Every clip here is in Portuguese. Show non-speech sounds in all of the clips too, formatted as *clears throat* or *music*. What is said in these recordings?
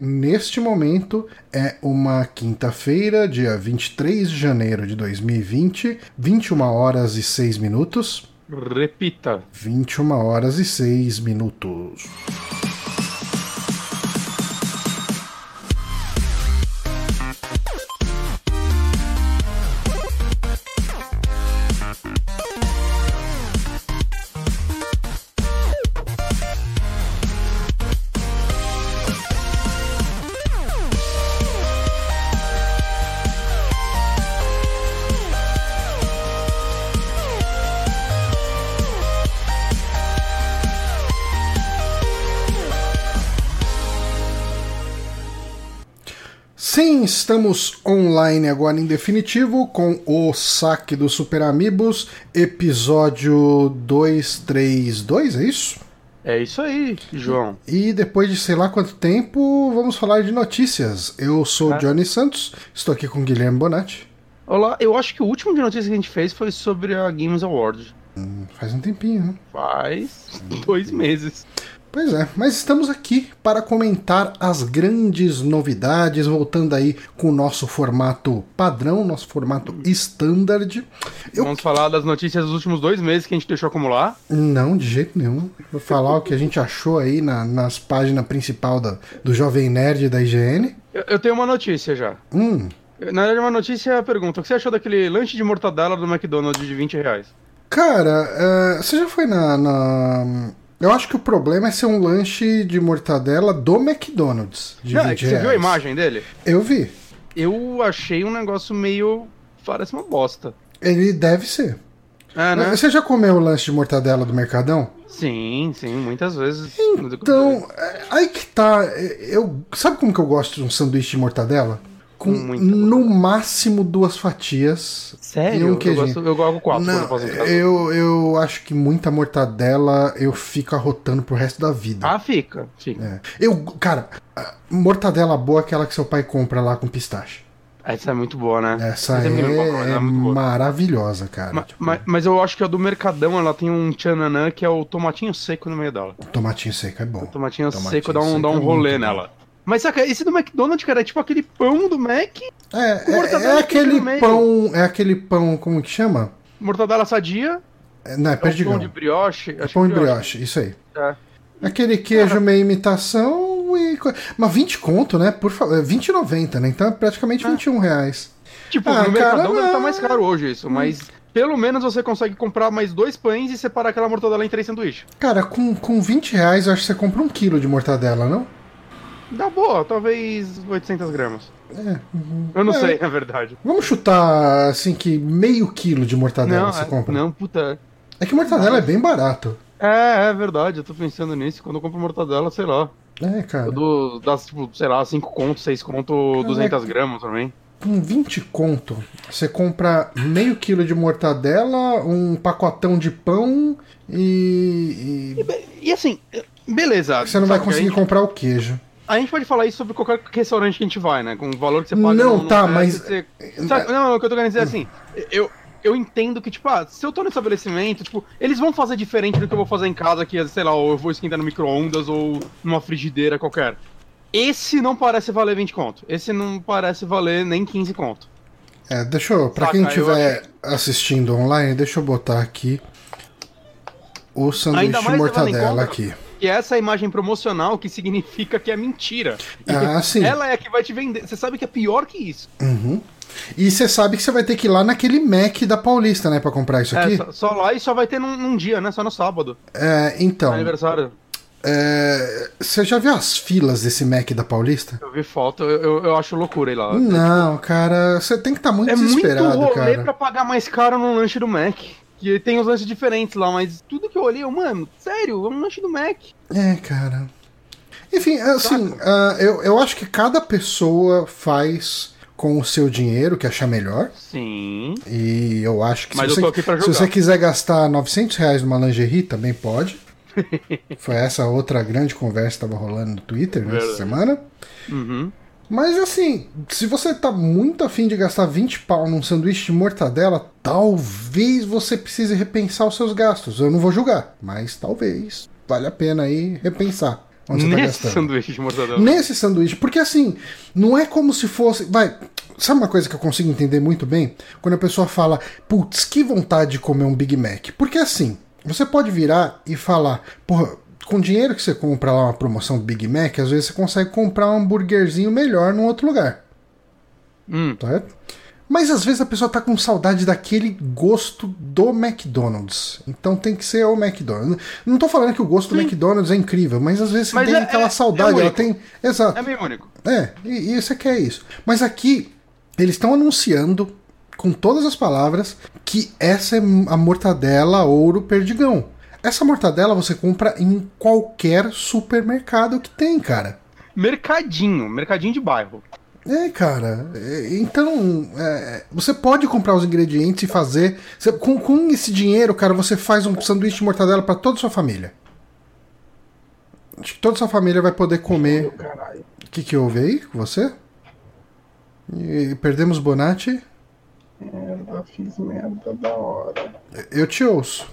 Neste momento é uma quinta-feira, dia 23 de janeiro de 2020, 21 horas e 6 minutos. Repita. 21 horas e 6 minutos. Estamos online agora em definitivo com o saque do Super Amigos, episódio 232, é isso? É isso aí, João. E depois de sei lá quanto tempo, vamos falar de notícias. Eu sou É. Johnny Santos, estou aqui com Guilherme Bonatti. Olá, eu acho que o último de notícia que a gente fez foi sobre a Games Award. Faz um tempinho, né? Faz dois meses. Pois é, mas estamos aqui para comentar as grandes novidades, voltando aí com o nosso formato padrão, nosso formato standard. Eu Vamos falar das notícias dos últimos dois meses que a gente deixou acumular. Não, de jeito nenhum. Vou falar o que a gente achou aí na, nas páginas principal da, do Jovem Nerd da IGN. Eu, eu tenho uma notícia já. Hum, Na verdade, uma notícia é a pergunta: o que você achou daquele lanche de mortadela do McDonald's de 20 reais? cara, é, você já foi na, na- Eu acho que o problema é ser um lanche de mortadela do McDonald's. Não, é 20 que você viu a imagem dele? Eu vi. Eu achei um negócio meio. Parece uma bosta. Ele deve ser. É, né? Você já comeu o lanche de mortadela do Mercadão? Sim, sim, muitas vezes. Então, é, aí que tá. é, Eu, sabe como que eu gosto de um sanduíche de mortadela? Com muita no máximo duas fatias. Sério? E um eu, gosto, eu coloco quatro quando Não, eu em casa. eu, eu acho que muita mortadela eu fico arrotando pro resto da vida. Ah, fica, fica. É. Eu, cara, mortadela boa é aquela que seu pai compra lá com pistache. Essa é muito boa, né? Essa é, é boa. maravilhosa, cara. Ma- Tipo, ma- Mas, eu acho que a do Mercadão, ela tem um tchananã que é o tomatinho seco no meio dela. Tomatinho seco é bom. O tomatinho, Tomatinho seco dá um, seco dá é um rolê muito bom. nela. Mas saca, esse do McDonald's, cara, é tipo aquele pão do Mac, É, é, é aquele pão. É aquele pão, como que chama? mortadela sadia, É, não, é é perdigão. pão de brioche. acho Pão que e brioche, isso aí. É. Aquele queijo meio imitação e. Mas 20 conto, né? Por favor. É 20,90, né? Então é praticamente 21 reais. Tipo, Ah, no cara, Mercadão estar não. mais caro hoje isso, mas pelo menos você consegue comprar mais dois pães e separar aquela mortadela em três sanduíches. Cara, com, com 20 reais eu acho que você compra um quilo de mortadela, não? Dá boa, talvez 800 gramas. É. Eu não É. sei, na verdade. Vamos chutar assim que meio quilo de mortadela Não, você é- compra. não, puta. É que mortadela é bem barato. É, é verdade, eu tô pensando nisso. Quando eu compro mortadela, sei lá. É, cara. Eu dou, dá, tipo, sei lá, 5 conto, 6 conto, 200 gramas também. Com 20 conto, você compra meio quilo de mortadela, um pacotão de pão e. e E assim, beleza. você não vai conseguir gente, comprar o queijo. A gente pode falar isso sobre qualquer restaurante que a gente vai, né? Com o valor que você paga. Não, no tá, mas- você- Sabe, não, o que eu tô querendo dizer é assim, eu, eu entendo que, tipo, ah, se eu tô no estabelecimento, tipo, eles vão fazer diferente do que eu vou fazer em casa, que, sei lá, ou eu vou esquentar no micro-ondas ou numa frigideira qualquer. Esse não parece valer 20 conto. Esse não parece valer nem 15 conto. É, deixa eu. Pra Saca, quem estiver assistindo online, deixa eu botar aqui o sanduíche mortadela conta- aqui. E essa é a imagem promocional que significa que é mentira. Ah, *laughs* sim. Ela é a que vai te vender. Você sabe que é pior que isso. Uhum. E você sabe que você vai ter que ir lá naquele Mac da Paulista, né, pra comprar isso É, aqui? só, só lá e só vai ter num, num dia, né? Só no sábado. É, então. Aniversário. é, você já viu as filas desse Mac da Paulista? Eu vi foto, eu, eu, acho loucura ir lá. Não, cara, você tem que estar muito é muito desesperado, rolê cara. pra pagar mais caro num lanche do Mac. Que tem os lanches diferentes lá, mas tudo que eu olhei, eu, mano, sério, é um lanche do Mac. É, cara. Enfim, assim, ah, eu, eu acho que cada pessoa faz com o seu dinheiro que achar melhor. Sim. E eu acho que Mas se, você, se você quiser gastar 900 reais numa lingerie, também pode. *laughs* Foi essa outra grande conversa que estava rolando no Twitter nessa Verdade. semana. Uhum. Mas assim, se você tá muito afim de gastar 20 pau num sanduíche de mortadela, talvez você precise repensar os seus gastos. Eu não vou julgar, mas talvez vale a pena aí repensar. onde você tá Nesse gastando. sanduíche de mortadela. Nesse sanduíche. Porque assim, não é como se fosse. Vai. Sabe uma coisa que eu consigo entender muito bem? Quando a pessoa fala, putz, que vontade de comer um Big Mac. Porque assim, você pode virar e falar, porra, com o dinheiro que você compra lá uma promoção do Big Mac, às vezes você consegue comprar um hambúrguerzinho melhor num outro lugar. Hum. Tá? Mas às vezes a pessoa tá com saudade daquele gosto do McDonald's. Então tem que ser o McDonald's. Não tô falando que o gosto do Sim. McDonald's é incrível, mas às vezes você Mas tem é- aquela é- saudade. é ela tem. Exato. É meio único. É, e, e você quer isso. Mas aqui, eles estão anunciando, com todas as palavras, que essa é a mortadela ouro perdigão. Essa mortadela você compra em qualquer supermercado que tem, cara. Mercadinho, mercadinho de bairro. É, cara. é, Então, é, você pode comprar os ingredientes e fazer. você- com, com esse dinheiro, cara, você faz um sanduíche de mortadela pra toda a sua família. Acho que toda a sua família vai poder comer. Caralho. O que, que houve aí com você? E perdemos Bonatti? Merda, fiz merda da hora. Eu te ouço.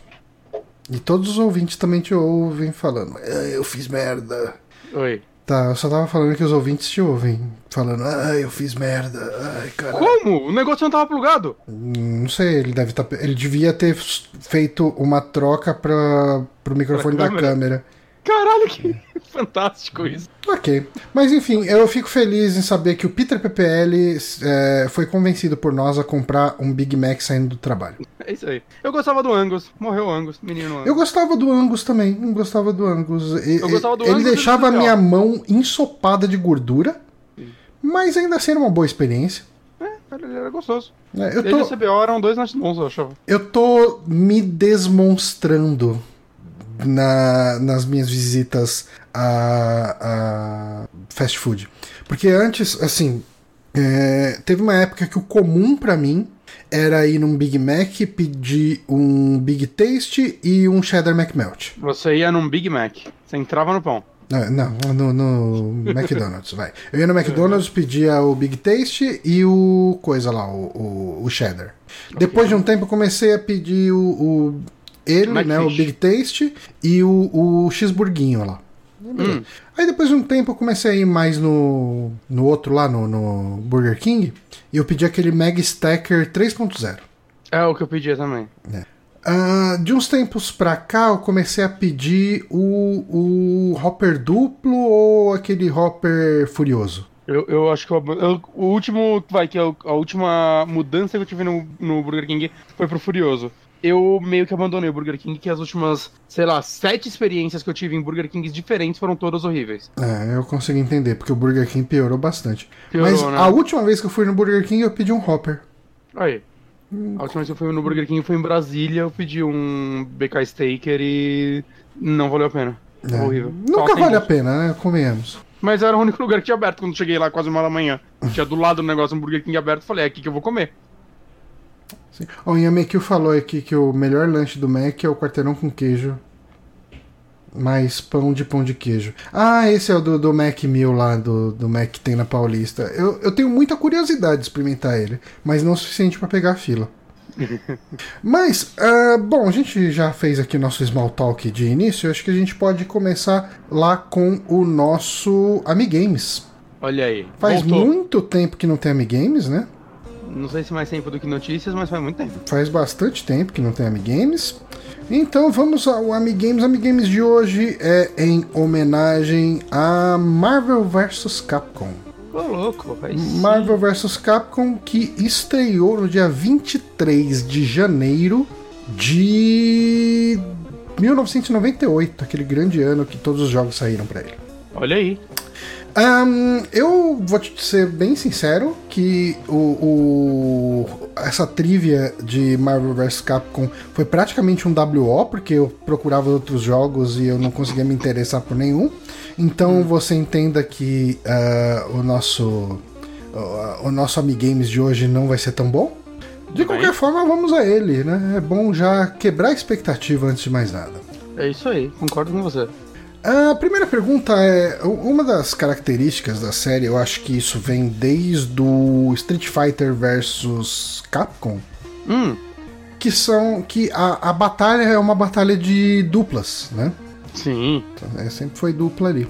E todos os ouvintes também te ouvem falando. "Ah, eu fiz merda. Oi. Tá, eu só tava falando que os ouvintes te ouvem. Falando, ah, eu fiz merda. Ai, caralho. Como? O negócio não tava plugado. Não sei, ele deve tá, ele devia ter feito uma troca para pro microfone Pra da câmera. Caralho, que *laughs* fantástico isso. Ok. Mas enfim, eu fico feliz em saber que o Peter PPL é, foi convencido por nós a comprar um Big Mac saindo do trabalho. É isso aí. Eu gostava do Angus. Morreu o Angus, menino Angus. Eu gostava do Angus também, eu gostava do Angus. E- Eu gostava do ele Angus deixava a minha mão ensopada de gordura, mas ainda assim era uma boa experiência. É, ele era gostoso. É, Eu Ele e o tô, CBO eram dois night bons, eu achava. eu tô me desmonstrando na- nas minhas visitas a, a fast food. Porque antes, assim, é, teve uma época que o comum pra mim era ir num Big Mac, pedir um Big Taste e um Cheddar McMelt. Você ia num Big Mac. Você entrava no pão. Ah, Não, no, no McDonald's, vai. Eu ia no McDonald's, pedia o Big Taste e o coisa lá, o, o, o cheddar. Depois de um tempo eu comecei a pedir o, o- ele, né, o McFish. Big Taste e o, o cheeseburguinho lá. Hum. Aí depois de um tempo eu comecei a ir mais no, no outro lá, no, no Burger King, e eu pedi aquele Mag Stacker 3.0. É o que eu pedia também. Ah, de uns tempos pra cá, eu comecei a pedir o, o Hopper duplo ou aquele Hopper furioso. Eu, eu acho que eu, eu- o último. Vai, que é o- a última mudança que eu tive no, no Burger King foi pro Furioso. Eu meio que abandonei o Burger King, que as últimas, sei lá, sete experiências que eu tive em Burger Kings diferentes foram todas horríveis. É, eu consigo entender, porque o Burger King piorou bastante. Piorou, Mas né? a última vez que eu fui no Burger King, eu pedi um Hopper. Aí. A última vez que eu fui no Burger King foi em Brasília, eu pedi um BK Staker e não valeu a pena. É. Horrível. Nunca vale a pena, né? Convenhamos. Mas era o único lugar que tinha aberto quando cheguei lá quase uma da manhã. Tinha do lado do negócio um Burger King aberto, falei, é aqui que eu vou comer. Sim. O Yamekil falou aqui que o melhor lanche do Mac é o quarteirão com queijo. Mais pão de pão de queijo. Ah, esse é o do, do Mac Mill lá, do, do Mac que tem na Paulista. Eu, eu tenho muita curiosidade de experimentar ele, mas não o suficiente pra pegar a fila. *laughs* Mas, ah, bom, a gente já fez aqui nosso small talk de início. Acho que a gente pode começar lá com o nosso Amigames. Olha aí. Faz voltou. muito tempo que não tem Amigames, né? Não sei se mais tempo do que notícias, mas faz muito tempo. Faz bastante tempo que não tem Amigames. Então vamos ao Amigames. Amigames de hoje é em homenagem a Marvel vs Capcom. Ô, louco, vai sim. Marvel vs Capcom que estreou no dia 23 de janeiro de 1998, aquele grande ano que todos os jogos saíram para ele. Olha aí. Ahn, eu vou te ser bem sincero que o, o- essa trivia de Marvel vs Capcom foi praticamente um WO, porque eu procurava outros jogos e eu não conseguia me interessar por nenhum. Então você entenda que ah, o nosso o, o nosso Amigames de hoje não vai ser tão bom. De qualquer forma, vamos a ele, né? É bom já quebrar a expectativa antes de mais nada. É isso aí, concordo com você. A primeira pergunta é: uma das características da série, eu acho que isso vem desde o Street Fighter vs Capcom, Hum, que são que a, a batalha é uma batalha de duplas, né? sim. É, sempre foi dupla ali.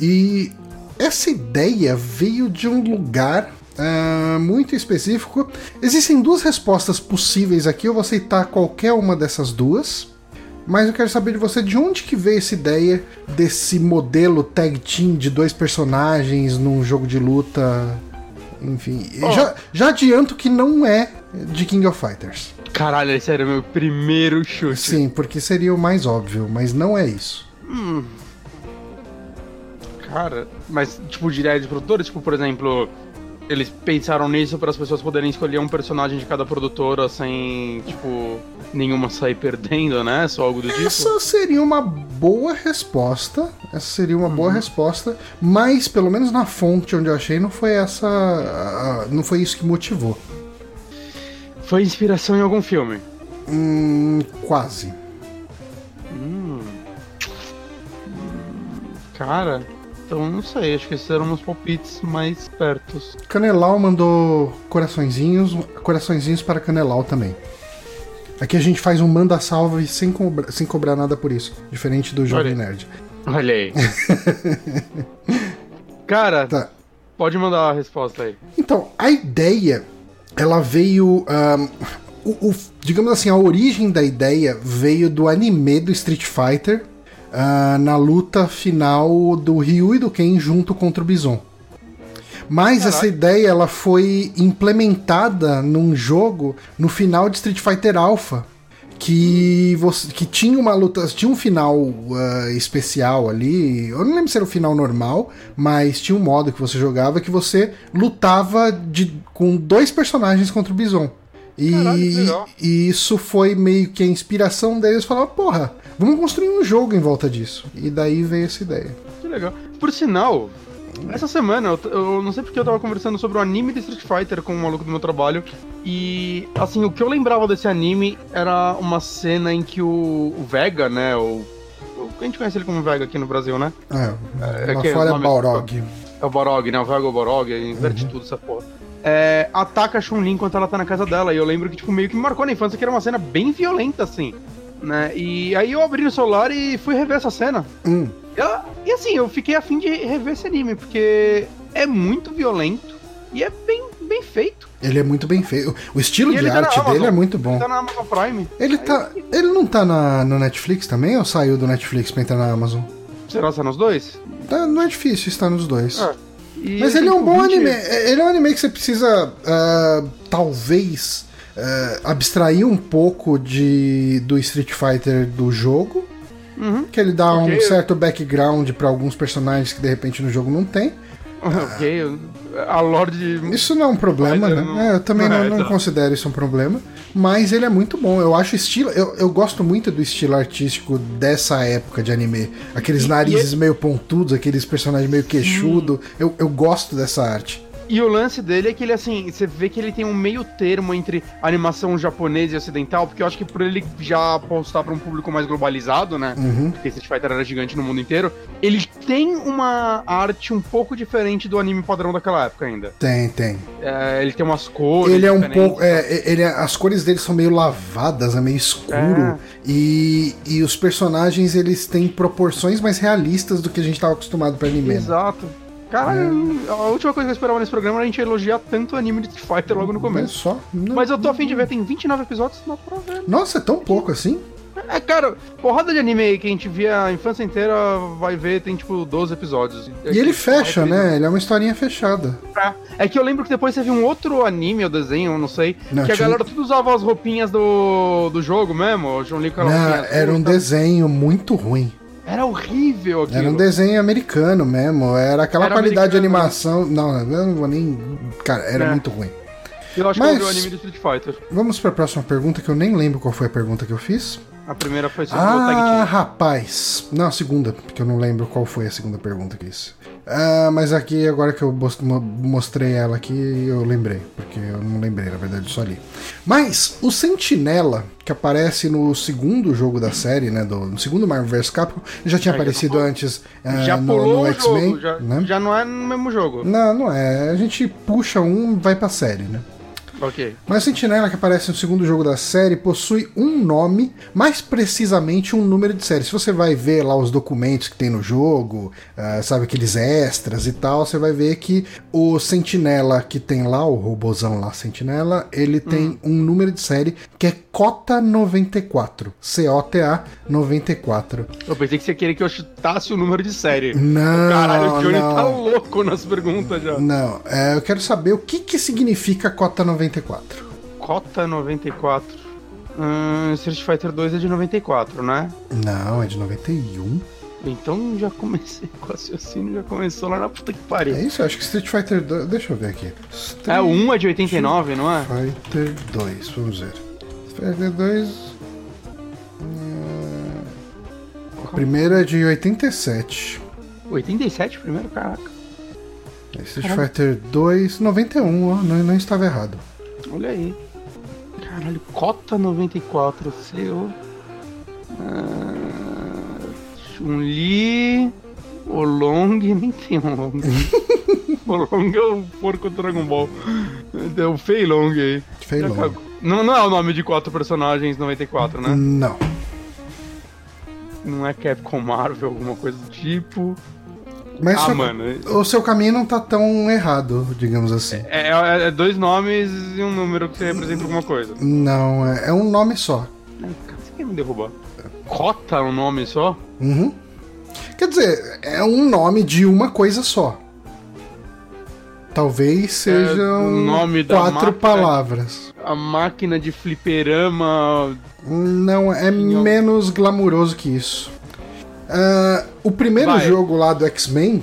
E essa ideia veio de um lugar uh, muito específico. Existem duas respostas possíveis aqui, eu vou aceitar qualquer uma dessas duas. Mas eu quero saber de você de onde que veio essa ideia desse modelo tag team de dois personagens num jogo de luta. Enfim, oh. já, já adianto que não é de King of Fighters. Caralho, esse era meu primeiro chute. Sim, porque seria o mais óbvio, mas não é isso. Hum. Cara, mas tipo ideia de produtora, tipo, por exemplo, eles pensaram nisso para as pessoas poderem escolher um personagem de cada produtora sem, tipo, nenhuma sair perdendo, né? Só algo do tipo. Essa seria uma boa resposta. Essa seria uma uhum. boa resposta, mas pelo menos na fonte onde eu achei não foi essa, não foi isso que motivou. Foi inspiração em algum filme? Hum, quase. Hum. Cara, então não sei, acho que esses eram os palpites mais pertos. Canelau mandou coraçõezinhos, coraçõezinhos para Canelau também. Aqui a gente faz um manda salve sem, cobra, sem cobrar nada por isso, diferente do Jovem Nerd. Olha aí. *laughs* Cara, tá. pode mandar a resposta aí. Então, a ideia, ela veio. Um, o, o, digamos assim, a origem da ideia veio do anime do Street Fighter uh, na luta final do Ryu e do Ken junto contra o Bison. Mas Caraca. essa ideia ela foi implementada num jogo no final de Street Fighter Alpha. Que, você, que tinha uma luta, tinha um final uh, especial ali. Eu não lembro se era o final normal, mas tinha um modo que você jogava que você lutava de, com dois personagens contra o Bison. E, Caralho, e isso foi meio que a inspiração deles. Falaram, porra, Vamos construir um jogo em volta disso. E daí veio essa ideia. Que legal. Por sinal, essa semana, eu, eu, não sei porque eu tava conversando sobre o anime de Street Fighter com um maluco do meu trabalho. E, assim, o que eu lembrava desse anime era uma cena em que o, o Vega, né? O, o, a gente conhece ele como Vega aqui no Brasil, né? É, é lá fora é Balrog. É o Balrog, né? O Vega é o Balrog, inverte uhum. tudo essa porra. É, ataca a Chun-Li enquanto ela tá na casa dela. E eu lembro que, tipo, meio que me marcou na infância que era uma cena bem violenta, assim né? E aí eu abri o celular e fui rever essa cena. Hum. Eu, e assim, eu fiquei afim de rever esse anime, porque é muito violento e é bem, bem feito. Ele é muito bem feito. O estilo de tá arte dele é muito bom. Ele tá na Amazon Prime. Ele, aí tá, eu... ele não tá na, no Netflix também ou saiu do Netflix pra entrar na Amazon? Será que tá nos dois? Tá, não é difícil estar nos dois. É. Mas ele é um bom 20... anime. Ele é um anime que você precisa, uh, talvez, uh, abstrair um pouco de, do Street Fighter do jogo. Uhum. Que ele dá okay. um certo background para alguns personagens que de repente no jogo não tem. *laughs* Ok, a Lorde. Isso não é um problema, né? Não... É, eu também *laughs* não, não, considero isso um problema. Mas ele é muito bom. Eu acho estilo. Eu, eu gosto muito do estilo artístico dessa época de anime. Aqueles e, narizes e... meio pontudos, aqueles personagens meio queixudo. Eu, eu gosto dessa arte. E o lance dele é que ele, assim, você vê que ele tem um meio termo entre animação japonesa e ocidental, porque eu acho que por ele já apostar para um público mais globalizado, né? Uhum. Porque Street Fighter era gigante no mundo inteiro, ele tem uma arte um pouco diferente do anime padrão daquela época ainda. Tem, tem. É, ele tem umas cores. Ele é um pouco. É, ele, é, as cores dele são meio lavadas, é meio escuro. É. E, e os personagens eles têm proporções mais realistas do que a gente estava acostumado para anime. Né? Cara, é. a última coisa que eu esperava nesse programa era a gente elogiar tanto o anime de Street Fighter logo no começo. É só. Não, Mas eu tô afim de ver, tem 29 episódios, não pra ver. Nossa, é tão pouco assim? É, cara, porrada de anime aí que a gente via a infância inteira vai ver, tem tipo 12 episódios. E ele fecha, né? Ele é uma historinha fechada. É, é que eu lembro que depois teve um outro anime ou desenho, não sei, não, que a galera tudo usava as roupinhas do, do jogo mesmo, o John Lee com Não, era um desenho muito ruim. Era horrível aquilo. Era um desenho americano mesmo. Era aquela era qualidade de animação. Não, eu não vou nem. Cara, era é. muito ruim. Eu acho Mas, que eu vi o anime do Street Fighter. Vamos para a próxima pergunta, que eu nem lembro qual foi a pergunta que eu fiz. A primeira foi sobre ah, o Tag Team. Ah, rapaz. Não, a segunda, porque eu não lembro qual foi a segunda pergunta que isso. Ah, mas aqui, agora que eu mostrei ela aqui, eu lembrei. Porque eu não lembrei, na verdade, só ali. Mas, o Sentinela, que aparece no segundo jogo da série, né? Do, no segundo Marvel vs Capcom, já tinha é, aparecido já antes uh, já no, no X-Men. Já, né? já não é no mesmo jogo. Não, não é. A gente puxa um vai pra série, né? Ok. Mas a Sentinela, que aparece no segundo jogo da série, possui um nome, mais precisamente um número de série. Se você vai ver lá os documentos que tem no jogo, ah, sabe, aqueles extras e tal, você vai ver que o Sentinela que tem lá, o robozão lá, Sentinela, ele tem um número de série que é Cota 94. C-O-T-A 94. Eu pensei que você queria que eu chutasse o número de série. Não, Caralho, o Johnny não. tá louco nas perguntas já. Não, é, eu quero saber o que, que significa Cota 94. Cota 94. Hum, Street Fighter 2 é de 94, né? Não, é de 91. Então já comecei com o raciocínio, já começou lá na puta que É pariu. isso, eu acho que Street Fighter 2. Deixa eu ver aqui. É, o 1 é de 89, não é? Fighter 2, vamos ver. Street Fighter 2. hum, O primeiro é de 87. 87 primeiro, caraca. Street Fighter 2, 91, ó, não, não estava errado. Olha aí. Caralho, Cota 94, seu. Ah, Chun-Li. O Long, *laughs* nem tem um Long. *laughs* o Long é o porco do Dragon Ball. É o Fei Long aí. Fei Long. cagou. Não, não é o nome de quatro personagens 94, né? Não. Não é Capcom Marvel, alguma coisa do tipo. Mas Ah, mano. o seu caminho não tá tão errado, digamos assim. É, é- é dois nomes e um número que representa alguma coisa. Não, é, é um nome só. Você quer me derrubar? Cota é um nome só? Uhum. Quer dizer, é um nome de uma coisa só. Talvez sejam da quatro palavras. A máquina de fliperama. Não, é menos glamuroso que isso. Ah, o primeiro Vai. jogo lá do X-Men,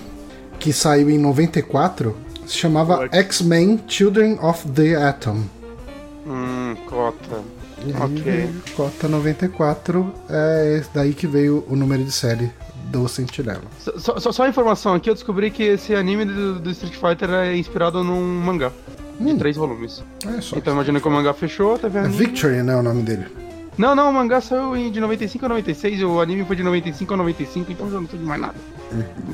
que saiu em 94, se chamava X-Men Children of the Atom. Hum, cota. E Ok. Cota 94 é daí que veio o número de série do Sentinela. Só, só, só uma informação aqui, eu descobri que esse anime do, do Street Fighter é inspirado num mangá. De Hum. três volumes. É só. Então imagina que o mangá fechou, teve É anime. Victory, né? O nome dele. Não, não, o mangá saiu em- de 95 a 96, o anime foi de 95 a 95, então já não sei de mais nada.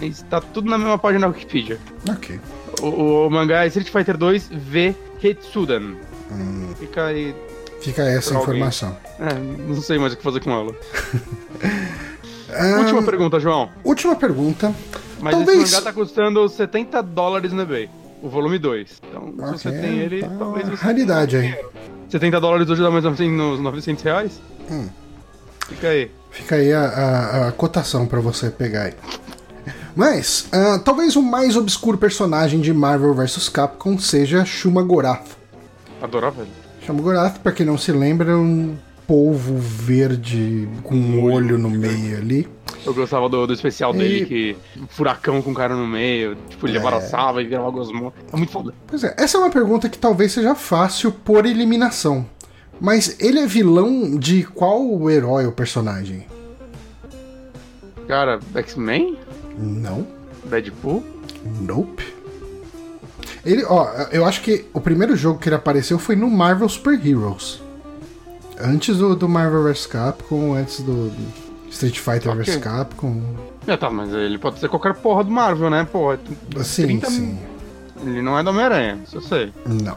Mas tá tudo na mesma página da Wikipedia. Ok. O, o- o mangá é Street Fighter 2 V Hetsudan. Fica aí. Fica essa informação. É, não sei mais o que fazer com ela. *laughs* Ah, Última pergunta, João. última pergunta. Mas Talvez- esse mangá tá custando 70 dólares no eBay. O volume 2. Então, se você tem ele, tá talvez você. raridade aí. 70 dólares hoje dá mais ou menos uns 900 reais? Hum. Fica aí. Fica aí a, a- a cotação pra você pegar aí. Mas, ah, talvez o mais obscuro personagem de Marvel vs Capcom seja Shuma Gorath. Adorava ele. Shuma Gorath, pra quem não se lembra, é um polvo verde com um olho no meio ali. Eu gostava do, do especial E- dele, que um furacão com o cara no meio, tipo, ele abraçava e virava gosmo. É muito foda. Pois é, essa é uma pergunta que talvez seja fácil por eliminação. Mas ele é vilão de qual herói ou personagem? Cara, X-Men? Não. Deadpool? Nope. Ele, ó, eu acho que o primeiro jogo que ele apareceu foi no Marvel Super Heroes. Antes do, do Marvel vs Capcom, antes do, Street Fighter Ok. vs Capcom. É, tá, mas ele pode ser qualquer porra do Marvel, né? Porra, tem Sim, 30 sim. Ele não é do Homem-Aranha, isso eu sei. Não.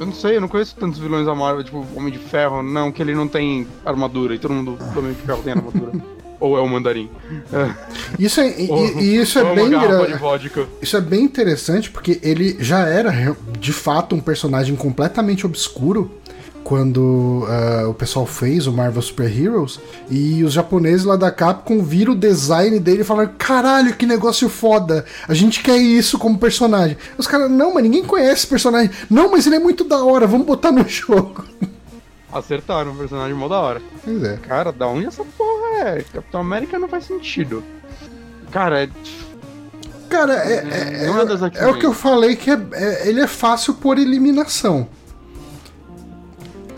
Eu não sei, eu não conheço tantos vilões da Marvel, tipo Homem de Ferro, não, que ele não tem armadura e todo mundo do Homem de Ferro tem armadura. *laughs* Ou é o Mandarim. É. *laughs* Isso é, e- Ou- e, isso é ou bem gra-. Isso é bem interessante porque ele já era de fato um personagem completamente obscuro quando ah, o pessoal fez o Marvel Super Heroes e os japoneses lá da Capcom viram o design dele e falaram: caralho, que negócio foda, a gente quer isso como personagem. Os caras, não, mas ninguém conhece esse personagem. Não, mas ele é muito da hora, vamos botar no *laughs* jogo. Acertaram, um personagem mó da hora. Pois é. Cara, da onde essa porra é? Capitão América não faz sentido. Cara, é. Cara, é, é, é é, é o que eu falei que é- é- ele é fácil por eliminação.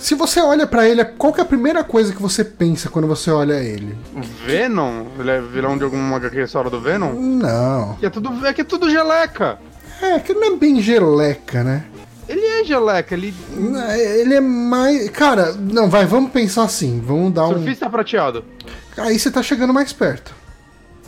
Se você olha pra ele, qual que é a primeira coisa que você pensa quando você olha ele? Venom? Ele é vilão de alguma HQ história do Venom? Não. É tudo, é que é tudo geleca. É, que não é bem geleca, né? Ele é geleca, ele. Ele é mais. Cara, não, vai, vamos pensar assim. Vamos dar um. Surfista prateado. Aí você tá chegando mais perto.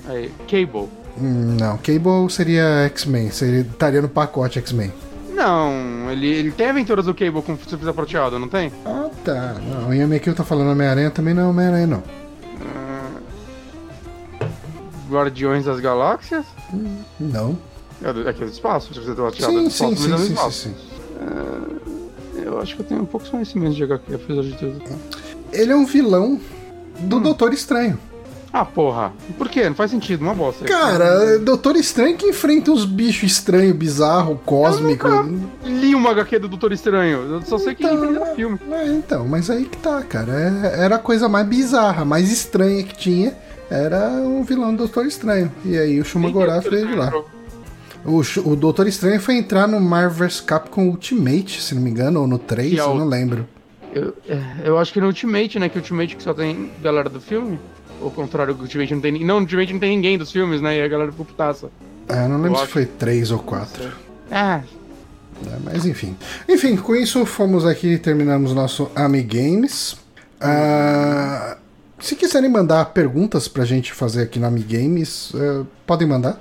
Aí, Cable. Hum, Não, Cable seria X-Men, seria- estaria no pacote X-Men. Não, ele, ele tem aventuras do Cable com surpresa prateado, não tem? Ah, tá. Não, o Yamekio tá falando Homem-Aranha também não é Homem-Aranha, não. Guardiões das Galáxias? Não. É é aqui é do espaço, surpresa prateada. Sim, do sim, espaço, sim, é sim, sim, espaço. sim. Eu acho que eu tenho poucos conhecimentos de HQ, apesar de tudo. Ele é um vilão do Doutor Estranho. Ah, porra. Por quê? Não faz sentido, uma bosta. Cara, Doutor Estranho que enfrenta uns bichos estranhos, bizarro, cósmico. Eu nunca li uma HQ do Doutor Estranho. Eu só sei que Então, enfrenta no filme. É, então, mas aí que tá, cara. É- era a coisa mais bizarra, mais estranha que tinha. Era o vilão do Doutor Estranho. E aí o Shuma Gorath veio de lá. O, o Doutor Estranho foi entrar no Marvel vs Capcom Ultimate, se não me engano, ou no 3, Que é eu não lembro. Eu, é, eu acho que no Ultimate, né? Que Ultimate que só tem galera do filme. Ou ao contrário, o Ultimate não tem ninguém. Não, Ultimate não tem ninguém dos filmes, né? E a galera ficou putaça. É, eu não lembro se foi 3 ou 4. Ah, né, mas enfim. Enfim, com isso fomos aqui terminamos nosso Amigames. Ah, se quiserem mandar perguntas pra gente fazer aqui no Amigames, eh, podem mandar.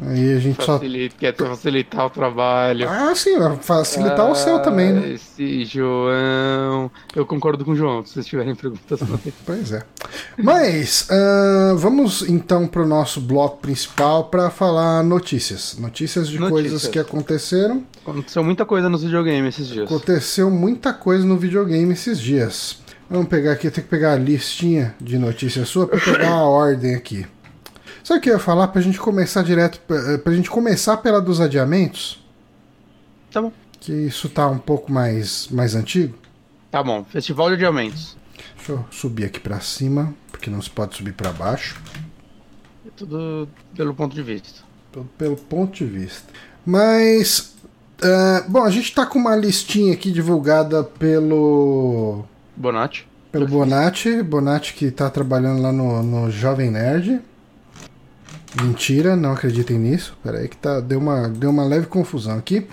Aí a gente só. facilita, quer facilitar o trabalho. Ah, sim, facilitar o seu também, né? Esse João. Eu concordo com o João, se vocês tiverem perguntas. mandem. Pois é. Mas ah, vamos então para o nosso bloco principal para falar notícias. Notícias de Notícias. coisas que aconteceram. Aconteceu muita coisa nos videogames esses dias. Aconteceu muita coisa no videogame esses dias. Vamos pegar aqui, tem que pegar a listinha de notícias sua para pegar a *laughs* ordem aqui. Sabe o que eu ia falar pra gente começar direto, pra, pra gente começar pela dos adiamentos? Tá bom. Que isso tá um pouco mais, mais antigo. Tá bom. Festival de Adiamentos. Deixa eu subir aqui pra cima, porque não se pode subir pra baixo. É tudo pelo ponto de vista. Pelo, pelo ponto de vista. Mas. ah, bom, a gente tá com uma listinha aqui divulgada pelo. Bonatti. Pelo Bonatti. Bonatti que tá trabalhando lá no, no Jovem Nerd. Mentira, não acreditem nisso. Pera aí que tá, deu, uma, deu uma leve confusão aqui.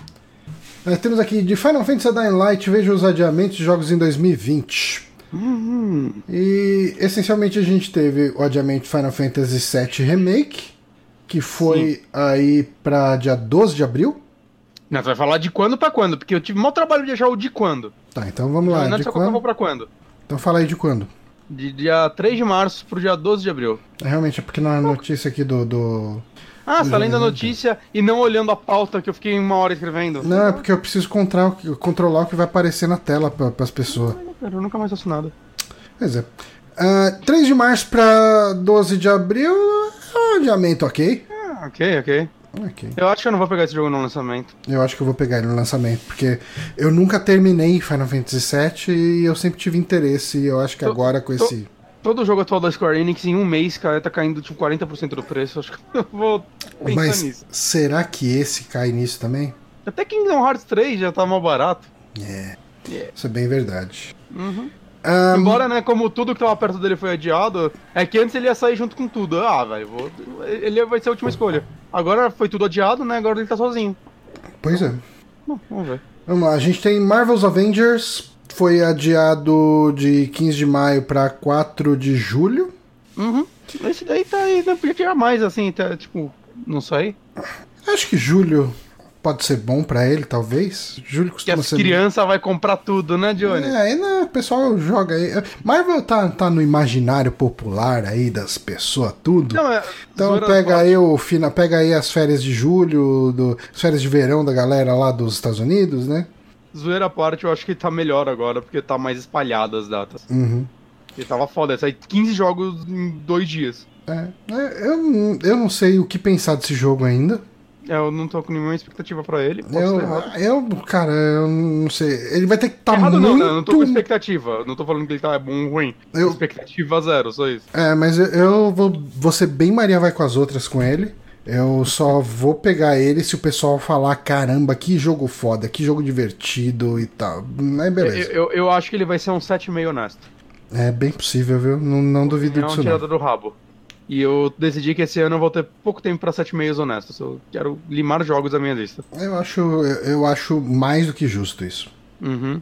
Nós temos aqui de Final Fantasy Dying Light, veja os adiamentos de jogos em 2020. Uhum. E essencialmente a gente teve o adiamento de Final Fantasy VII Remake, que foi aí pra dia 12 de abril. Não, você vai falar de quando pra quando? Porque eu tive mau trabalho de achar o de quando. Tá, então vamos lá. não De sei qual que eu vou quando? pra quando. Então fala aí de quando. De dia 3 de março pro dia 12 de abril. É, Realmente, é porque na notícia aqui do. do... Ah, você tá lendo a notícia e não olhando a pauta que eu fiquei uma hora escrevendo. Não, é porque eu preciso controlar, o que- controlar o que vai aparecer na tela para as pessoas. Eu nunca mais faço nada. Pois é. Ah, 3 de março para 12 de abril, é um adiamento ok. Ah, ok, ok. Ok. Eu acho que eu não vou pegar esse jogo no lançamento. Eu acho que eu vou pegar ele no lançamento, porque eu nunca terminei Final Fantasy VII e eu sempre tive interesse. E eu acho que Tô- agora com tô- esse. Todo jogo atual da Square Enix em um mês, cara, tá caindo tipo 40% do preço. Acho que *laughs* eu vou pensar Mas nisso. será que esse cai nisso também? Até Kingdom Hearts 3 já tá mal barato. É. Yeah. Isso é bem verdade. Uhum. Ah, Embora, né, como tudo que tava perto dele foi adiado, é que antes ele ia sair junto com tudo. Ah, velho, vou... ele vai ser a última escolha. Agora foi tudo adiado, né? Agora ele tá sozinho. Pois é. Bom, vamos ver. Vamos lá, a gente tem Marvel's Avengers, foi adiado de 15 de maio para 4 de julho. Uhum. Esse daí tá aí, né? Podia tirar mais, assim, tá, tipo, não sei. Acho que julho pode ser bom pra ele, talvez. Que costuma as ser. crianças vai comprar tudo, né, Johnny? É, aí né, o pessoal joga aí. Marvel tá, tá no imaginário popular aí das pessoas, tudo. Não, é, Então pega aí o fina, pega aí as férias de julho, do, as férias de verão da galera lá dos Estados Unidos, né? Zoeira à parte, eu acho que tá melhor agora, porque tá mais espalhado as datas. Uhum. E tava foda, sai 15 jogos em dois dias. É, é, eu, não- eu não sei o que pensar desse jogo ainda. É, Eu não tô com nenhuma expectativa pra ele. Eu, eu, cara, eu não sei. Ele vai ter que estar errado muito. não, né? Eu não tô com expectativa. Eu Não tô falando que ele tá bom ou ruim. Eu- Expectativa zero, só isso. É, mas eu, eu vou, vou ser bem Maria vai com as outras com ele. Eu só vou pegar ele se o pessoal falar: caramba, que jogo foda, que jogo divertido e tal. Aí Eu, beleza. eu, eu acho que ele vai ser um 7,5 honesto. É bem possível, viu? Não, não duvido É uma disso tirada não. do rabo. E eu decidi que esse ano eu vou ter pouco tempo pra 7,5 honestos. Eu quero limar jogos da minha lista. Eu acho, eu, acho mais do que justo isso. Uhum.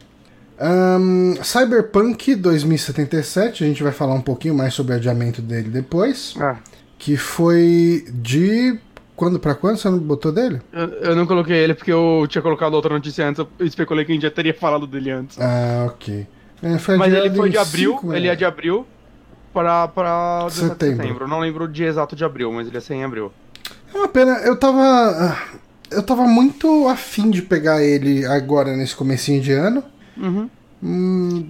Ahn, Cyberpunk 2077, a gente vai falar um pouquinho mais sobre o adiamento dele depois. Ah, Que foi de quando pra quando você não botou dele? Eu, eu não coloquei ele porque eu tinha colocado outra notícia antes, eu especulei que a gente já teria falado dele antes. Ah, ok. É, Mas ele foi de abril, cinco, ele né? é de abril pra, pra 17 de Setembro. setembro. Não lembro o dia exato de abril, mas ele é 100 em abril. É uma pena, eu tava. Eu tava muito afim de pegar ele agora nesse comecinho de ano. Uhum. Hum,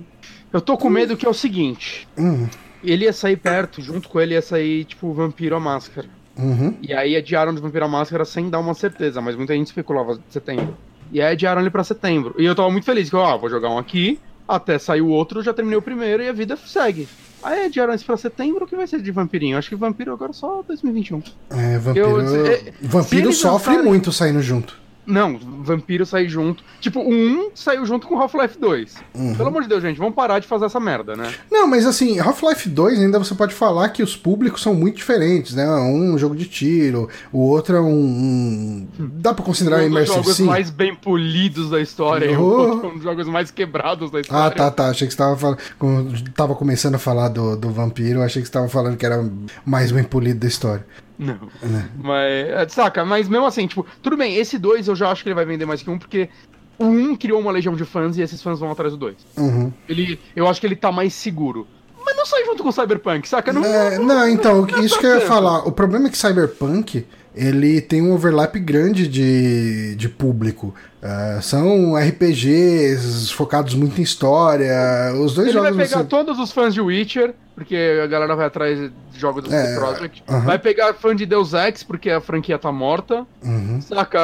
Eu tô com medo que é o seguinte. hum, Ele ia sair perto, junto com ele ia sair, tipo, Vampiro a Máscara. uhum. E aí adiaram de Vampiro a Máscara sem dar uma certeza, mas muita gente especulava de setembro. E aí adiaram ele pra setembro. E eu tava muito feliz, que eu, ah, vou jogar um aqui, até sair o outro, já terminei o primeiro e a vida segue. Aí adiaram isso pra setembro, o que vai ser de Vampirinho? Acho que Vampiro agora é só 2021. É, vampiro. Eu- é, vampiro sofre lançarem- muito saindo junto. Não, Vampiro sair junto. Tipo, o 1 saiu junto com Half-Life 2. Uhum. Pelo amor de Deus, gente, vamos parar de fazer essa merda, né? Não, mas assim, Half-Life 2 ainda você pode falar que os públicos são muito diferentes, né? Um é um jogo de tiro, o outro é um. um- Dá pra considerar um dos Immersive jogos Sim? mais bem polidos da história e o Oh. outro é um dos jogos mais quebrados da história. Ah, tá, tá. Achei que você tava falando. Quando tava começando a falar do, do vampiro, achei que você tava falando que era mais bem polido da história. Não. Né? Mas, é, saca, mas mesmo assim, tipo, tudo bem, esse 2 eu já acho que ele vai vender mais que um, porque o 1 um criou uma legião de fãs e esses fãs vão atrás do 2. Uhum. Ele, eu acho que ele tá mais seguro. Mas não sai junto com o Cyberpunk, saca? Não, É, não, então, isso que eu ia falar. O problema é que Cyberpunk ele tem um overlap grande de, de público. Ah, são RPGs focados muito em história. Os dois Ele vai jogos pegar você- todos os fãs de Witcher, porque a galera vai atrás de jogos do É, CD Projekt. aham. Vai pegar fã de Deus Ex, porque a franquia tá morta. Uhum. Saca?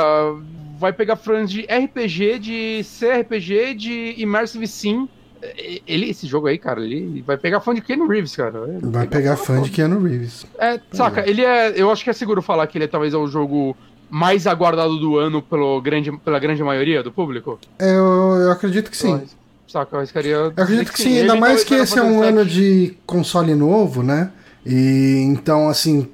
Vai pegar fãs de RPG, de CRPG, de Immersive Sim. Ele, esse jogo aí, cara, ele vai pegar fã de Ken Reeves, cara. Ele Vai pegar fã de Keanu Reeves. É, saca, ele é. Eu acho que é seguro falar que ele é talvez é o jogo mais aguardado do ano pelo grande, pela grande maioria do público. É, Eu, eu acredito que sim. Saca, eu arriscaria. Eu acredito que sim, Ele ainda mais talvez que esse é um ano de console novo, né? E então, assim,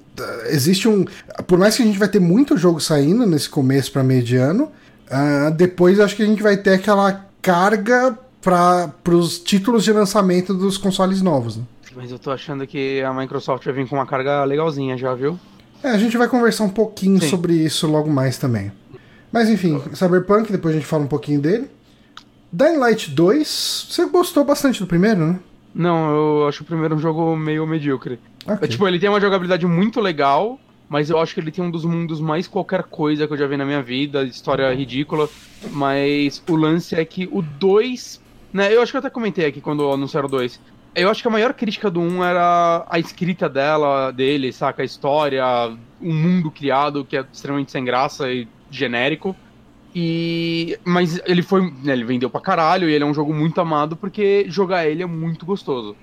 existe um. Por mais que a gente vai ter muito jogo saindo nesse começo para meio de ano, ah, depois acho que a gente vai ter aquela carga para os títulos de lançamento dos consoles novos. Né? Mas eu tô achando que a Microsoft vai vir com uma carga legalzinha já, viu? É, a gente vai conversar um pouquinho Sim. sobre isso logo mais também. Mas enfim, Cyberpunk, depois a gente fala um pouquinho dele. Dying Light 2, você gostou bastante do primeiro, né? Não, eu acho o primeiro um jogo meio medíocre. Ok. É, Tipo, ele tem uma jogabilidade muito legal, mas eu acho que ele tem um dos mundos mais qualquer coisa que eu já vi na minha vida, história ridícula. Mas o lance é que o 2. Né, eu acho que eu até comentei aqui quando anunciaram o 2. Eu acho que a maior crítica do 1 era a escrita dela, dele, saca? A história, o mundo criado, que é extremamente sem graça e genérico. E. Mas ele foi. né, ele vendeu pra caralho e ele é um jogo muito amado porque jogar ele é muito gostoso.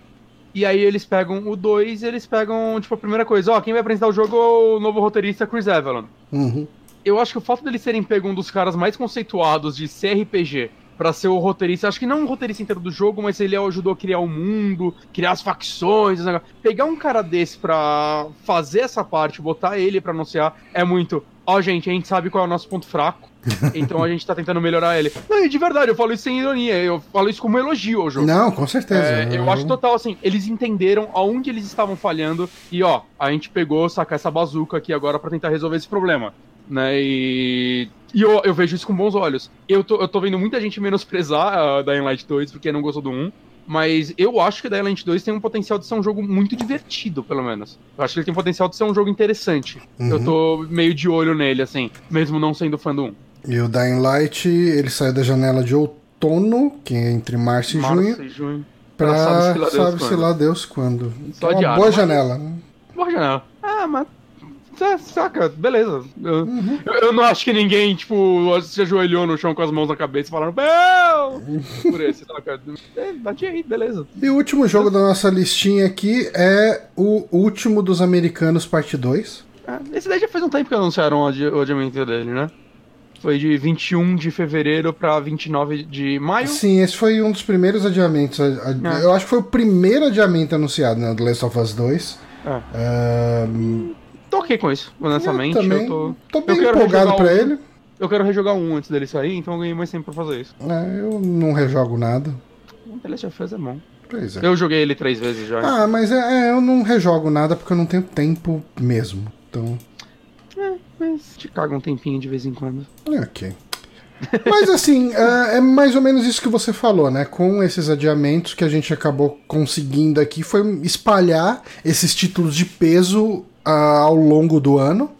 E aí eles pegam o 2 e eles pegam, tipo, a primeira coisa, ó, quem vai apresentar o jogo é o novo roteirista Chris Evelyn. Uhum. Eu acho que o fato deles terem pego um dos caras mais conceituados de CRPG pra ser o roteirista, acho que não o roteirista inteiro do jogo, mas ele ajudou a criar o mundo, criar as facções. Pegar um cara desse pra fazer essa parte, botar ele pra anunciar, é muito. Ó, gente, a gente sabe qual é o nosso ponto fraco, *laughs* então a gente tá tentando melhorar ele. Não, de verdade, eu falo isso sem ironia, eu falo isso como elogio ao jogo. Não, com certeza. É, eu acho total assim, eles entenderam aonde eles estavam falhando e ó, a gente pegou, sacar essa bazuca aqui agora pra tentar resolver esse problema, né? E, e eu, eu vejo isso com bons olhos. Eu tô, eu tô vendo muita gente menosprezar a Dying Light 2 porque não gostou do 1. Mas eu acho que Dying Light 2 tem um potencial de ser um jogo muito divertido, pelo menos. Eu acho que ele tem um potencial de ser um jogo interessante. Uhum. Eu tô meio de olho nele, assim, mesmo não sendo fã do 1. E o Dying Light, ele saiu da janela de outono, que é entre março e junho, Março e junho. pra sabe-se lá Deus sabe-se quando. lá Deus quando. Só é de uma ar, boa janela. né? Boa janela. Ah, mas. É, Saca, beleza. Eu, Uhum. eu, não acho que ninguém, tipo, se ajoelhou no chão com as mãos na cabeça falando, Bel! *laughs* Por esse, saca? É, bati aí, beleza. E o último jogo da nossa listinha aqui é o último dos americanos, parte 2. Ah, esse daí já faz um tempo que anunciaram o adi- o adiamento dele, né? Foi de 21 de fevereiro pra 29 de maio. Sim, esse foi um dos primeiros adiamentos. É. Eu acho que foi o primeiro adiamento anunciado, né? Do Last of Us 2. É. ok com isso, honestamente. eu Eu, também tô. tô eu bem quero empolgado pra um. ele. Eu quero rejogar um antes dele sair, então eu ganhei mais tempo pra fazer isso. É, eu não rejogo nada. O The Last of Us é bom. Pois é. Eu joguei ele três vezes já. Ah, mas é, é, eu não rejogo nada porque eu não tenho tempo mesmo. Então. Mas mas te caga um tempinho de vez em quando. É, ok. *laughs* Mas assim, é, é mais ou menos isso que você falou, né? Com esses adiamentos que a gente acabou conseguindo aqui foi espalhar esses títulos de peso ah, ao longo do ano.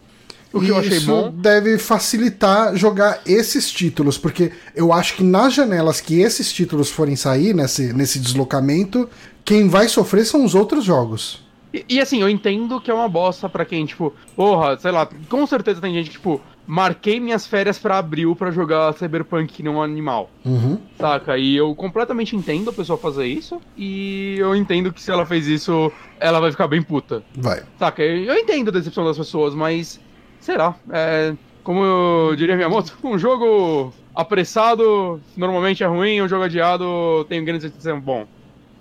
O que E eu achei isso bom. deve facilitar jogar esses títulos, porque eu acho que nas janelas que esses títulos forem sair, nesse, nesse deslocamento, quem vai sofrer são os outros jogos. E, e, assim, eu entendo que é uma bosta pra quem, tipo, porra, sei lá, com certeza tem gente que, tipo, marquei minhas férias pra abril pra jogar Cyberpunk que não é um animal. Uhum. Saca? E eu completamente entendo a pessoa fazer isso. E eu entendo que se ela fez isso, ela vai ficar bem puta. Vai. Saca? Eu entendo a decepção das pessoas, mas. Será? É. Como eu diria minha moto, *laughs* um jogo apressado normalmente é ruim, um jogo adiado tem grandes chances de ser bom.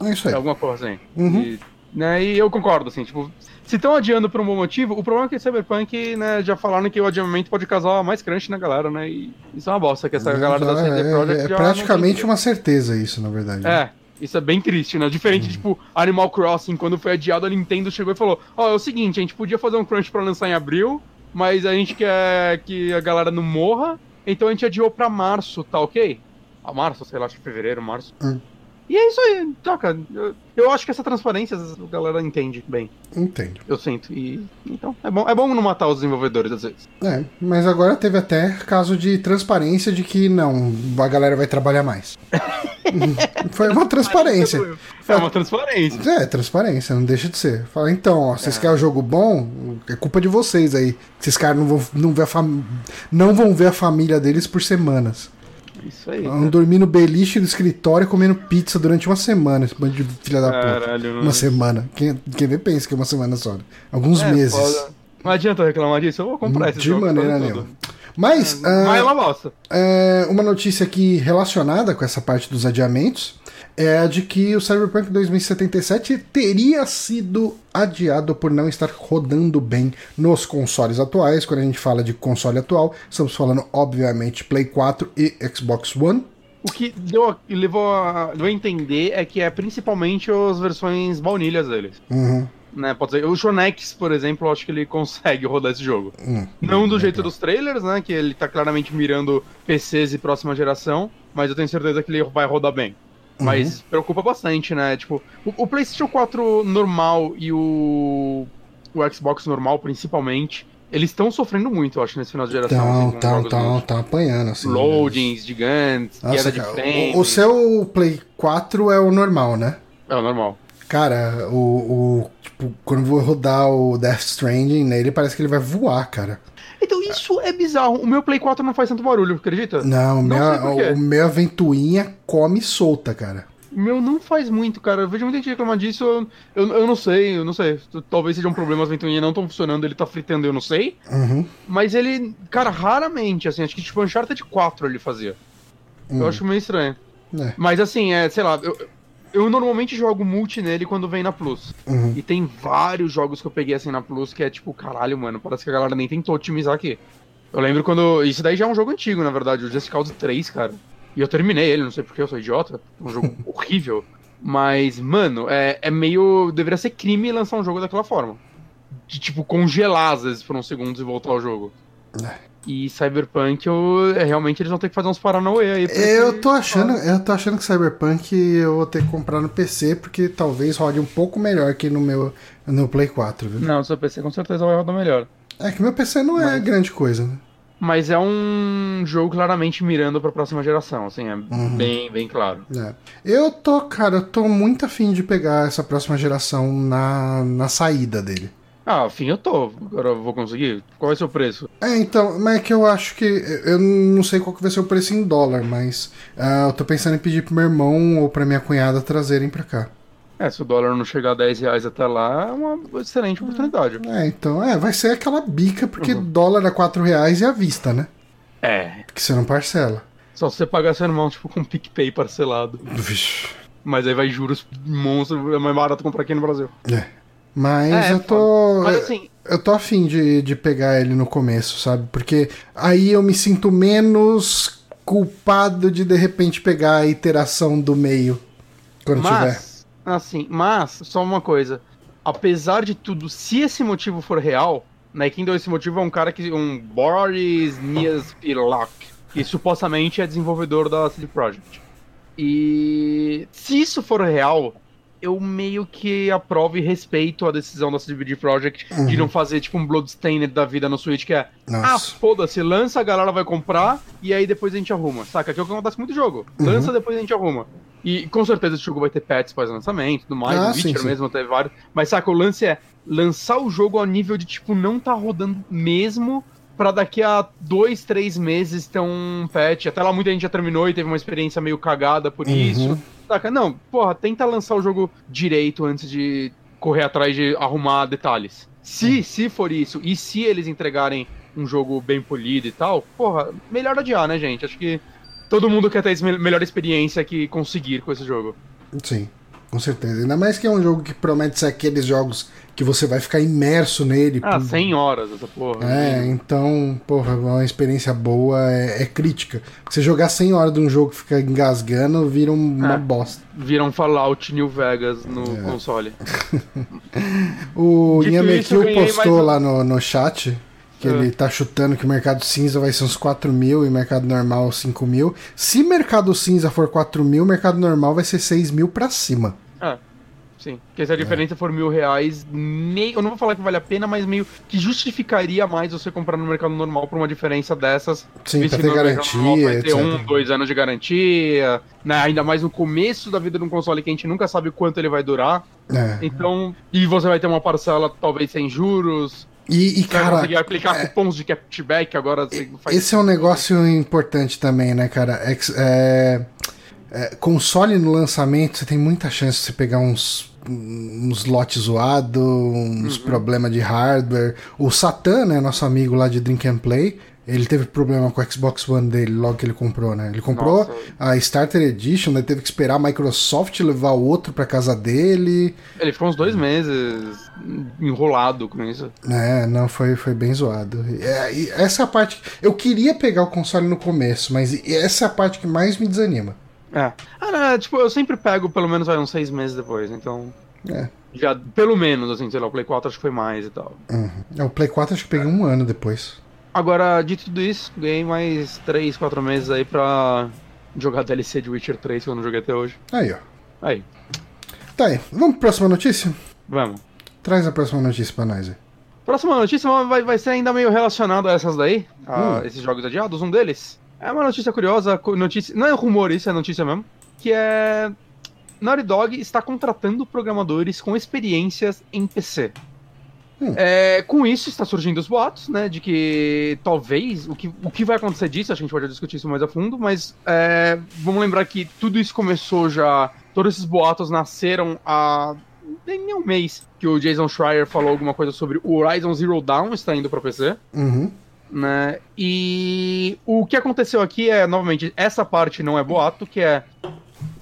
É isso aí. É alguma coisa assim. Uhum. E, né, e eu concordo, assim, tipo, se estão adiando por um bom motivo, o problema é que Cyberpunk, né, já falaram que o adiamento pode causar mais crunch na galera, né? E isso é uma bosta, que essa galera da CD é, Projekt é já praticamente não tem- uma certeza isso, na verdade. É, isso é bem triste, né? Diferente, tipo, Animal Crossing, quando foi adiado, a Nintendo chegou e falou: Ó, é o seguinte, a gente podia fazer um crunch pra lançar em abril, mas a gente quer que a galera não morra, então a gente adiou pra março, tá ok? A março, sei lá, acho que fevereiro, março. Hum. E é isso aí, saca? Eu, eu acho que essa transparência a galera entende bem, Entendo. eu sinto. E então, é bom, é bom não matar os desenvolvedores às vezes. É, mas agora teve até caso de transparência de que não, a galera vai trabalhar mais. *laughs* Foi uma transparência. É uma transparência. É, transparência, não deixa de ser. Fala, então, ó, vocês querem um jogo bom? É culpa de vocês aí. Esses caras não vão, não, ver a não vão ver a família deles por semanas. Isso aí. Vão dormir no beliche do escritório comendo pizza durante uma semana, esse bando de filha da puta. Caralho, Uma semana. Quem, quem vê pensa que é uma semana só. Alguns É, meses. foda. Não adianta reclamar disso, eu vou comprar esse De jogo. maneira todo. nenhuma. Mas, é ah, é, uma notícia aqui relacionada com essa parte dos adiamentos é a de que o Cyberpunk 2077 teria sido adiado por não estar rodando bem nos consoles atuais. Quando a gente fala de console atual, estamos falando, obviamente, Play 4 e Xbox One. O que deu, a- levou a, deu a entender é que é principalmente as versões baunilhas deles. Uhum. Né, pode ser. O Shonex, por exemplo, eu acho que ele consegue rodar esse jogo. Hum. Não do jeito dos trailers, né? Que ele tá claramente mirando PCs e próxima geração, mas eu tenho certeza que ele vai rodar bem. Mas preocupa bastante, né? Tipo, o, o PlayStation 4 normal e o, o Xbox normal, principalmente, eles estão sofrendo muito, eu acho, nesse final de geração. Assim, então, jogos então, novos. tá apanhando, assim. Loadings gigantes, Nossa, queda de frame. o, o seu Play 4 é o normal, né? É o normal. Cara, o, o- Tipo, quando eu vou rodar o Death Stranding nele, parece que ele vai voar, cara. Então isso é bizarro. O meu Play 4 não faz tanto barulho, acredita? Não, meu, o meu ventoinha come solta, cara. O meu não faz muito, cara. Eu vejo muita gente reclamar disso. Eu, eu, eu não sei, eu não sei. Talvez seja um problema, as ventoinhas não estão funcionando, ele tá fritando, eu não sei. Uhum. Mas ele, cara, raramente, assim, acho que tipo Uncharted 4 ele fazia. Hum. Eu acho meio estranho. É. Mas assim, é, sei lá, eu, eu normalmente jogo multi nele quando vem na Plus. Uhum. E tem vários jogos que eu peguei assim na Plus que é tipo, caralho, mano, parece que a galera nem tentou otimizar aqui. Eu lembro quando. Isso daí já é um jogo antigo, na verdade, o Just Cause 3, cara. E eu terminei ele, não sei porque eu sou idiota. É um jogo *laughs* horrível. Mas, mano, é, é meio. Deveria ser crime lançar um jogo daquela forma. De tipo, congelar às vezes por uns segundos e voltar ao jogo. E Cyberpunk, eu, é, realmente eles vão ter que fazer uns Paranauê aí. Eu tô achando, eu tô achando que Cyberpunk eu vou ter que comprar no PC, porque talvez rode um pouco melhor que no meu no Play 4, viu? Não, seu PC com certeza vai rodar melhor. É que meu PC não é Mas- grande coisa, né? Mas é um jogo claramente mirando pra próxima geração, assim, é Uhum. bem, bem claro. É. Eu tô, cara, eu tô muito afim de pegar essa próxima geração na, na saída dele. Ah, afim eu tô. Agora eu vou conseguir. Qual ser o preço? É, então, mas é que eu acho que. Eu não sei qual que vai ser o preço em dólar, mas ah, eu tô pensando em pedir pro meu irmão ou pra minha cunhada trazerem pra cá. É, se o dólar não chegar a 10 reais até lá, é uma excelente oportunidade. É, então, é, vai ser aquela bica, porque Uhum. dólar a 4 reais e à vista, né? É. Porque você não parcela. Só se você pagar seu irmão, tipo, com PicPay parcelado. Vixe. Mas aí vai juros monstro, é mais barato comprar aqui no Brasil. É. Mas É, eu tô. Mas assim, Eu tô afim de, de pegar ele no começo, sabe? Porque aí eu me sinto menos culpado de de repente pegar a iteração do meio quando tiver. mas, assim, mas, só uma coisa. Apesar de tudo, se esse motivo for real? Quem deu esse motivo é um cara que. um Boris Niaspilak, que supostamente é desenvolvedor da CD Projekt. E se isso for real, eu meio que aprovo e respeito a decisão da CD Projekt Uhum. de não fazer tipo um Bloodstained da vida no Switch, que é ah, Nossa. foda-se, lança, a galera vai comprar e aí depois a gente arruma. Saca? Que é o que acontece com muito jogo. Lança, Uhum. depois a gente arruma. E com certeza esse jogo vai ter patches pós-lançamento e tudo mais. Ah, o sim, Witcher sim. mesmo teve vários. Mas saca, o lance é lançar o jogo ao nível de tipo não tá rodando mesmo pra daqui a dois, três meses ter um patch. Até lá muita gente já terminou e teve uma experiência meio cagada por Uhum. isso. Saca? Não, porra, tenta lançar o jogo direito antes de correr atrás de arrumar detalhes. Se, se for isso, e se eles entregarem um jogo bem polido e tal, porra, melhor adiar, né, gente? Acho que todo mundo quer ter me- melhor experiência que conseguir com esse jogo. Sim, com certeza. Ainda mais que é um jogo que promete ser aqueles jogos que você vai ficar imerso nele. Ah, por- 100 horas essa porra. É, então, porra, uma experiência boa é, é crítica. Você jogar 100 horas de um jogo que fica engasgando, vira um- uma É. bosta. Vira um Fallout New Vegas no É. console. *laughs* O Dito isso, postou um- lá no, no chat que É. ele tá chutando que o mercado cinza vai ser uns 4 mil e mercado normal 5 mil. Se mercado cinza for 4 mil, mercado normal vai ser 6 mil pra cima. É. Sim. Porque se a diferença for mil reais, nem, eu não vou falar que vale a pena, mas meio que justificaria mais você comprar no mercado normal por uma diferença dessas. Sim, pra ter mercado normal garantia, Vai ter etc. um, dois anos de garantia, né? Ainda mais no começo da vida de um console que a gente nunca sabe quanto ele vai durar. É. Então, e você vai ter uma parcela talvez sem juros. E, e cara, conseguir aplicar cupons de cashback agora. Você faz... Esse é um negócio importante também, né, cara? Ex- é- é, console no lançamento, você tem muita chance de você pegar uns, uns lotes zoados, uns Uhum. problemas de hardware. O Satan, né, nosso amigo lá de Drink and Play, ele teve problema com o Xbox One dele logo que ele comprou, né? Ele comprou Nossa. a Starter Edition, daí teve que esperar a Microsoft levar o outro pra casa dele. Ele ficou uns dois meses enrolado com isso. É, não, foi, foi bem zoado. É, essa é a parte. Eu queria pegar o console no começo, mas essa é a parte que mais me desanima. É. Ah, não, tipo, eu sempre pego pelo menos vai, uns seis meses depois, então. É. Já, pelo menos, assim, sei lá, o Play 4 acho que foi mais e tal. Uhum. É, O Play 4 acho que peguei um ano depois. Agora, dito tudo isso, ganhei mais 3, 4 meses aí pra jogar DLC de Witcher 3 que eu não joguei até hoje. Aí, ó. Aí, Tá aí. Vamos pra próxima notícia? vamos. Traz a próxima notícia pra nós aí. Próxima notícia vai, vai ser ainda meio relacionado a essas daí, a Hum. esses jogos adiados. Um deles é uma notícia curiosa, notícia, não é rumor, isso é notícia mesmo, que é Naughty Dog está contratando programadores com experiências em PC. Hum. É, com isso está surgindo os boatos, né, de que talvez o que, o que vai acontecer disso, a gente pode discutir isso mais a fundo, mas é, vamos lembrar que tudo isso começou já, todos esses boatos nasceram há nem um mês que o Jason Schreier falou alguma coisa sobre o Horizon Zero Dawn está indo para PC, Uhum. né? E o que aconteceu aqui é, novamente, essa parte não é boato, que é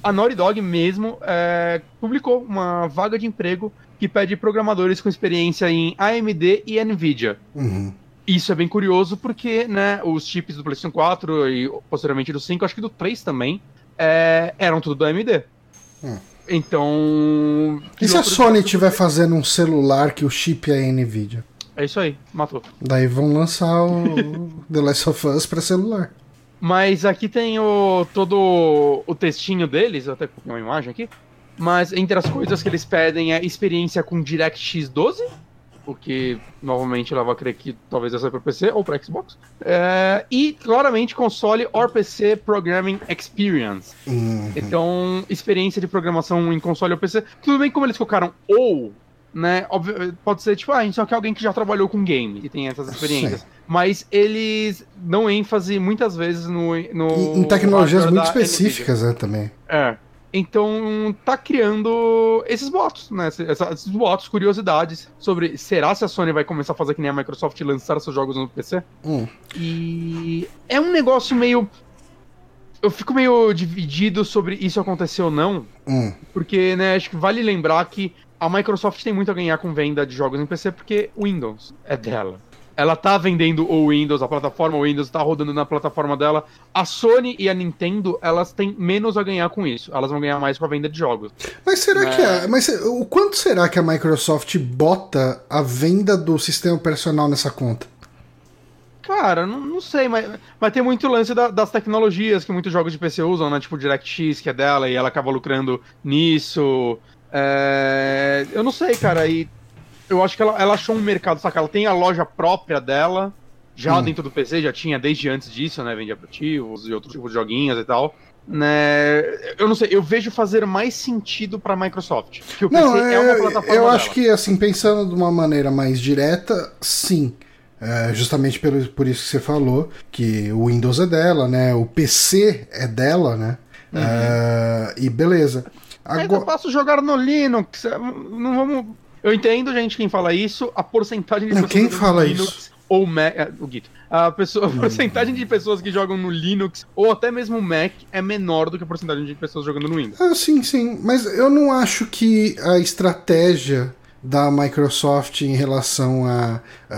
a Naughty Dog mesmo é, publicou uma vaga de emprego que pede programadores com experiência em AMD e Nvidia. Uhum. Isso é bem curioso porque, né, os chips do PlayStation 4 e posteriormente do 5, acho que do 3 também, é, eram tudo do AMD. Hum. Então. E se a Sony estiver fazendo um celular que o chip é Nvidia? É isso aí, matou. Daí vão lançar o *laughs* The Last of Us pra celular. Mas aqui tem o todo o textinho deles, eu até coloquei uma imagem aqui. Mas entre as coisas que eles pedem é experiência com DirectX 12, o que novamente leva a crer que talvez essa é para PC ou para Xbox. É, e claramente console or PC Programming Experience. Uhum. Então, experiência de programação em console ou PC. Tudo bem como eles colocaram ou, né? óbvio, pode ser tipo, ah, a gente só quer alguém que já trabalhou com game e tem essas experiências. Mas eles dão ênfase muitas vezes no. no Em, em tecnologias muito específicas, né, também. É. Então, tá criando esses boatos, né? Esses, boatos, curiosidades sobre será se a Sony vai começar a fazer que nem a Microsoft lançar seus jogos no PC? Hum. E é um negócio meio. Eu fico meio dividido sobre isso acontecer ou não, Hum. porque, né, acho que vale lembrar que a Microsoft tem muito a ganhar com venda de jogos em PC, porque Windows é dela. Ela tá vendendo o Windows, a plataforma o Windows tá rodando na plataforma dela. A Sony e a Nintendo, elas têm menos a ganhar com isso. Elas vão ganhar mais com a venda de jogos. Mas será É. que a, mas o quanto será que a Microsoft bota a venda do sistema operacional nessa conta? Cara, não, não sei, mas, mas tem muito lance da- das tecnologias que muitos jogos de PC usam, né? Tipo DirectX, que é dela, e ela acaba lucrando nisso. É, Eu não sei, cara, e eu acho que ela, ela achou um mercado, saca? Ela tem a loja própria dela, já Hum. dentro do PC, já tinha desde antes disso, né? Vende aplicativos e outros tipos de joguinhos e tal. Né? Eu não sei, eu vejo fazer mais sentido pra Microsoft. Que o Não, PC é, uma plataforma eu dela. acho que, assim, pensando de uma maneira mais direta, sim. É, justamente pelo, por isso que você falou, que o Windows é dela, né? O PC é dela, né? Uhum. É, e beleza. Mas eu Agora, posso jogar no Linux. é, Não vamos. Eu entendo, gente, quem fala isso. A porcentagem de Não, pessoas quem fala no isso? Linux ou Mac. é, O Guito. A, pessoa, a porcentagem de pessoas que jogam no Linux ou até mesmo Mac é menor do que a porcentagem de pessoas jogando no Windows. Ah, sim, sim. Mas eu não acho que a estratégia da Microsoft em relação a, a-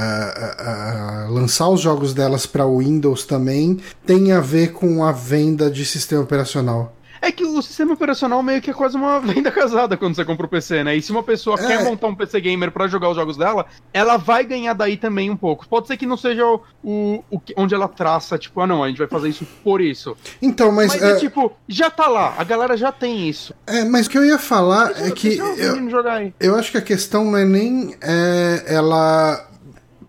a- a lançar os jogos delas para Windows também tem a ver com a venda de sistema operacional. É que o sistema operacional meio que é quase uma *laughs* venda casada quando você compra o PC, né? E se uma pessoa É. quer montar um PC gamer pra jogar os jogos dela, ela vai ganhar daí também um pouco. Pode ser que não seja o, o, onde ela traça, tipo, ah não, a gente vai fazer isso por isso. Então, mas, Mas, é, é tipo, já tá lá, a galera já tem isso. é, mas o que eu ia falar é que eu, menino jogar aí. eu acho que a questão não é nem é, ela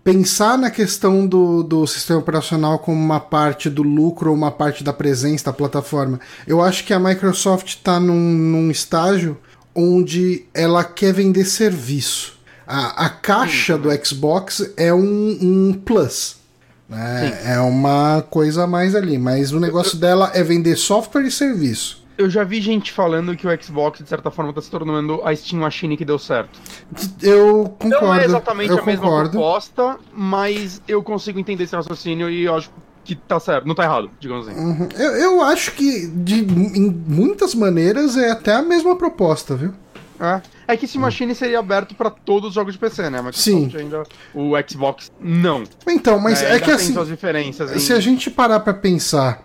pensar na questão do, do sistema operacional como uma parte do lucro ou uma parte da presença da plataforma. Eu acho que a Microsoft está num, num estágio onde ela quer vender serviço. A, a caixa do Xbox é um, um plus. né? É uma coisa a mais ali, mas o negócio dela é vender software e serviço. Eu já vi gente falando que o Xbox, de certa forma, tá se tornando a Steam Machine que deu certo. Eu concordo. Não é exatamente a mesma concordo. proposta, mas eu consigo entender esse raciocínio e eu acho que tá certo. Não tá errado, digamos assim. Uhum. Eu, eu acho que de em muitas maneiras é até a mesma proposta, viu? É. É que esse Machine seria aberto pra todos os jogos de PC, né? Mas Sim. ainda o Xbox não. Então, mas É, é, que assim, se a gente parar pra pensar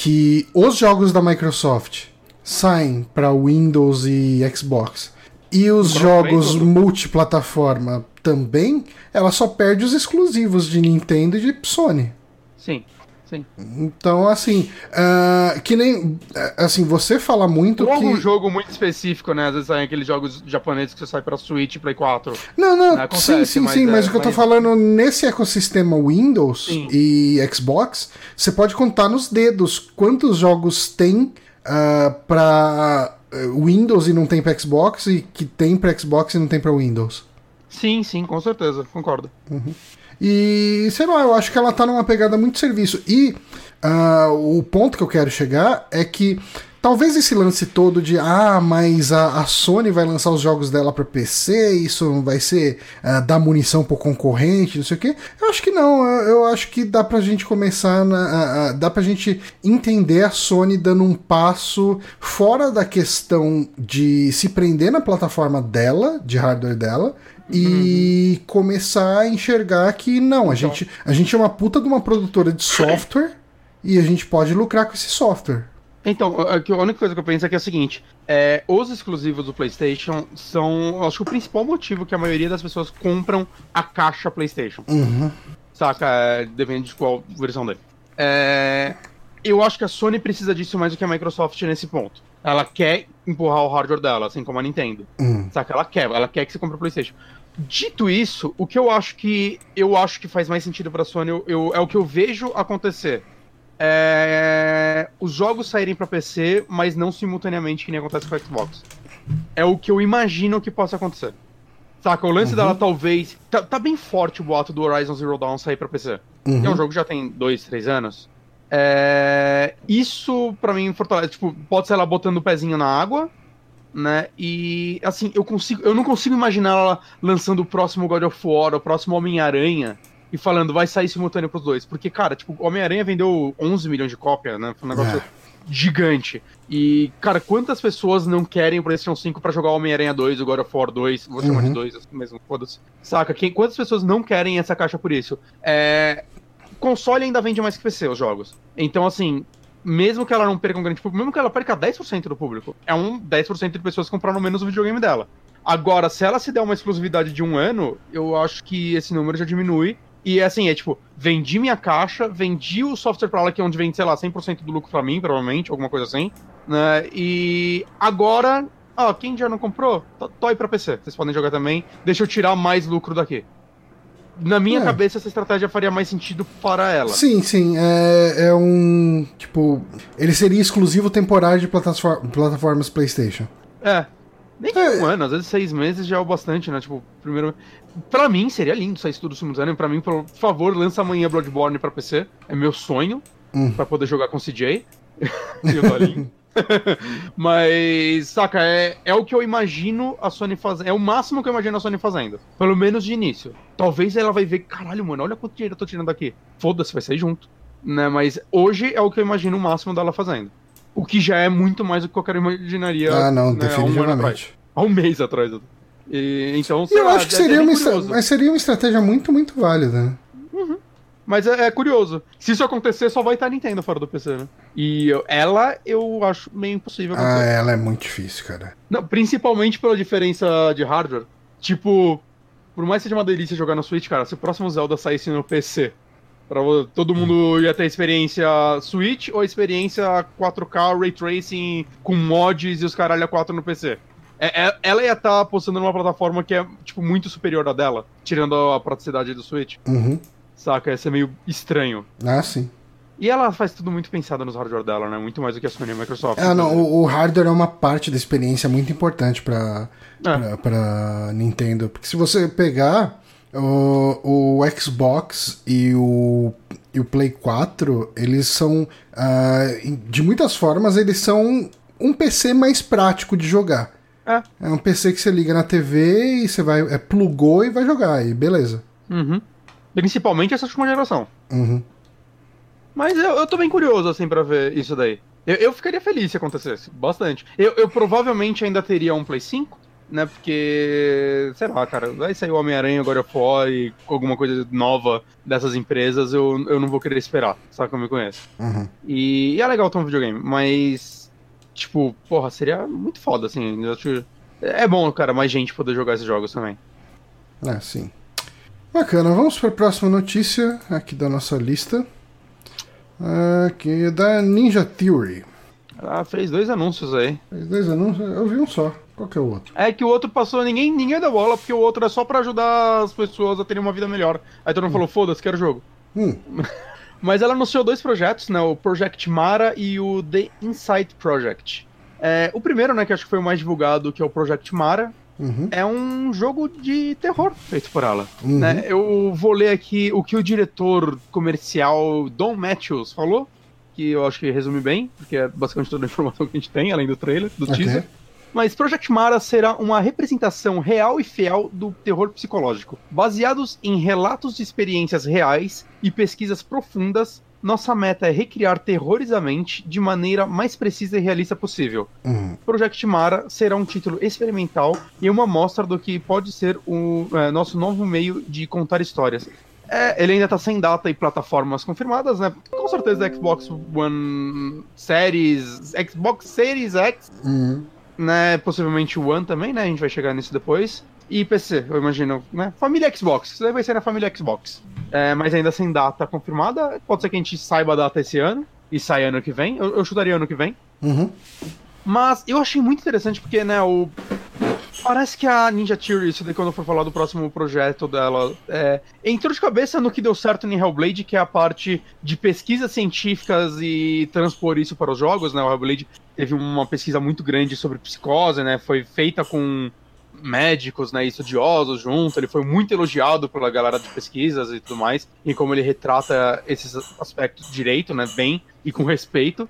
que os jogos da Microsoft saem pra Windows e Xbox e os Pro jogos tudo. multiplataforma também, ela só perde os exclusivos de Nintendo e de Sony. Sim, sim. Então, assim, ah, que nem ah, assim, você fala muito Ou algum que jogo muito específico, né? Às vezes saem aqueles jogos japoneses que você sai pra Switch e Play 4. Não, não, Né, acontece, sim, sim, mas sim, mas, é- o que eu tô mas- falando nesse ecossistema Windows Sim. e Xbox, você pode contar nos dedos quantos jogos tem ah, pra eh, Windows e não tem pra Xbox e que tem pra Xbox e não tem pra Windows. Sim, sim, com certeza, concordo. E sei lá, eu acho que ela tá numa pegada muito serviço. E ah, o ponto que eu quero chegar é que talvez esse lance todo de ah, mas a, a Sony vai lançar os jogos dela para PC, isso vai ser ah, dar munição pro concorrente, não sei o quê. Eu acho que não, eu, eu acho que dá pra gente começar, na, a- a- dá pra gente entender a Sony dando um passo fora da questão de se prender na plataforma dela, de hardware dela, e começar a enxergar que não, a, gente, a gente é uma puta de uma produtora de software e a gente pode lucrar com esse software. Então, a a única coisa que eu penso é que é o seguinte: é, os exclusivos do PlayStation são, acho que o principal motivo que a maioria das pessoas compram a caixa PlayStation. Uhum. Saca? É, depende de qual versão dele. É, eu acho que a Sony precisa disso mais do que a Microsoft nesse ponto. Ela quer empurrar o hardware dela, assim como a Nintendo. Hum. Saca? Ela quer, ela quer que você compre o PlayStation. Dito isso, o que eu acho que eu acho que faz mais sentido pra Sony eu, eu- é o que eu vejo acontecer. É, os jogos saírem pra PC, mas não simultaneamente que nem acontece com o Xbox. É o que eu imagino que possa acontecer. Saca? O lance dela talvez. Tá, tá bem forte o boato do Horizon Zero Dawn sair pra PC. Uhum. É um jogo que já tem dois, três anos. É, Isso, pra mim, fortalece. Tipo, pode ser ela botando o pezinho na água, né? E, assim, eu consigo. Eu não consigo imaginar ela lançando o próximo God of War, o próximo Homem-Aranha e falando, vai sair simultâneo pros dois. Porque, cara, tipo, Homem-Aranha vendeu 11 milhões de cópias, né? Foi um negócio É. gigante. E, cara, quantas pessoas não querem o PlayStation 5 pra jogar Homem-Aranha 2, o God of War 2, vou chamar de Uhum. 2 mesmo, foda-se. Saca? Quem, quantas pessoas não querem essa caixa por isso? É. Console ainda vende mais que PC os jogos. Então, assim, mesmo que ela não perca um grande público, mesmo que ela perca 10% do público, é um 10% de pessoas que compraram menos o videogame dela. Agora, se ela se der uma exclusividade de um ano, eu acho que esse número já diminui. E assim, é tipo, vendi minha caixa, vendi o software pra ela, que é onde vende, sei lá, 100% do lucro pra mim, provavelmente, alguma coisa assim. Né? E agora, ó, quem já não comprou, to- toy pra PC. Vocês podem jogar também. Deixa eu tirar mais lucro daqui. Na minha É. cabeça, essa estratégia faria mais sentido para ela. Sim, sim. É, é um. Tipo. Ele seria exclusivo temporário de platafor- plataformas PlayStation. É. Nem que É. um ano, às vezes seis meses já é o bastante, né? Tipo, primeiro. Pra mim seria lindo sair isso tudo simultâneo. Pra mim, por favor, lança amanhã Bloodborne pra PC. É meu sonho. Hum. Pra poder jogar com o CJ. *laughs* e o Dolinho. *laughs* *laughs* Mas, saca, é, é o que eu imagino a Sony fazendo. É o máximo que eu imagino a Sony fazendo. Pelo menos de início. Talvez ela vai ver, caralho, mano, olha quanto dinheiro eu tô tirando daqui. Foda-se, vai sair junto. Né? Mas hoje é o que eu imagino o máximo dela fazendo. O que já é muito mais do que qualquer imaginaria. Ah, não, né, há um definitivamente. Há um mês atrás. E, então, E eu lá, acho que é- seria é uma, mas seria uma estratégia muito, muito válida. né? Mas é, é curioso. Se isso acontecer, só vai estar a Nintendo fora do PC, né? E eu- ela, eu acho meio impossível Ah, acontecer. ela é muito difícil, cara. Não, principalmente pela diferença de hardware. Tipo, por mais que seja uma delícia jogar no Switch, cara, se o próximo Zelda saísse no PC, pra todo mundo ia ter a experiência Switch ou a experiência 4K Ray Tracing com mods e os caralho a 4 no PC. É- é- ela ia estar apostando numa plataforma que é, tipo, muito superior à dela, tirando a praticidade do Switch. Uhum. Saca? Ia ser meio estranho. Ah, sim. E ela faz tudo muito pensado nos hardware dela, né? Muito mais do que a Sony e a Microsoft. Ah, não, o, o hardware é uma parte da experiência muito importante pra, É. pra Nintendo. Porque se você pegar o, o Xbox e o, e o Play 4, eles são, em- de muitas formas, eles são um PC mais prático de jogar. É. É um PC que você liga na TV e você vai, é, plugou e vai jogar, e beleza. Uhum. Principalmente essa última geração. Uhum. Mas eu, eu tô bem curioso, assim, pra ver isso daí. Eu, eu ficaria feliz se acontecesse, bastante. Eu, eu provavelmente ainda teria um Play 5, né? Porque, sei lá, cara, vai sair o Homem-Aranha, God of War e alguma coisa nova dessas empresas, eu, eu não vou querer esperar, sabe que eu me conheço. Uhum. E, e é legal ter um videogame, mas, tipo, porra, seria muito foda, assim. eu acho- é bom, cara, mais gente poder jogar esses jogos também. É, sim. Bacana, vamos para a próxima notícia aqui da nossa lista. Aqui é da Ninja Theory. Ela fez dois anúncios aí. Fez dois anúncios, eu vi um só. Qual que é o outro? É que o outro passou, ninguém, ninguém deu bola, porque o outro é só pra ajudar as pessoas a terem uma vida melhor. Aí todo mundo falou, foda-se, quero jogo. Hum, *laughs* Mas ela anunciou dois projetos, né? O Project Mara e o The Insight Project. É, o primeiro, né, que acho que foi o mais divulgado, que é o Project Mara, uhum, é um jogo de terror feito por ela. uhum. né? Eu vou ler aqui o que o diretor comercial Don Matthews falou, que eu acho que resume bem, porque é basicamente toda a informação que a gente tem, além do trailer, do Ok. teaser. Mas Project Mara será uma representação real e fiel do terror psicológico. Baseados em relatos de experiências reais e pesquisas profundas, nossa meta é recriar terrores à mente de maneira mais precisa e realista possível. Uhum. Project Mara será um título experimental e uma mostra do que pode ser o é, nosso novo meio de contar histórias. É, ele ainda tá sem data e plataformas confirmadas, né? Com certeza Xbox One Series, Xbox Series X, Uhum. né? Possivelmente o One também, né? A gente vai chegar nisso depois. E PC, eu imagino, né? Família Xbox, isso daí vai ser na família Xbox. É, mas ainda sem data confirmada. Pode ser que a gente saiba a data esse ano e saia ano que vem. Eu, eu chutaria ano que vem. Uhum. Mas eu achei muito interessante porque, né, o. Parece que a Ninja Theory, isso daí quando for falar do próximo projeto dela, é, entrou de cabeça no que deu certo em Hellblade, que é a parte de pesquisas científicas e transpor isso para os jogos, né? O Hellblade teve uma pesquisa muito grande sobre psicose, né? Foi feita com médicos, né, estudiosos junto, ele foi muito elogiado pela galera de pesquisas e tudo mais, e como ele retrata esses aspectos direito, né, bem e com respeito.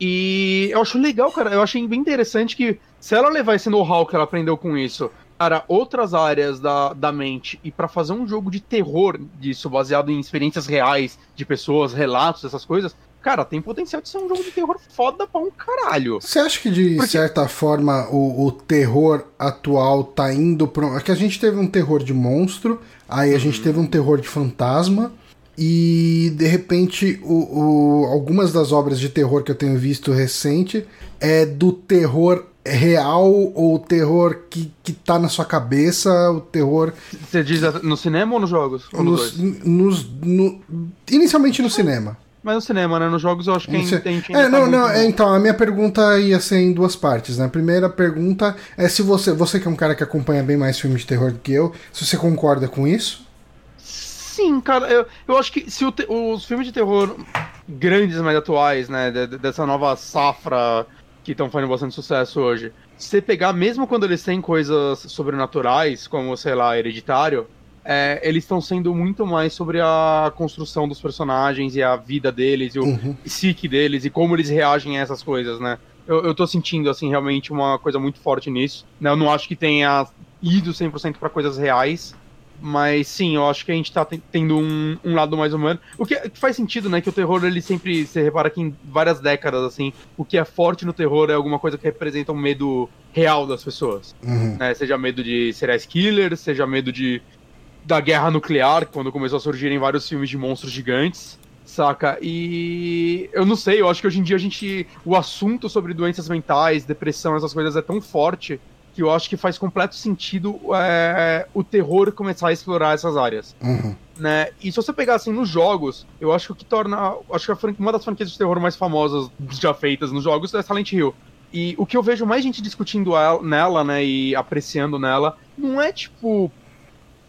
E eu acho legal, cara. Eu achei bem interessante que se ela levar esse know-how que ela aprendeu com isso para outras áreas da, da mente e para fazer um jogo de terror disso, baseado em experiências reais de pessoas, relatos, essas coisas, cara, tem potencial de ser um jogo de terror foda pra um caralho. Você acha que de Porque- certa forma o, o terror atual tá indo pra. um- É que a gente teve um terror de monstro, aí a gente teve um terror de fantasma. E de repente, o, o- algumas das obras de terror que eu tenho visto recente é do terror real ou o terror que, que tá na sua cabeça, o terror Você diz no cinema ou nos jogos? Ou nos nos, dois? nos- no- inicialmente no cinema. Mas no cinema, né? Nos jogos eu acho que a gente, a gente ainda É, tá não, não, é, então, a minha pergunta ia ser em duas partes, né? A primeira pergunta é se você, você que é um cara que acompanha bem mais filmes de terror do que eu, se você concorda com isso? Sim, cara, eu, eu acho que se te- os filmes de terror grandes, mais atuais, né, de- de- dessa nova safra que estão fazendo bastante sucesso hoje, se você pegar, mesmo quando eles têm coisas sobrenaturais, como, sei lá, Hereditário, é, eles estão sendo muito mais sobre a construção dos personagens e a vida deles, e o Uhum. psique deles, e como eles reagem a essas coisas, né. Eu, eu tô sentindo, assim, realmente uma coisa muito forte nisso, né, eu não acho que tenha ido 100% pra coisas reais, mas sim, eu acho que a gente tá ten- tendo um, um lado mais humano. O que, que faz sentido, né? Que o terror, ele sempre. Você repara que em várias décadas, assim, o que é forte no terror é alguma coisa que representa um medo real das pessoas. Uhum. Né? Seja medo de serial killers, seja medo de. Da guerra nuclear, quando começou a surgirem vários filmes de monstros gigantes. Saca? E eu não sei, eu acho que hoje em dia a gente. O assunto sobre doenças mentais, depressão, essas coisas é tão forte que eu acho que faz completo sentido é, o terror começar a explorar essas áreas. Uhum. Né? E se você pegar assim nos jogos, eu acho que o que torna. Acho que uma das franquias de terror mais famosas já feitas nos jogos é Silent Hill. E o que eu vejo mais gente discutindo el- nela, né, e apreciando nela, não é tipo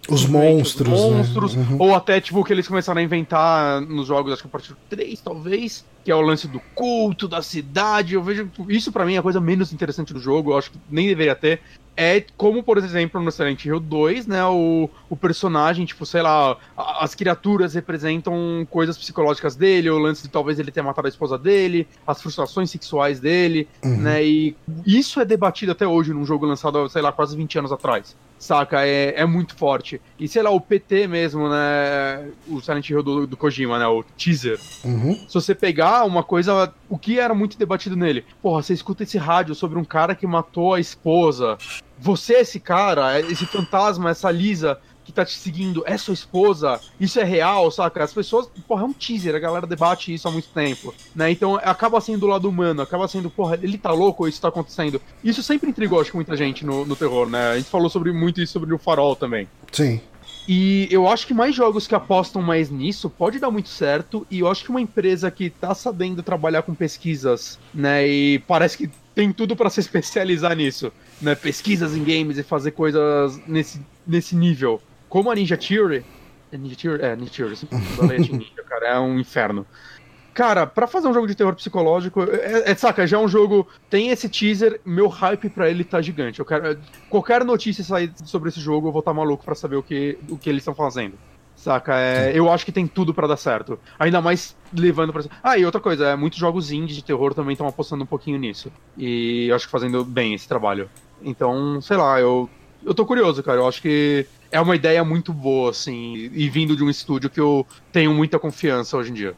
Os monstros. os né? monstros, Uhum. ou até tipo o que eles começaram a inventar nos jogos, acho que a partir do 3, talvez, que é o lance do culto, da cidade. Eu vejo isso pra mim é a coisa menos interessante do jogo, eu acho que nem deveria ter. É como, por exemplo, no Silent Hill 2, né? O, o personagem, tipo, sei lá, as criaturas representam coisas psicológicas dele, o lance de talvez ele ter matado a esposa dele, as frustrações sexuais dele, Uhum. né? E isso é debatido até hoje num jogo lançado, sei lá, quase 20 anos atrás. Saca? É, é muito forte. E sei lá, o PT mesmo, né? O Silent Hill do, do Kojima, né? O teaser. Uhum. Se você pegar uma coisa. O que era muito debatido nele? Porra, você escuta esse rádio sobre um cara que matou a esposa. Você esse cara, esse fantasma, essa Lisa que tá te seguindo, é sua esposa? Isso é real, saca? As pessoas. Porra, é um teaser, a galera debate isso há muito tempo. Né? Então acaba sendo do lado humano, acaba sendo, porra, ele tá louco ou isso tá acontecendo? Isso sempre intrigou, acho que muita gente no, no terror, né? A gente falou sobre muito isso sobre o farol também. Sim. E eu acho que mais jogos que apostam mais nisso pode dar muito certo. E eu acho que uma empresa que tá sabendo trabalhar com pesquisas, né? E parece que tem tudo pra se *laughs* especializar nisso, né? Pesquisas em games e fazer coisas nesse, nesse nível. Como a Ninja Theory. É Ninja Theory? É, Ninja Theory. a Ninja, cara. É um inferno. Cara, pra fazer um jogo de terror psicológico, é, é- saca, já é um jogo. Tem esse teaser, meu hype pra ele tá gigante. Eu quero. Qualquer notícia sair sobre esse jogo, eu vou estar maluco pra saber o que, o que eles estão fazendo. Saca? É, eu acho que tem tudo pra dar certo. Ainda mais levando pra. Ah, e outra coisa, é, muitos jogos indie de terror também estão apostando um pouquinho nisso. E eu acho que fazendo bem esse trabalho. Então, sei lá, eu. Eu tô curioso, cara. Eu acho que é uma ideia muito boa, assim, e vindo de um estúdio que eu tenho muita confiança hoje em dia.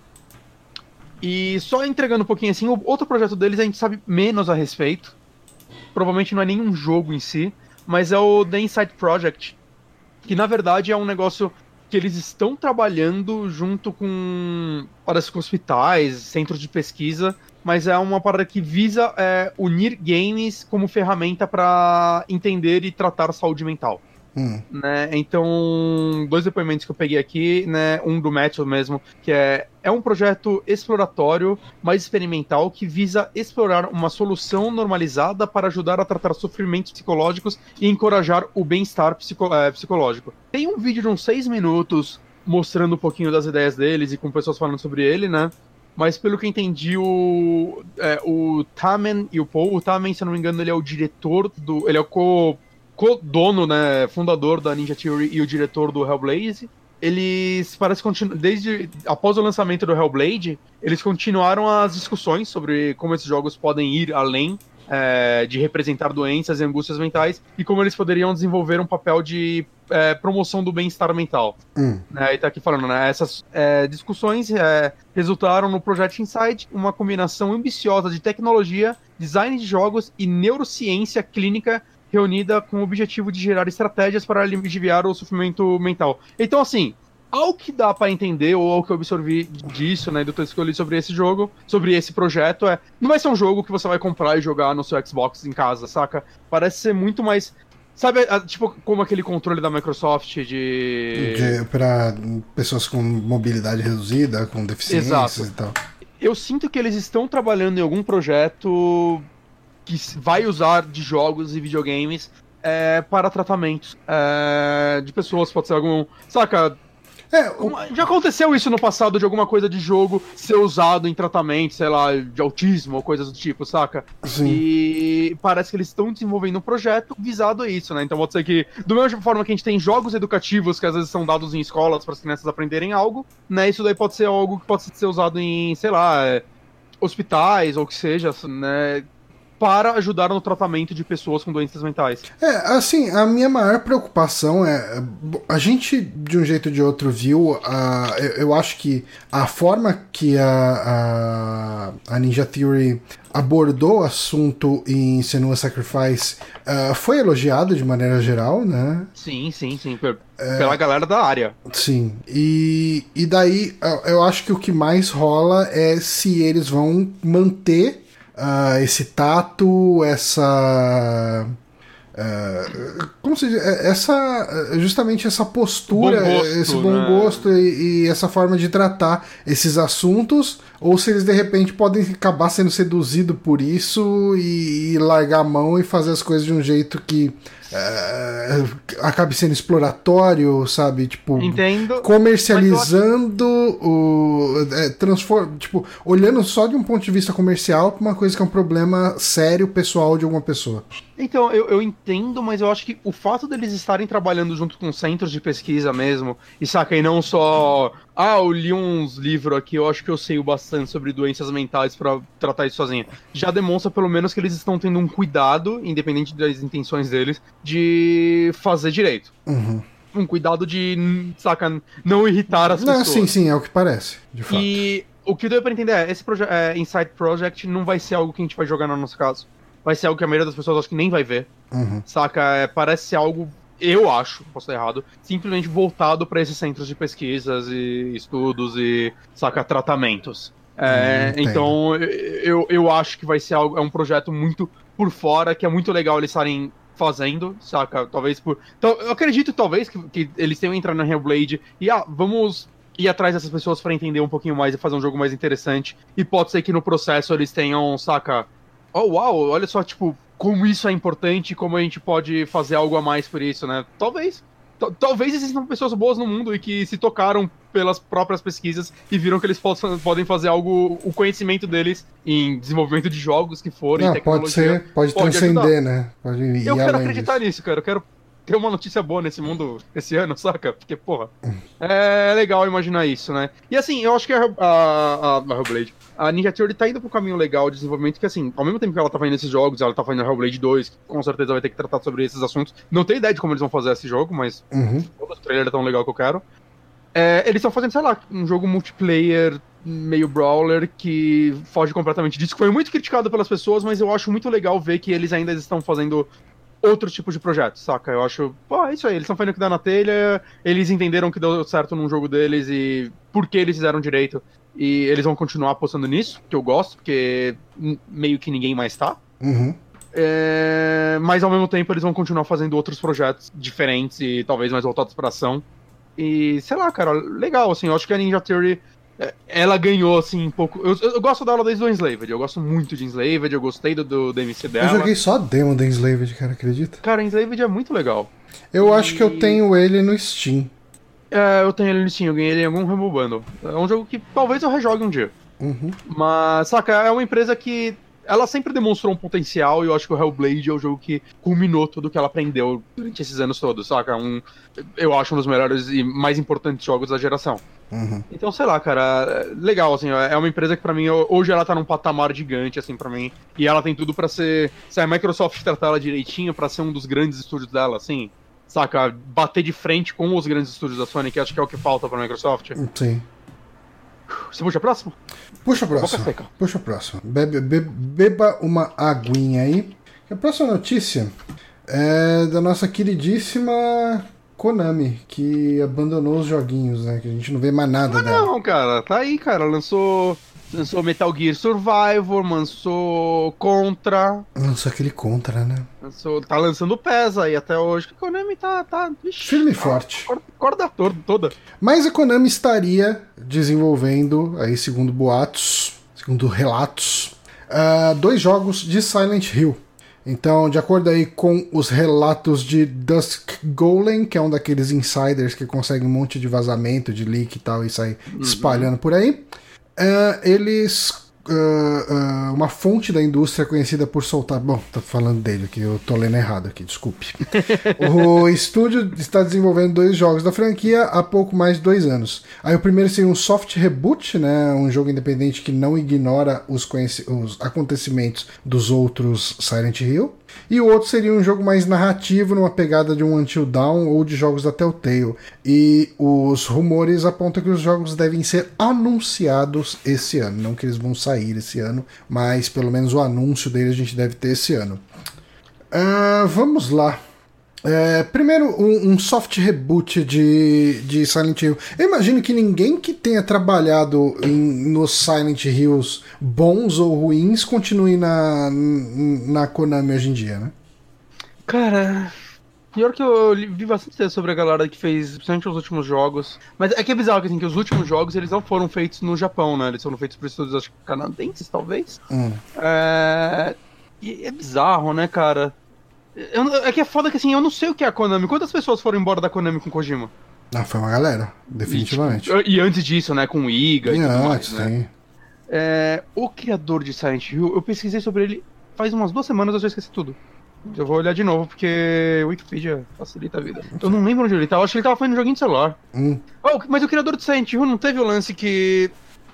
E só entregando um pouquinho assim, o outro projeto deles a gente sabe menos a respeito. Provavelmente não é nenhum jogo em si, mas é o The Inside Project, que na verdade é um negócio que eles estão trabalhando junto com, parece com hospitais, centros de pesquisa, mas é uma parada que visa é, unir games como ferramenta para entender e tratar saúde mental Hum. né? Então, dois depoimentos que eu peguei aqui, né? Um do Matthew mesmo, que é, é um projeto exploratório, mais experimental, que visa explorar uma solução normalizada para ajudar a tratar sofrimentos psicológicos e encorajar o bem-estar psico- eh, psicológico. Tem um vídeo de uns seis minutos mostrando um pouquinho das ideias deles e com pessoas falando sobre ele, né? Mas pelo que entendi, o, é, o Tamen e o Paul, o Tamen, se eu não me engano, ele é o diretor do. Ele é o co co-dono, né, fundador da Ninja Theory e o diretor do Hellblaze. Eles parece continuar desde após o lançamento do Hellblade, eles continuaram as discussões sobre como esses jogos podem ir além é, de representar doenças e angústias mentais e como eles poderiam desenvolver um papel de é, promoção do bem-estar mental. Hum. Né, e tá aqui falando, né? Essas é, discussões é, resultaram no Project Insight, uma combinação ambiciosa de tecnologia, design de jogos e neurociência clínica reunida com o objetivo de gerar estratégias para aliviar o sofrimento mental. Então, assim, ao que dá para entender, ou ao que eu absorvi disso, né, do texto que eu li sobre esse jogo, sobre esse projeto, é. Não vai ser um jogo que você vai comprar e jogar no seu Xbox em casa, saca? Parece ser muito mais. Sabe, tipo, como aquele controle da Microsoft de. De, pra pessoas com mobilidade reduzida, com deficiências Exato. e tal. Eu sinto que eles estão trabalhando em algum projeto que vai usar de jogos e videogames é, para tratamentos é, de pessoas, pode ser algum. Saca? É, o- Já aconteceu isso no passado de alguma coisa de jogo ser usado em tratamento, sei lá, de autismo ou coisas do tipo, saca? sim. E parece que eles estão desenvolvendo um projeto visado a isso, né? Então pode ser que, da mesma forma que a gente tem jogos educativos que às vezes são dados em escolas para as crianças aprenderem algo, né? Isso daí pode ser algo que pode ser usado em, sei lá, é, hospitais ou o que seja, né? Para ajudar no tratamento de pessoas com doenças mentais. É, assim, a minha maior preocupação é. A gente, de um jeito ou de outro, viu. A, eu, eu acho que a forma que a, a, a Ninja Theory abordou o assunto em Senua Sacrifice ah, foi elogiado de maneira geral, né? Sim, sim, sim. per- Pela galera da área. Sim. E, e daí eu acho que o que mais rola é se eles vão manter ah, esse tato, essa. ah, como se diz? É, Essa. Justamente essa postura, Bom gosto, esse bom né? gosto e, e essa forma de tratar esses assuntos, ou se eles de repente podem acabar sendo seduzidos por isso e, e largar a mão e fazer as coisas de um jeito que ah, acabe sendo exploratório, sabe? Tipo, Entendo. comercializando o. É, transform, tipo, olhando só de um ponto de vista comercial pra uma coisa que é um problema sério pessoal de alguma pessoa. Então, eu, eu entendo, mas eu acho que o fato deles estarem trabalhando junto com centros de pesquisa mesmo, e saca, e não só. Ah, eu li uns livros aqui, eu acho que eu sei o bastante sobre doenças mentais pra tratar isso sozinho. Já demonstra pelo menos que eles estão tendo um cuidado, independente das intenções deles, de fazer direito. Uhum. Um cuidado de, saca, não irritar as Não, pessoas. sim, sim, é o que parece, de fato. E o que deu pra entender é, esse proje é, Insight Project não vai ser algo que a gente vai jogar no nosso caso. Vai ser algo que a maioria das pessoas acho que nem vai ver. Uhum. Saca? É, parece ser algo, eu acho, posso estar errado, simplesmente voltado para esses centros de pesquisas e estudos e, saca, tratamentos. É, Hum, então, eu, eu acho que vai ser algo, é um projeto muito por fora, que é muito legal eles estarem fazendo, saca? Talvez por. Então, eu acredito, talvez, que, que eles tenham entrado na Hellblade e, ah, vamos ir atrás dessas pessoas para entender um pouquinho mais e fazer um jogo mais interessante. E pode ser que no processo eles tenham, saca? Oh, uau, olha só, tipo, como isso é importante, como a gente pode fazer algo a mais por isso, né? Talvez. Talvez existam pessoas boas no mundo e que se tocaram pelas próprias pesquisas e viram que eles possam, podem fazer algo, o conhecimento deles em desenvolvimento de jogos que forem, Não, pode ser, pode, pode transcender, né? Pode ir Eu quero acreditar disso. nisso, cara. Eu quero ter uma notícia boa nesse mundo esse ano, *laughs* saca? Porque, porra, *laughs* é legal imaginar isso, né? E assim, eu acho que a, a, a, a Hellblade, a Ninja Theory tá indo pro caminho legal de desenvolvimento, que assim, ao mesmo tempo que ela tá fazendo esses jogos, ela tá fazendo Hellblade 2, que com certeza vai ter que tratar sobre esses assuntos. Não tenho ideia de como eles vão fazer esse jogo, mas Uhum. o trailer é tão legal que eu quero. É, eles estão fazendo, sei lá, um jogo multiplayer meio brawler que foge completamente disso, foi muito criticado pelas pessoas, mas eu acho muito legal ver que eles ainda estão fazendo outro tipo de projeto, saca? Eu acho, pô, é isso aí, eles estão fazendo o que dá na telha, eles entenderam que deu certo num jogo deles e por que eles fizeram direito. E eles vão continuar apostando nisso, que eu gosto, porque meio que ninguém mais tá. Uhum. É, mas ao mesmo tempo eles vão continuar fazendo outros projetos diferentes e talvez mais voltados pra ação. E sei lá, cara, legal, assim, eu acho que a Ninja Theory é, ela ganhou, assim, um pouco. Eu, eu gosto dela desde o Enslaved, eu gosto muito de Enslaved, eu gostei do, do, do MC Eu dela. joguei só a demo da Enslaved, cara, acredita? Cara, Enslaved é muito legal. Eu E- acho que eu tenho ele no Steam. É, eu tenho ele no Steam, eu ganhei ele em algum Rumble Bundle. É um jogo que talvez eu rejogue um dia. Uhum. Mas, saca, é uma empresa que ela sempre demonstrou um potencial e eu acho que o Hellblade é o jogo que culminou tudo que ela aprendeu durante esses anos todos, saca? Um, eu acho um dos melhores e mais importantes jogos da geração. Uhum. Então, sei lá, cara, legal, assim, é uma empresa que pra mim, hoje ela tá num patamar gigante, assim, pra mim, e ela tem tudo pra ser, se a Microsoft tratar ela direitinho, pra ser um dos grandes estúdios dela, assim, saca, bater de frente com os grandes estúdios da Sony, que acho que é o que falta pra Microsoft. Sim. Você puxa a próxima? Puxa a Boca próxima. seca. Puxa a próxima. Bebe, be- beba uma aguinha aí. A próxima notícia é da nossa queridíssima Konami, que abandonou os joguinhos, né? Que a gente não vê mais nada dela. Não, cara, tá aí, cara, lançou... Lançou Metal Gear Survivor, lançou Contra, Lançou aquele contra, né? lançou, tá lançando PES aí até hoje. que A Konami tá, tá, vixi, Firme e tá forte. Corda, corda to- toda. Mas a Konami estaria desenvolvendo, aí segundo boatos, segundo relatos, ah, dois jogos de Silent Hill. Então, de acordo aí com os relatos de Dusk Golem, que é um daqueles insiders que consegue um monte de vazamento, de leak e tal, e sai espalhando por aí, ah, eles. ah, ah, uma fonte da indústria conhecida por soltar. Bom, tô falando dele aqui, eu tô lendo errado aqui, desculpe. *laughs* o estúdio está desenvolvendo dois jogos da franquia há pouco mais de dois anos. Aí o primeiro seria um soft reboot, né? Um jogo independente que não ignora os, os acontecimentos dos outros Silent Hill. E o outro seria um jogo mais narrativo, numa pegada de um Until Dawn ou de jogos da Telltale. E os rumores apontam que os jogos devem ser anunciados esse ano. Não que eles vão sair esse ano, mas pelo menos o anúncio deles a gente deve ter esse ano. Ah, vamos lá. É, primeiro, um, um soft reboot de, de Silent Hill. Eu imagino que ninguém que tenha trabalhado em, nos Silent Hills bons ou ruins continue na, na Konami hoje em dia, né? Cara, pior que eu li- vi bastante sobre a galera que fez, principalmente os últimos jogos. Mas é que é bizarro que, assim, que os últimos jogos eles não foram feitos no Japão, né? Eles foram feitos por estúdios acho, canadenses, talvez. Hum. É... E é bizarro, né, cara? Eu é que é foda que assim, eu não sei o que é a Konami. Quantas pessoas foram embora da Konami com Kojima? Ah, foi uma galera, definitivamente. E, e antes disso, né, com o Iga e, E tudo mais, antes, né? É, o criador de Silent Hill, eu pesquisei sobre ele faz umas duas semanas, eu já esqueci tudo. Eu vou olhar de novo, porque o Wikipedia facilita a vida. Eu não lembro onde ele tava, acho que ele tava fazendo um joguinho de celular. Hum. Oh, mas o criador de Silent Hill não teve o lance que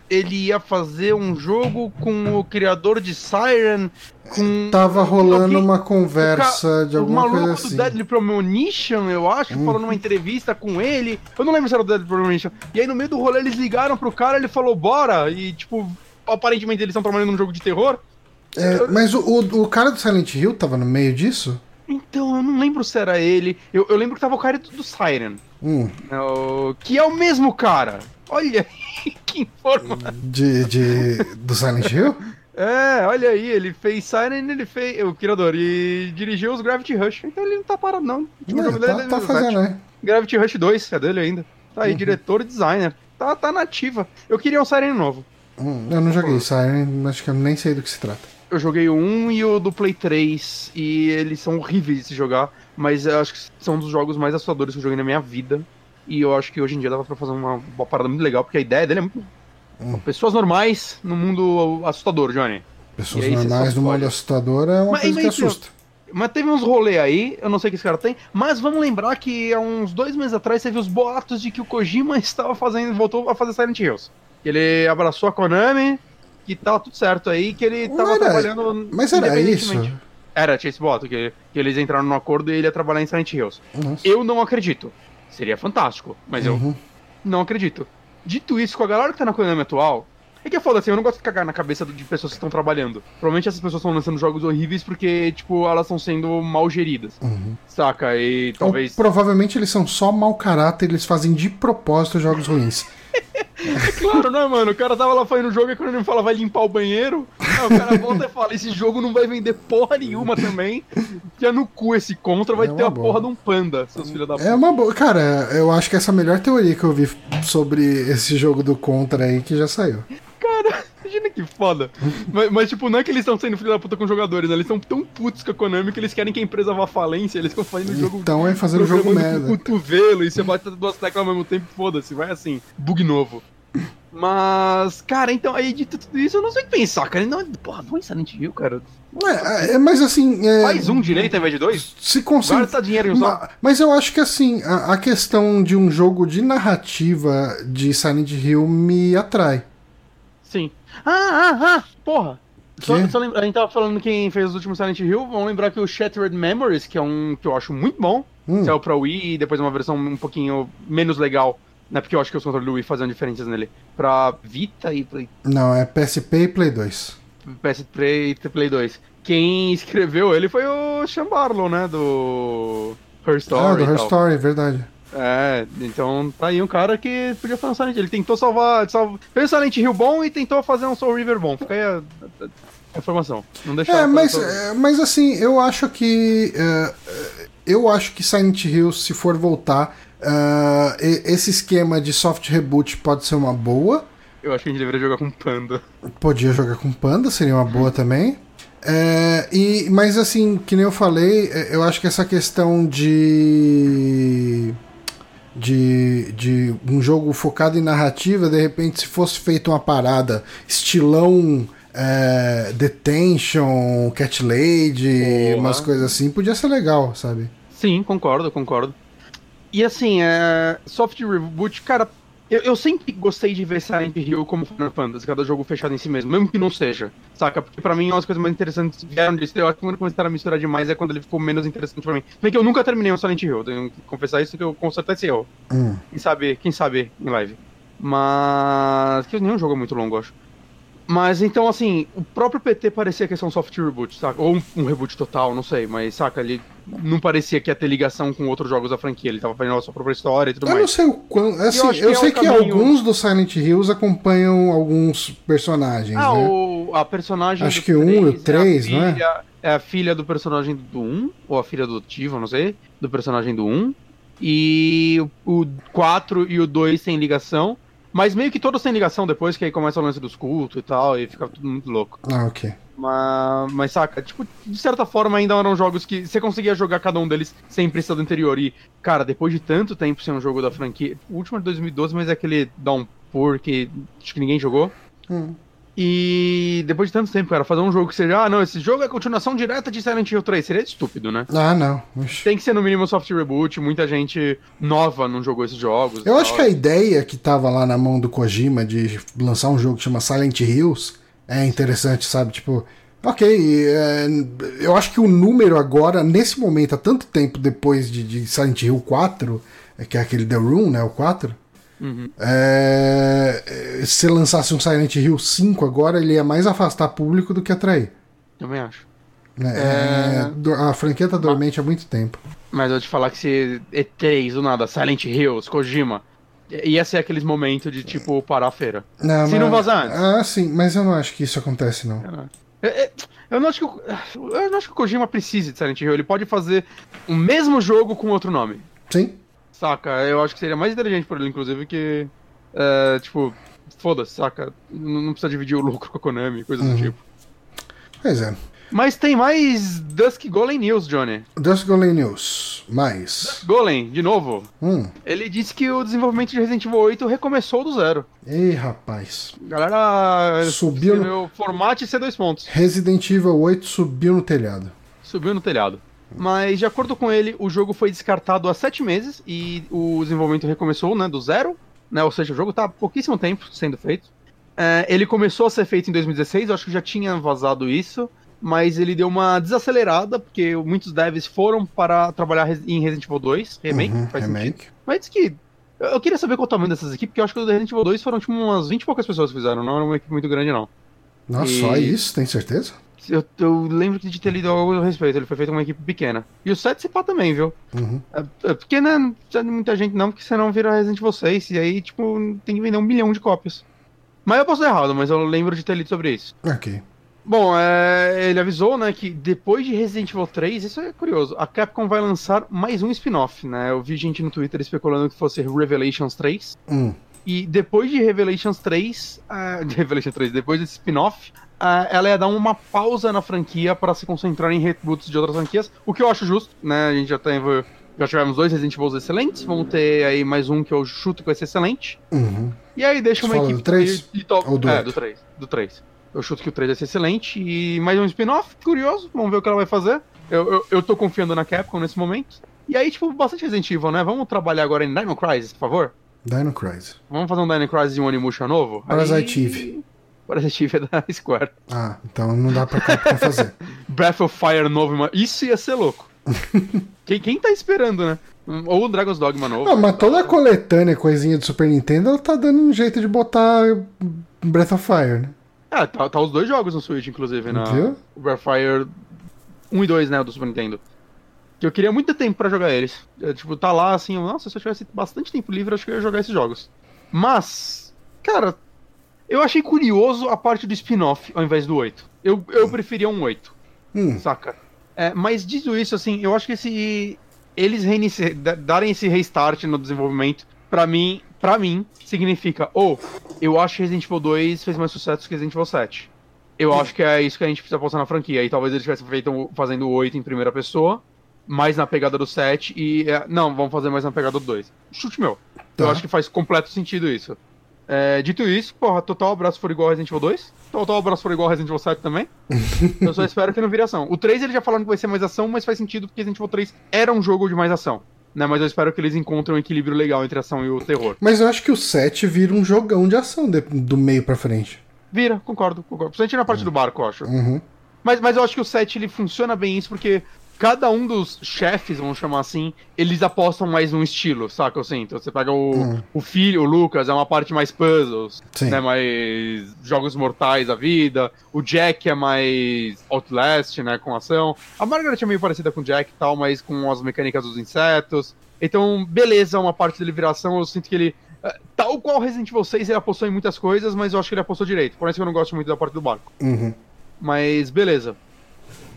ele ia fazer um jogo com o criador de Siren, com... Tava rolando alguém- uma conversa de o alguma maluco coisa do assim. Deadly Premonition, eu acho, Hum. falou numa entrevista com ele. Eu não lembro se era o Deadly Premonition. E aí no meio do rolê eles ligaram pro cara, ele falou, bora. E tipo, aparentemente eles estão trabalhando num jogo de terror. É, mas o, o, o cara do Silent Hill tava no meio disso? Então, eu não lembro se era ele. Eu, eu lembro que tava o cara do Siren. Hum, né, o- Que é o mesmo cara. Olha aí, *laughs* que informa. de, de, do Silent Hill? *laughs* É, olha aí, ele fez Siren, ele fez. O criador, e dirigiu os Gravity Rush. Então ele não tá parado, não. O último É, jogo dele é tá, tá 2017. fazendo, né? Gravity Rush 2, é dele ainda. Tá aí, Uhum. diretor e designer. Tá, tá nativa. Eu queria um Siren novo. Hum, eu não joguei Siren, acho que eu nem sei do que se trata. Eu joguei o 1 e o do Play 3, e eles são horríveis de se jogar, mas eu acho que são um dos jogos mais assustadores que eu joguei na minha vida. E eu acho que hoje em dia dava pra fazer uma, uma parada muito legal, porque a ideia dele é muito. Hum. Pessoas normais no mundo assustador, Johnny. Pessoas aí, normais no mundo assustador é uma Mas- coisa que mas, então, assusta. Mas teve uns rolê aí, eu não sei o que esse cara tem, mas vamos lembrar que há uns dois meses atrás teve os boatos de que o Kojima *laughs* estava fazendo, voltou a fazer Silent Hills. Que ele abraçou a Konami, que tava tudo certo aí, que ele tava era- trabalhando. Mas era isso? Era, tinha esse boato, que, que eles entraram num acordo e ele ia trabalhar em Silent Hills. Nossa. Eu não acredito. Seria fantástico, mas eu Uhum. não acredito. Dito isso, com a galera que tá na Konami atual, é que é foda assim, eu não gosto de cagar na cabeça de pessoas que estão trabalhando. Provavelmente essas pessoas estão lançando jogos horríveis porque, tipo, elas estão sendo mal geridas. Uhum. Saca? E Ou talvez. provavelmente eles são só mau caráter, eles fazem de propósito jogos ruins. Claro, né, mano? O cara tava lá fazendo o jogo e quando ele fala vai limpar o banheiro, aí o cara volta e fala: esse jogo não vai vender porra nenhuma também. Que é no cu esse contra, vai É ter a boa. porra de um panda, seus filhos da puta. É uma boa. Cara, eu acho que essa é a melhor teoria que eu vi sobre esse jogo do Contra aí que já saiu. Cara, imagina que foda. mas, mas, tipo, não é que eles estão sendo filho da puta com jogadores, né? Eles são tão putos com a Konami que eles querem que a empresa vá à falência, eles ficam fazendo o jogo. Então é fazendo jogo programando com merda. o cotovelo e você bate duas teclas ao mesmo tempo, foda-se, vai assim, bug novo. Mas, cara, então, aí de tudo isso eu não sei o que pensar, cara. Não, porra, vou em Silent Hill, cara. É, é, mas assim. É, Faz um direito ao invés de dois? Se consegue. Dinheiro Mas eu acho que assim, a, a questão de um jogo de narrativa de Silent Hill me atrai. Sim. Ah, ah, ah, porra. Só, só lembra- a gente tava falando quem fez os últimos Silent Hill. Vamos lembrar que o Shattered Memories, que é um que eu acho muito bom, Hum. saiu pra Wii e depois uma versão um pouquinho menos legal, né? Porque eu acho que os controles do Wii faziam diferenças nele. Pra Vita e Play, Não, é PSP e Play 2. PS Play e Play 2. Quem escreveu ele foi o Sean Barlow, né? Do Her Story. ah, do Her. Story, verdade. É, então tá aí um cara que podia fazer um Silent Hill. Ele tentou salvar. salva- fez um Silent Hill bom e tentou fazer um Soul River bom. Fica aí a, a- a informação. Não deixa É, mas, é, mas assim, eu acho que. é, eu acho que Silent Hill, se for voltar, e- esse esquema de soft reboot pode ser uma boa. Eu acho que a gente deveria jogar com Panda. Podia jogar com Panda, seria uma boa também. É, e, mas assim, que nem eu falei, é, eu acho que essa questão de. De, de um jogo focado em narrativa, de repente, se fosse feita uma parada estilão é, Detention, Cat Lady, Porra. umas coisas assim, podia ser legal, sabe? Sim, concordo, concordo. E assim, é... Soft Reboot, cara, eu, eu sempre gostei de ver Silent Hill como Final Fantasy, cada jogo fechado em si mesmo, mesmo que não seja, saca? Porque pra mim, uma das coisas mais interessantes vieram disso, eu acho que quando começaram a misturar demais é quando ele ficou menos interessante pra mim. Bem que eu nunca terminei um Silent Hill, tenho que confessar isso que eu consertei esse erro. Hum. Quem sabe, quem sabe em live. Mas. Que nenhum jogo é muito longo, eu acho. Mas então, assim, o próprio PT parecia que ia ser um soft reboot, saca? Ou um, um reboot total, não sei, mas saca, ele não parecia que ia ter ligação com outros jogos da franquia, ele tava fazendo a sua própria história e tudo Eu não mais. sei o quanto. Assim, eu, que é sei um que caminho- alguns dos Silent Hills acompanham alguns personagens, Ah, né? o, a personagem. Acho do que o um e o três três, a não é? filha- É a filha do personagem do 1, ou a filha adotiva, não sei, do personagem do 1. E o 4 e o 2 têm ligação. Mas meio que todos têm ligação depois, que aí começa o lance dos cultos e tal, e fica tudo muito louco. Ah, ok. Mas, mas saca, tipo, de certa forma ainda eram jogos que você conseguia jogar cada um deles sem precisar do anterior. E, cara, depois de tanto tempo sem um jogo da franquia. O último é de 2012, mas é aquele Downpour que acho que ninguém jogou. Hum. E depois de tanto tempo, cara, fazer um jogo que seja, ah, não, esse jogo é continuação direta de Silent Hill 3, seria estúpido, né? Ah, não. Tem que ser no mínimo soft reboot, muita gente nova não jogou esses jogos. Eu tal. acho que a ideia que tava lá na mão do Kojima de lançar um jogo que chama Silent Hills é interessante, sabe? Tipo, ok, é, eu acho que o número agora, nesse momento, há tanto tempo depois de, de Silent Hill 4, é, que é aquele The Room, né? O 4. Uhum. É, se lançasse um Silent Hill 5 agora, ele ia mais afastar público do que atrair. Também acho. né? É. É, do- a franquia tá dormente há muito tempo. Mas eu vou te falar que se E3 do nada, Silent Hills, Kojima, ia ser aqueles momentos de tipo parar a feira. Não, Se não vazar antes. Ah, sim, mas eu não acho que isso acontece, não. Eu não acho que o, eu não acho que o Kojima precise de Silent Hill. Ele pode fazer o mesmo jogo com outro nome. Sim? Saca? Eu acho que seria mais inteligente por ele, inclusive, que. é, tipo, foda-se, saca? Não, não precisa dividir o lucro com a Konami, coisa Uhum. do tipo. Pois é. Mas tem mais Dusk Golem News, Johnny. Dusk Golem News. Mais. Golem, de novo. Hum. Ele disse que o desenvolvimento de Resident Evil 8 recomeçou do zero. Ei, rapaz. Galera Subiu no- formate C dois pontos. Resident Evil 8 subiu no telhado. Subiu no telhado. Mas, de acordo com ele, o jogo foi descartado há sete meses e o desenvolvimento recomeçou, né, do zero. Né, ou seja, o jogo tá há pouquíssimo tempo sendo feito. É, ele começou a ser feito em 2016, eu acho que já tinha vazado isso, mas ele deu uma desacelerada, porque muitos devs foram para trabalhar em Resident Evil 2, remake, Uhum, faz sentido. remake. Mas diz que. Eu queria saber qual o tamanho dessas equipes, porque eu acho que o Resident Evil 2 foram tipo umas 20 e poucas pessoas que fizeram, não era uma equipe muito grande, não. Nossa, E- só isso, tem certeza? Eu, eu lembro de ter lido algo a respeito, ele foi feito com uma equipe pequena. E o 7 se pá também, viu? Uhum. É, é porque, né, não precisa de muita gente não, porque senão vira Resident Evil 6, e aí, tipo, tem que vender um milhão de cópias. Mas eu posso estar errado, mas eu lembro de ter lido sobre isso. Ok. Bom, é, ele avisou, né, que depois de Resident Evil 3, isso é curioso, a Capcom vai lançar mais um spin-off, né? Eu vi gente no Twitter especulando que fosse Revelations 3. Hum. E depois de Revelations 3, ah, *laughs* de Revelations 3, depois desse spin-off, ah, ela ia dar uma pausa na franquia para se concentrar em reboots de outras franquias, o que eu acho justo, né? A gente já teve Já tivemos dois Resident Evil excelentes, vamos ter aí mais um que eu chuto que vai ser excelente. Uhum. E aí deixa uma fala equipe. do três? de- de top- Ou do é, oito? do 3. Do 3. Eu chuto que o 3 vai ser excelente. E mais um spin-off, curioso. Vamos ver o que ela vai fazer. Eu, eu, eu tô confiando na Capcom nesse momento. E aí, tipo, bastante Resident Evil, né? Vamos trabalhar agora em Dino Crisis, por favor? Dino Crisis. Vamos fazer um Dino Crisis e um Onimusha novo? Parasite Aí- Eve. Parasite Eve é da *laughs* Square. Ah, então não dá pra Capcom fazer. *laughs* Breath of Fire novo, mano. Isso ia ser louco. *laughs* quem, quem tá esperando, né? Ou o Dragon's Dogma novo. Não, mas toda a coletânea, coisinha do Super Nintendo, ela tá dando um jeito de botar Breath of Fire, né? É, tá, tá os dois jogos no Switch, inclusive, na o Breath of Fire 1 e 2, né, do Super Nintendo. Que eu queria muito tempo pra jogar eles. É, tipo, tá lá assim, eu, nossa, se eu tivesse bastante tempo livre, acho que eu ia jogar esses jogos. Mas, cara, eu achei curioso a parte do spin-off ao invés do 8. Eu, eu preferia um 8. Hum, saca? É, mas dito isso, assim, eu acho que esse eles reinici- da- darem esse restart no desenvolvimento, pra mim, para mim, significa, ou eu acho que Resident Evil 2 fez mais sucesso que Resident Evil 7. Eu acho que é isso que a gente precisa postar na franquia. E talvez eles tivessem feito fazendo o 8 em primeira pessoa, mais na pegada do 7 e é, não, vamos fazer mais na pegada do 2. Chute meu. Eu Tá. acho que faz completo sentido isso. É, dito isso, porra, total abraço for igual a Resident Evil 2. Total abraço for igual Resident Evil 7 também. *laughs* eu só espero que não vire ação. O 3 eles já falaram que vai ser mais ação, mas faz sentido porque Resident Evil 3 era um jogo de mais ação. Né, mas eu espero que eles encontrem um equilíbrio legal entre a ação e o terror. Mas eu acho que o 7 vira um jogão de ação de- do meio pra frente. Vira, concordo, concordo. Principalmente na parte do barco, eu acho. Uhum. Mas, mas eu acho que o 7 ele funciona bem isso porque cada um dos chefes, vamos chamar assim, eles apostam mais num estilo, saca? Eu sinto. Você pega o, Hum. o filho, o Lucas, é uma parte mais puzzles, Sim. né? Mais jogos mortais da vida. O Jack é mais Outlast, né? Com ação. A Margaret é meio parecida com o Jack e tal, mas com as mecânicas dos insetos. Então, beleza, uma parte da liberação, eu sinto que ele. eh, Tal qual Resident Evil 6, ele apostou em muitas coisas, mas eu acho que ele apostou direito. Por isso que eu não gosto muito da parte do barco. Uhum. Mas beleza.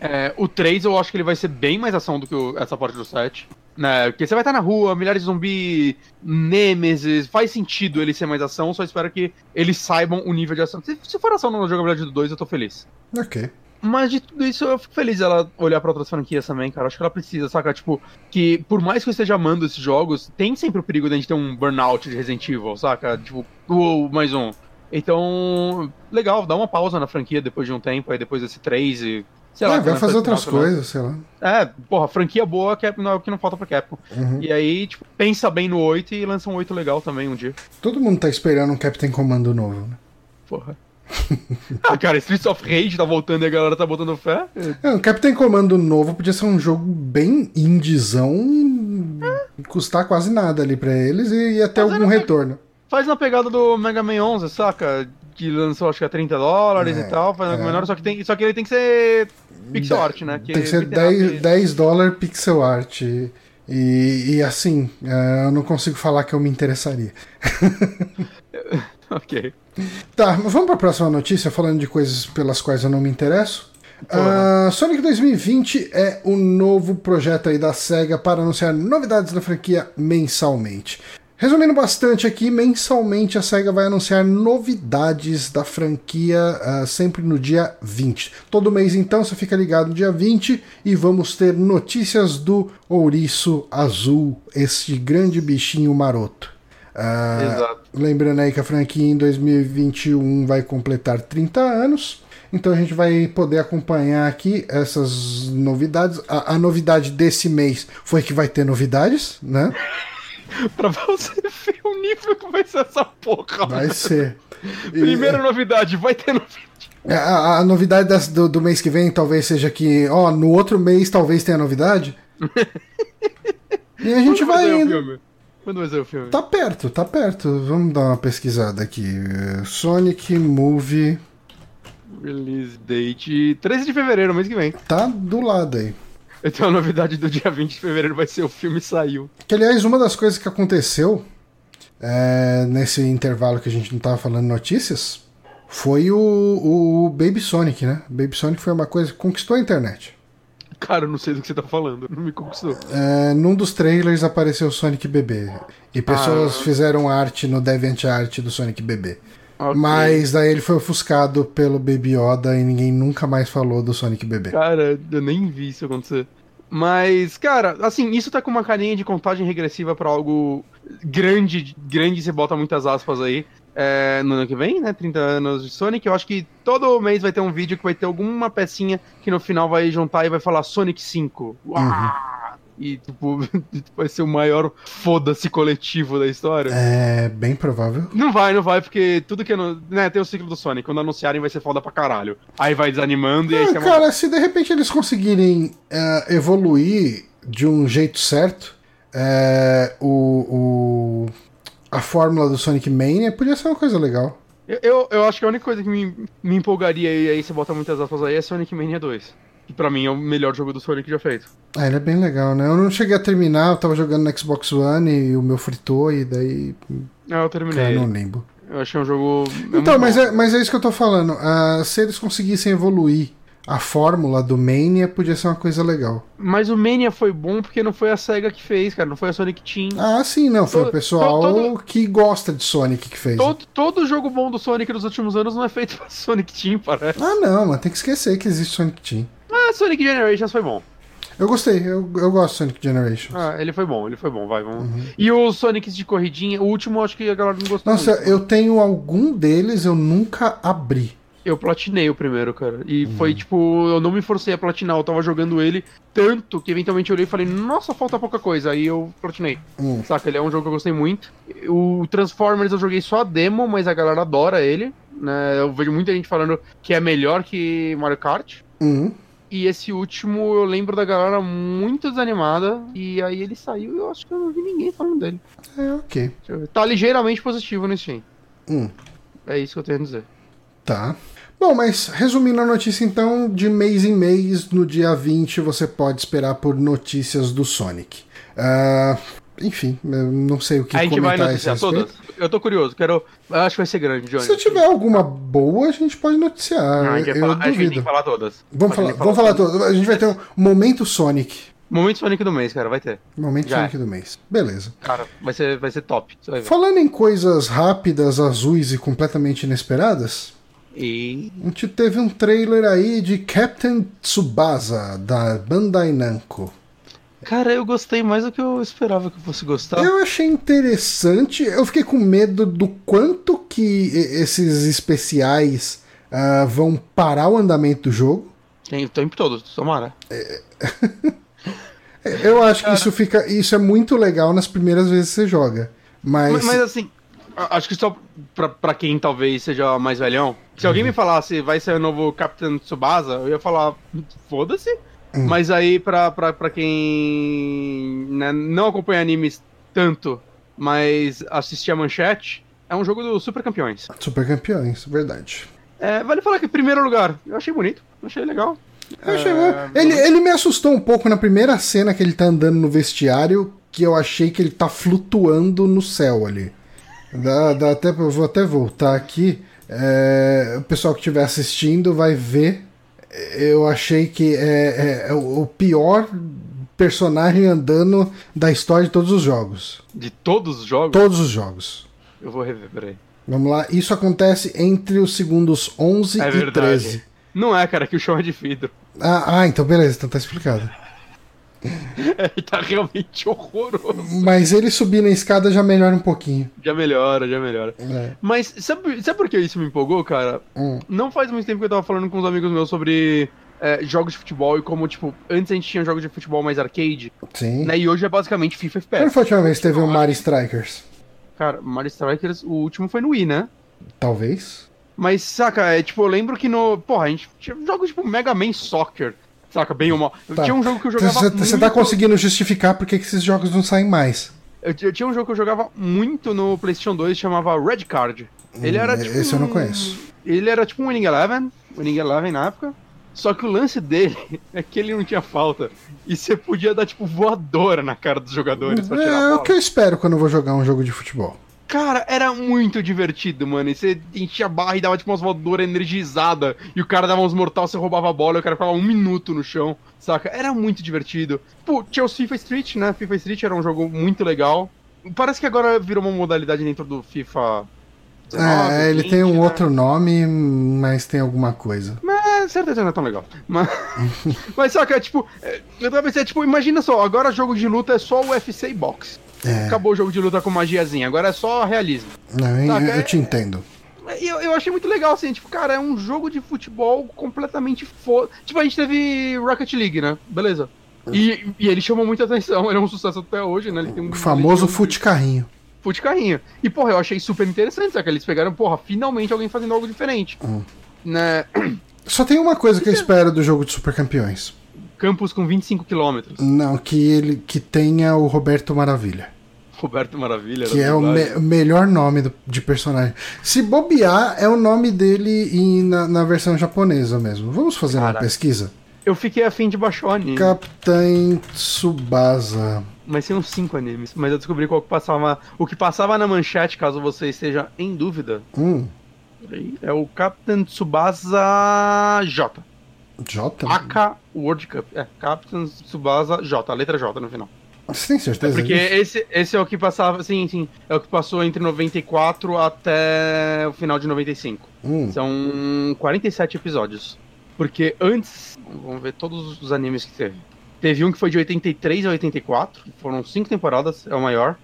É, o 3 eu acho que ele vai ser bem mais ação do que o- essa parte do 7. Né? Porque você vai estar na rua, milhares de zumbi, Nemesis, faz sentido ele ser mais ação, só espero que eles saibam o nível de ação. Se, se for ação na jogabilidade do 2, eu tô feliz. Ok. Mas de tudo isso, eu fico feliz ela olhar pra outras franquias também, cara. Acho que ela precisa, saca? Tipo, que por mais que eu esteja amando esses jogos, tem sempre o perigo de a gente ter um burnout de Resident Evil, saca? Tipo, uou, mais um. Então, legal, dá uma pausa na franquia depois de um tempo, aí depois desse 3 e. Sei lá, Ah, vai quando fazer outras né? coisas, sei lá. É, porra, franquia boa que é, não é o que não falta pra Capcom. Uhum. E aí, tipo, pensa bem no 8 e lança um 8 legal também um dia. Todo mundo tá esperando um Captain Commando novo, né? Porra. *laughs* ah, cara, Streets of Rage tá voltando e a galera tá botando fé. É, um Captain Commando novo podia ser um jogo bem indizão, custar quase nada ali pra eles e ia ter Mas algum retorno. Faz na pegada do Mega Man 11, saca? Que lançou acho que a 30 dólares É, e tal, faz é. algo menor, só que, tem, só que ele tem que ser pixel art, né? Tem que ser beat'em up 10, 10 dólares pixel art. E, e assim, é, eu não consigo falar que eu me interessaria. *laughs* Ok. Tá, mas vamos pra próxima notícia, falando de coisas pelas quais eu não me interesso. Ah, Sonic 2020 é o novo projeto aí da SEGA para anunciar novidades da franquia mensalmente. Resumindo bastante aqui, mensalmente a SEGA vai anunciar novidades da franquia ah, sempre no dia 20. Todo mês então você fica ligado no dia 20 e vamos ter notícias do ouriço azul, este grande bichinho maroto. Ah, Exato. Lembrando aí que a franquia em 2021 vai completar 30 anos. Então a gente vai poder acompanhar aqui essas novidades. A, a novidade desse mês foi que vai ter novidades, né? *laughs* pra você ver o nível que vai ser essa porra. Vai ser. *laughs* E- Primeira novidade, vai ter novidade. A, a- a novidade das- do, do mês que vem talvez seja que, ó, no outro mês talvez tenha novidade. *laughs* e a gente Quando vai indo. filme? Quando vai ser o filme? Tá perto, tá perto. Vamos dar uma pesquisada aqui. Sonic Movie Release date 13 de fevereiro, mês que vem. tá do lado aí. Tenho a novidade do dia 20 de fevereiro, vai ser o filme saiu. Que, aliás, uma das coisas que aconteceu é, nesse intervalo que a gente não tava falando notícias foi o, o Baby Sonic, né? Baby Sonic foi uma coisa que conquistou a internet. Cara, eu não sei do que você tá falando, não me conquistou. É, num dos trailers apareceu o Sonic bebê. E pessoas Ah. fizeram arte no DeviantArt do Sonic bebê. Ok. Mas daí ele foi ofuscado pelo Baby Yoda e ninguém nunca mais falou do Sonic bebê. Cara, eu nem vi isso acontecer. Mas, cara, assim, isso tá com uma carinha de contagem regressiva pra algo grande, grande, você bota muitas aspas aí. É, no ano que vem, né? 30 anos de Sonic. Eu acho que todo mês vai ter um vídeo que vai ter alguma pecinha que no final vai juntar e vai falar Sonic 5. Uau! E, *laughs* tipo, vai ser o maior foda-se coletivo da história. É bem provável. Não vai, não vai, porque tudo que. Né, tem o ciclo do Sonic. Quando anunciarem vai ser foda pra caralho. Aí vai desanimando e aí Ah, você cara, se de repente eles conseguirem é, evoluir de um jeito certo, é, o, o- a fórmula do Sonic Mania podia ser uma coisa legal. Eu, eu, eu acho que a única coisa que me, me empolgaria, e aí você bota muitas aspas aí, é Sonic Mania 2. Que pra mim é o melhor jogo do Sonic já feito. Ah, ele é bem legal, né? Eu não cheguei a terminar, eu tava jogando no Xbox One e o meu fritou e daí Ah, eu terminei. caiu no ele. limbo. Eu achei um jogo. é Então, mas bom. é, mas é isso que eu tô falando. Ah, se eles conseguissem evoluir a fórmula do Mania, podia ser uma coisa legal. Mas o Mania foi bom porque não foi a SEGA que fez, cara. Não foi a Sonic Team. Ah, sim, não. Foi Todo- o pessoal todo- que gosta de Sonic que fez. Todo, todo jogo bom do Sonic nos últimos anos não é feito pra *laughs* Sonic Team, parece. Ah, não, mas tem que esquecer que existe Sonic Team. Mas Sonic Generations foi bom. Eu gostei, eu, eu gosto de Sonic Generations. Ah, ele foi bom, ele foi bom, vai, vamos. Uhum. E os Sonics de corridinha, o último acho que a galera não gostou Nossa, muito. eu tenho algum deles, eu nunca abri. Eu platinei o primeiro, cara. E Uhum. foi tipo, eu não me forcei a platinar, eu tava jogando ele tanto que eventualmente eu olhei e falei, nossa, falta pouca coisa. Aí eu platinei. Hum. Saca, ele é um jogo que eu gostei muito. O Transformers eu joguei só a demo, mas a galera adora ele. Né? Eu vejo muita gente falando que é melhor que Mario Kart. Hum. E esse último eu lembro da galera muito desanimada. E aí ele saiu e eu acho que eu não vi ninguém falando dele. É, ok. Tá ligeiramente positivo no Steam. Hum. É isso que eu tenho a dizer. Tá. Bom, mas resumindo a notícia então, de mês em mês, no dia 20 você pode esperar por notícias do Sonic. Ah, enfim, eu não sei o que a gente vai comentar a esse noticiar respeito. todas? Eu tô curioso, quero. Eu acho que vai ser grande, Johnny. Se tiver alguma boa, a gente pode noticiar. Não, a, gente vai eu falar, a gente tem duvido. que falar todas. Vamos falar, vamos falar todo. A gente vai ter um momento Sonic. Momento Sonic do mês, cara, vai ter. Momento Já é. Sonic do mês. Beleza. Cara, vai ser, vai ser top. Vai ver. Falando em coisas rápidas, azuis e completamente inesperadas, E. a gente teve um trailer aí de Captain Tsubasa, da Bandai Namco. Cara, eu gostei mais do que eu esperava que eu fosse gostar. Eu achei interessante, eu fiquei com medo do quanto que esses especiais ah, vão parar o andamento do jogo. Tem o tempo todo, tomara. *laughs* Eu acho que isso fica. Isso é muito legal nas primeiras vezes que você joga. Mas. Mas, mas, assim, acho que só pra, pra quem talvez seja mais velhão, se alguém me falasse vai ser o novo Captain Tsubasa, eu ia falar, foda-se. Hum. Mas aí, pra, pra, pra quem né, não acompanha animes tanto, mas assistir a manchete, é um jogo dos super campeões. Super campeões, verdade. É, vale falar que, em primeiro lugar, eu achei bonito, achei legal. Eu achei- É, ele, ele me assustou um pouco na primeira cena que ele tá andando no vestiário, que eu achei que ele tá flutuando no céu ali. Dá, dá até, eu vou até voltar aqui. É, o pessoal que estiver assistindo vai ver. Eu achei que é, é- é o pior personagem andando da história de todos os jogos. De todos os jogos, Todos os jogos. eu vou rever, peraí. Vamos lá. Isso acontece entre os segundos 11 É e verdade. 13. Não é, cara, que o chão é de vidro. Ah, ah, então beleza, então tá explicado. Ele *laughs* tá realmente horroroso. Mas ele subir na escada já melhora um pouquinho. Já melhora, já melhora. É. Mas sabe, sabe por que isso me empolgou, cara? Hum. Não faz muito tempo que eu tava falando com uns amigos meus sobre é, jogos de futebol e como, tipo, antes a gente tinha jogos de futebol mais arcade, Sim. né? E hoje é basicamente FIFA Quando FPS. foi a última vez que teve um Mario Strikers? Cara, Mario Strikers, o último foi no Wii, né? Talvez. Mas, saca, é tipo, eu lembro que no. Porra, a gente tinha jogos tipo Mega Man Soccer. Saca, bem ou mal. Eu Tá. tinha um jogo que eu jogava. Você você tá muito- conseguindo justificar por que esses jogos não saem mais. Eu, eu tinha um jogo que eu jogava muito no PlayStation 2 chamava Red Card. Ele Hum, era tipo. esse eu não um- conheço. Ele era tipo um Winning Eleven, Winning Eleven na época. Só que o lance dele *laughs* é que ele não tinha falta. E você podia dar tipo voadora na cara dos jogadores a É o que eu espero quando eu vou jogar um jogo de futebol. Cara, era muito divertido, mano. E você enchia a barra e dava tipo umas voadoras energizadas. E o cara dava uns mortal, você roubava a bola e o cara ficava um minuto no chão, saca? Era muito divertido. Pô, tinha o FIFA Street, né? FIFA Street era um jogo muito legal. Parece que agora virou uma modalidade dentro do FIFA. 19, é, ele 20, tem um né? outro nome, mas tem alguma coisa. Mas certeza não é tão legal. Mas, *laughs* mas saca, tipo, é, eu tava pensando, tipo, imagina só, agora jogo de luta é só UFC e boxe. É. Acabou o jogo de luta com magiazinha, agora é só realismo. Não, eu, Saca, eu é- te entendo. Eu, eu achei muito legal, assim, tipo, cara, é um jogo de futebol completamente foda. Tipo, a gente teve Rocket League, né? Beleza. E, e ele chamou muita atenção, *laughs* ele é um sucesso até hoje, né? Ele tem um O famoso um fute carrinho. fute carrinho. E, porra, eu achei super interessante, sabe? Eles pegaram, porra, finalmente alguém fazendo algo diferente. Hum. Né? *clears throat* Só tem uma coisa que eu espero do jogo de Super Campeões. Campus com 25 quilômetros. Não, que ele que tenha o Roberto Maravilha. Roberto Maravilha. Que é o me- melhor nome do- de personagem. Se bobear, é o nome dele em- na, na versão japonesa mesmo. Vamos fazer uma Caraca. pesquisa? Eu fiquei afim de baixar o anime. Capitã Tsubasa. Mas tem uns 5 animes. Mas eu descobri qual que passava. O que passava na manchete, caso você esteja em dúvida. Hum, Peraí, É o Captain Tsubasa J. J? AK World Cup. É, Captain Tsubasa J, a letra J no final. Você tem certeza Porque disso? esse, esse é o que passava, sim, sim. É o que passou entre 94 até o final de 95. Hum, São 47 episódios. Porque antes, vamos ver todos os animes que teve. Teve um que foi de 83 a 84, que foram cinco temporadas, é o maior.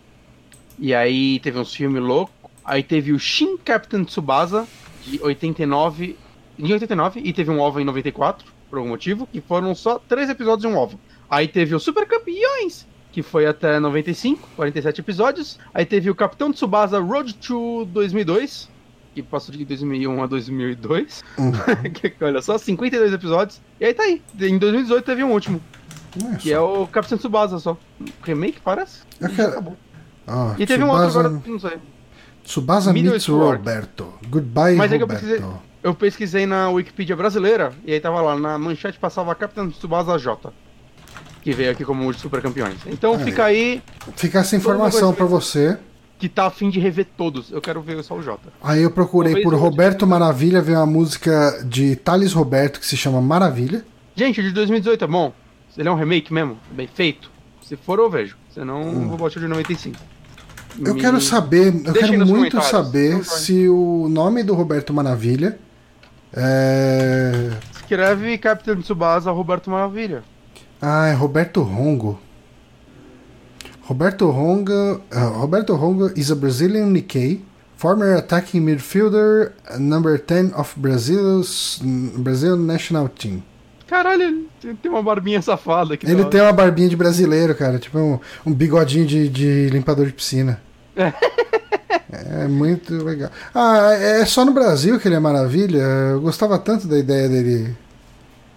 E aí teve uns filmes loucos. Aí teve o Shin Captain Tsubasa, de 89, em 89, e teve um OVA em 94, por algum motivo, que foram só três episódios de um OVA. Aí teve o Super Campeões, que foi até 95, 47 episódios. Aí teve o Capitão Tsubasa Road to 2002, que passou de 2001 a 2002. Hum. *laughs* Que- Olha só, 52 episódios. E aí tá aí. Em 2018 teve um último, é que só. é o Capitão Tsubasa só. Remake, parece? Eu E quero- acabou. Ah, E teve um outro Tsubasa, agora, não sei. Tsubasa meets. Roberto. Goodbye, Mas é que eu Roberto. precisei- Eu pesquisei na Wikipedia brasileira, e aí tava lá, na manchete passava Capitão Tsubasa J. Que veio aqui como Super Campeões. Então É. fica aí, Fica essa informação pra você. que tá afim de rever todos. Eu quero ver só o J. Aí eu procurei Talvez por Roberto Maravilha, veio uma música de Thales Roberto que se chama Maravilha. Gente, de 2018 é bom. Ele é um remake mesmo, bem feito. Se for, eu vejo. Senão, Hum. vou botar de 95. Eu Me- quero saber, eu Deixem quero muito saber se o nome do Roberto Maravilha é. Escreve Capitão Tsubasa Roberto Maravilha. Ah, é Roberto Rongo. Roberto Rongo, uh, Roberto Rongo is a Brazilian Nikkei, former attacking midfielder, number 10 of Brazil's Brazil national team. Caralho, ele tem- uma barbinha safada aqui. Ele tem uma barbinha de brasileiro, cara, tipo um, um bigodinho de, de limpador de piscina. É *laughs* muito legal. Ah, é só no Brasil que ele é maravilha. Eu gostava tanto da ideia dele.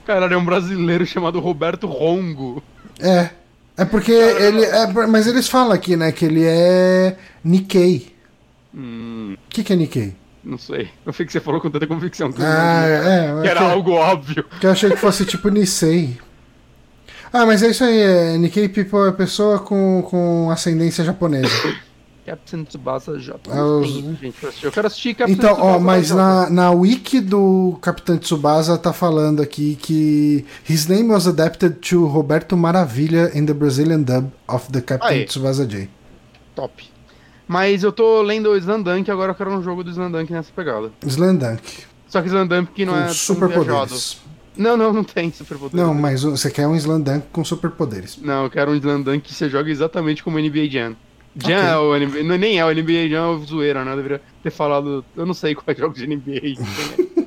Caralho, é um brasileiro chamado Roberto Rongo. É. É porque ele. É, mas eles falam aqui, né, que ele é Nikkei. Hum, O que, que é Nikkei? Não sei. Eu sei que você falou com tanta convicção. Que, eu Ah, imaginei é. que era que- algo óbvio. que eu achei que fosse tipo Nisei. Ah, mas é isso aí. É, Nikkei People é pessoa com, com ascendência japonesa. *coughs* Captain Tsubasa J. É gente, assistir. Eu quero assistir Captain Então, ó, Tsubasa mas J. na, na wiki do Capitão Tsubasa tá falando aqui que his name was adapted to Roberto Maravilha in the Brazilian dub of the Captain. Tsubasa J. Top. Mas eu tô lendo o Slandunk, agora eu quero um jogo do Slandunk nessa pegada. Slandunk. Só que Slandunk não Com é superpoderes. Não, não, não tem superpoderes. Não, mas você quer um Slandunk com superpoderes. Não, eu quero um Slandunk que você joga exatamente como NBA Jam. Jam Ok. é o NBA, não, nem é o NBA Jam, é zoeira, né? Eu deveria ter falado. Eu não sei quais jogos de NBA. *laughs*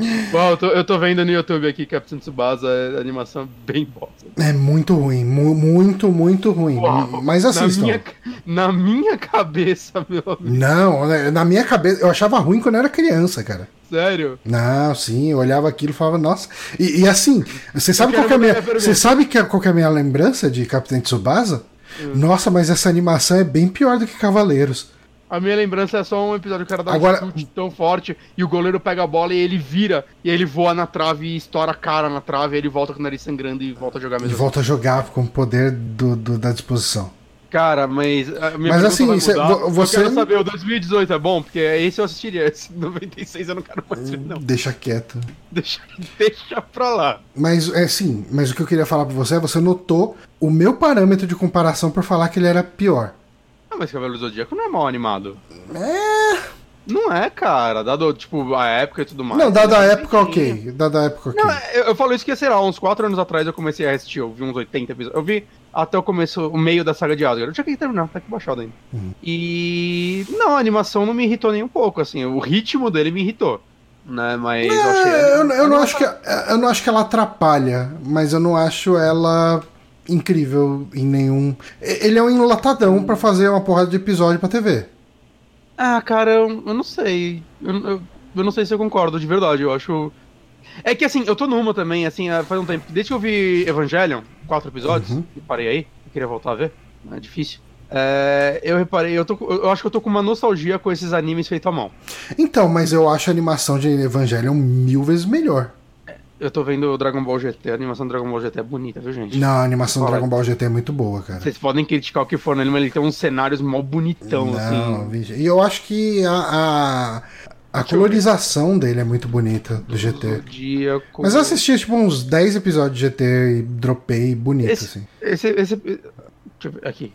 *laughs* Bom, eu tô, eu tô vendo no YouTube aqui Captain Tsubasa, a animação é bem bosta. É muito ruim, mu- muito, muito ruim. Uau. Mas Na assistam. minha, na minha cabeça, meu amigo. Não, na minha cabeça, eu achava ruim quando eu era criança, cara. Sério? Não, sim, eu olhava aquilo e falava, nossa. E, e assim, você sabe qual que é a minha, você sabe que, qual é a minha lembrança de Capitão Tsubasa? Hum. Nossa, mas essa animação é bem pior do que Cavaleiros. A minha lembrança é só um episódio que o cara dá Agora- um chute tão forte e o goleiro pega a bola e ele vira e aí ele voa na trave e estoura a cara na trave e ele volta com o nariz sangrando e volta a jogar E mesmo. volta a jogar com o poder do, do- da disposição. Cara, mas. Mas assim, cê- você- Eu quero saber, o 2018 é bom? Porque esse eu assistiria. Esse *laughs* 96 eu não quero mais ver, não. Deixa quieto. Deixa, *laughs* deixa pra lá. Mas é sim, mas o que eu queria falar pra você é você notou o meu parâmetro de comparação por falar que ele era pior. Ah, mas Cavaleiro do Zodíaco não é mal animado. É. Não é, cara. Dado, tipo, a época e tudo mais. Não, dada a é época, ok. Dada a época, ok. Não, eu, eu falo isso que, sei lá, uns 4 anos atrás eu comecei a assistir, eu vi uns 80 episódios. Eu vi até o começo, o meio da saga de Asgard. Eu tinha que terminar, tá aqui baixado ainda. Uhum. E. Não, a animação não me irritou nem um pouco, assim. O ritmo dele me irritou. Né, mas eu achei. É, eu, eu não acho que, eu não acho que ela atrapalha, mas eu não acho ela incrível em nenhum. Ele é um enlatadão pra fazer uma porrada de episódio pra TV. Ah, cara, eu, eu não sei. Eu, eu, eu não sei se eu concordo, de verdade. Eu acho. É que assim, eu tô numa também, assim, há- faz um tempo. Desde que eu vi Evangelion, quatro episódios, Uhum. e parei aí, eu queria voltar a ver, é difícil. É, eu reparei, eu, tô, eu acho que eu tô com uma nostalgia com esses animes feitos à mão. Então, mas eu acho a animação de Evangelion mil vezes melhor. Eu tô vendo o Dragon Ball GT, a animação do Dragon Ball GT é bonita, viu, gente? Não, a animação do. Dragon Ball GT é muito boa, cara. Vocês podem criticar o que for nele, mas ele tem uns cenários mal bonitão, Não, assim. vixe. E eu acho que a, a, a colorização dele é muito bonita do GT. Zodíaco. Mas eu assisti tipo uns 10 episódios de GT e dropei bonito, Esse- assim. Esse, esse. Deixa eu ver, aqui.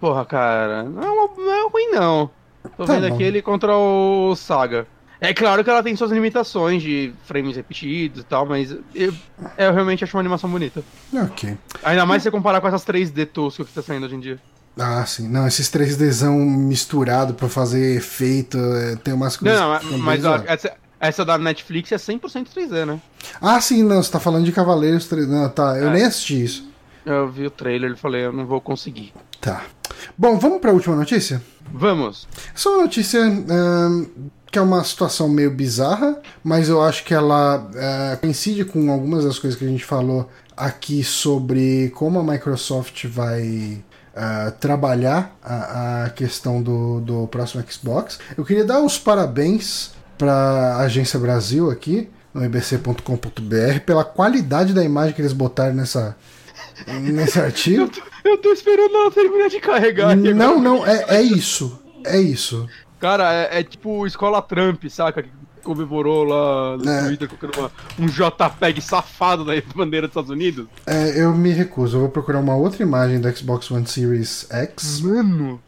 Porra, cara. Não é, não é ruim, não. Tô Tá vendo bom. aqui ele contra o Saga. É claro que ela tem suas limitações de frames repetidos e tal, mas eu, eu realmente acho uma animação bonita. Ok. Ainda mais se você comparar com essas 3D toscas que tá saindo hoje em dia. Ah, sim. Não, esses 3Dzão misturado pra fazer efeito, é, tem umas coisas. Não, não, mas ó, essa, essa da Netflix é 100% 3D, né? Ah, sim, não, você tá falando de Cavaleiros 3 Não, tá, eu É. nem assisti isso. Eu vi o trailer e falei, eu não vou conseguir. Tá. Bom, vamos pra última notícia? Vamos. Essa é uma notícia que é uma situação meio bizarra, mas eu acho que ela ah, coincide com algumas das coisas que a gente falou aqui sobre como a Microsoft vai ah, trabalhar a, a questão do, do próximo Xbox. Eu queria dar os parabéns para a Agência Brasil aqui, no ibc.com.br, pela qualidade da imagem que eles botaram nessa, nesse *laughs* artigo. Eu tô esperando ela terminar de carregar. Não, não, é, é isso. É isso. Cara, é, é tipo escola Trump, saca? Que comemorou lá no É. Twitter colocando uma- um JPEG safado da bandeira dos Estados Unidos. É, eu me recuso. Eu vou procurar uma outra imagem do Xbox One Series X. Mano.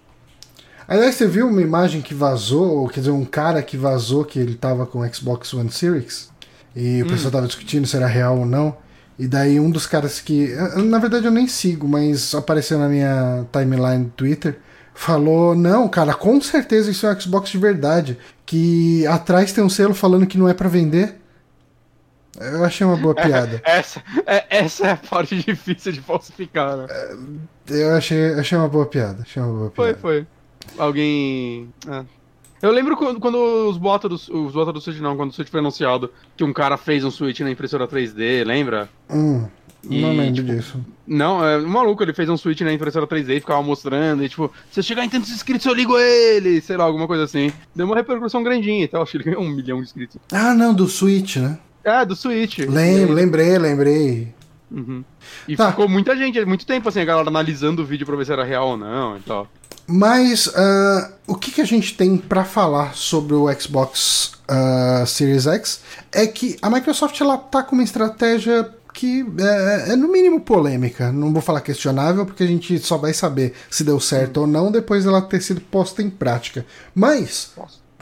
Aliás, você viu uma imagem que vazou, ou quer dizer, um cara que vazou que ele tava com o Xbox One Series? E o pessoal tava discutindo se era real ou não. E daí um dos caras que. Na verdade eu nem sigo, mas apareceu na minha timeline do Twitter. Falou, não, cara, com certeza isso é um Xbox de verdade. Que atrás tem um selo falando que não é pra vender. Eu achei uma boa *laughs* piada. Essa, é, essa é a parte *laughs* difícil de falsificar, né? Eu achei, achei uma boa piada. Achei uma boa Foi, piada. foi. Alguém. é. Eu lembro quando, quando os boatos do, os boatos do Switch, não, quando o Switch foi anunciado, que um cara fez um Switch na impressora 3D, lembra? Hum, não E, lembro tipo, disso. Não, é um maluco, ele fez um Switch na impressora 3D e ficava mostrando, e tipo, se eu chegar em tantos inscritos eu ligo ele, sei lá, alguma coisa assim. Deu uma repercussão grandinha e tal, acho que ele ganhou um milhão de inscritos. Ah, não, do Switch, né? É, do Switch. Lem lembrei, lembrei. Uhum. E Tá. ficou muita gente, muito tempo assim, a galera analisando o vídeo pra ver se era real ou não e tal. Mas ah, o que, que a gente tem pra falar sobre o Xbox ah, Series X é que a Microsoft ela tá com uma estratégia que é, é no mínimo polêmica. Não vou falar questionável, porque a gente só vai saber se deu certo ou não depois dela ter sido posta em prática. Mas.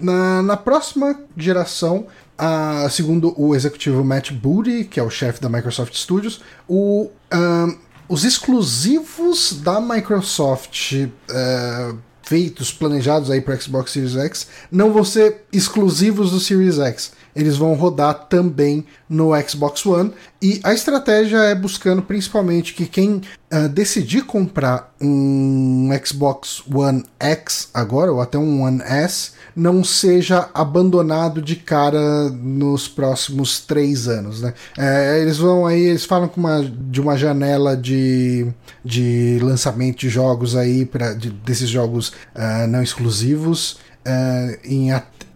Na, na próxima geração, a- segundo o executivo Matt Booty, que é o chefe da Microsoft Studios, o, ahn, os exclusivos da Microsoft eh, feitos, planejados aí para Xbox Series X, não vão ser exclusivos do Series X. Eles vão rodar também no Xbox One. E a estratégia é buscando principalmente que quem ah, decidir comprar um Xbox One X agora, ou até um One S, não seja abandonado de cara nos próximos três anos. Né? É, eles vão aí, eles falam uma, de uma janela de, de lançamento de jogos aí, pra, de- desses jogos ah, não exclusivos, ah, em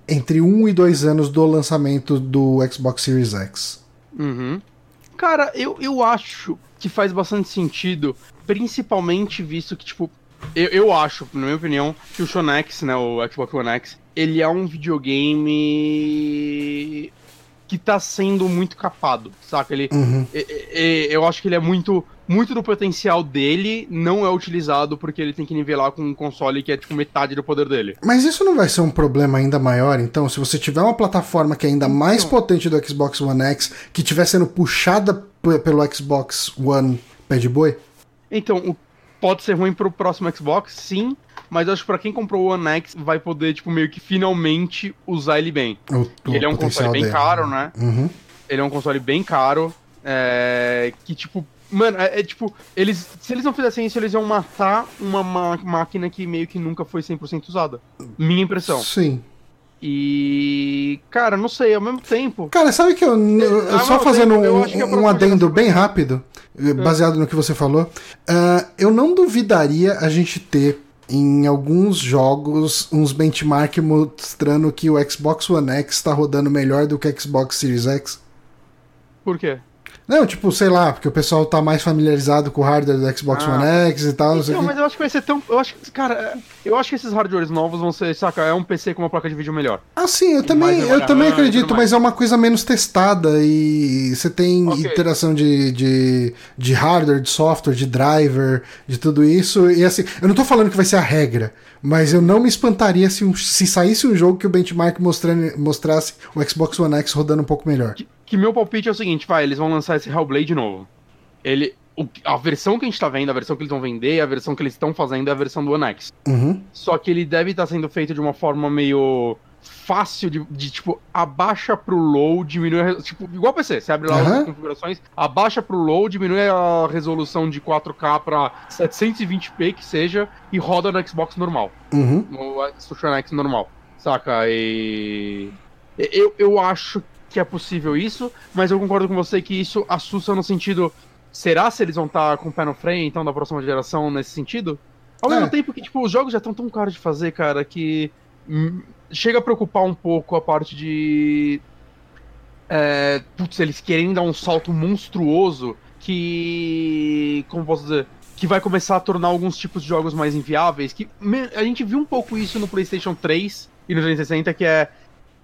entre um e dois anos do lançamento do Xbox Series X. Uhum. Cara, eu, eu acho que faz bastante sentido, principalmente visto que, tipo, eu, eu acho, na minha opinião, que o Shone X, né, o Xbox One X, ele é um videogame que tá sendo muito capado, saca? Ele, Uhum. eu acho que ele é muito, muito do potencial dele não é utilizado porque ele tem que nivelar com um console que é tipo metade do poder dele. Mas isso não vai ser um problema ainda maior, então, se você tiver uma plataforma que é ainda mais potente do Xbox One X, que estiver sendo puxada pelo Xbox One Pad Boy? Então, pode ser ruim pro próximo Xbox, sim, mas eu acho que pra quem comprou o One X vai poder, tipo, meio que finalmente usar ele bem. O, o ele é um console bem dele. caro, né? Uhum. Ele é um console bem caro. é, que, tipo. Mano, é, é tipo. Eles, se eles não fizessem isso, eles iam matar uma ma- máquina que meio que nunca foi 100% usada. Minha impressão. Sim. E. Cara, não sei, ao mesmo tempo. Cara, sabe que eu, eu- Ah, só fazendo um, a um adendo bem rápido, eh, baseado no que você falou, ah, eu não duvidaria a gente ter em alguns jogos uns benchmark mostrando que o Xbox One X está rodando melhor do que o Xbox Series X. Por quê? Não, tipo, sei lá, porque o pessoal tá mais familiarizado com o hardware do Xbox Ah. One X e tal, não Então, mas eu acho que vai ser tão. Eu acho que, cara, eu acho que esses hardwares novos vão ser, saca, é um PC com uma placa de vídeo melhor. Ah, sim, eu E também, eu também acredito, mas é uma coisa menos testada e você tem Ok. interação de, de, de hardware, de software, de driver, de tudo isso. E assim, eu não tô falando que vai ser a regra, mas eu não me espantaria se, um- se saísse um jogo que o benchmark mostrasse o Xbox One X rodando um pouco melhor. Que, que meu palpite é o seguinte, vai, eles vão lançar esse Hellblade novo. Ele. o- a versão que a gente tá vendo, a versão que eles vão vender, a versão que eles estão fazendo é a versão do One X. Uhum. Só que ele deve estar sendo feito de uma forma meio fácil de, de, tipo, abaixa pro low, diminui a, tipo, igual PC, você abre lá Aham. as configurações, abaixa pro low, diminui a resolução de 4K pra 720p que seja e roda no Xbox normal, Uhum. no Xbox X normal, saca? E eu, eu acho que é possível isso, mas eu concordo com você que isso assusta no sentido, será se eles vão estar com o pé no freio, então, da próxima geração nesse sentido? Ao É. mesmo tempo que, tipo, os jogos já estão tão caros de fazer, cara, que chega a preocupar um pouco a parte de. É, putz, eles querem dar um salto monstruoso que. Como posso dizer? Que vai começar a tornar alguns tipos de jogos mais inviáveis. Que a gente viu um pouco isso no PlayStation 3 e no 360, que é.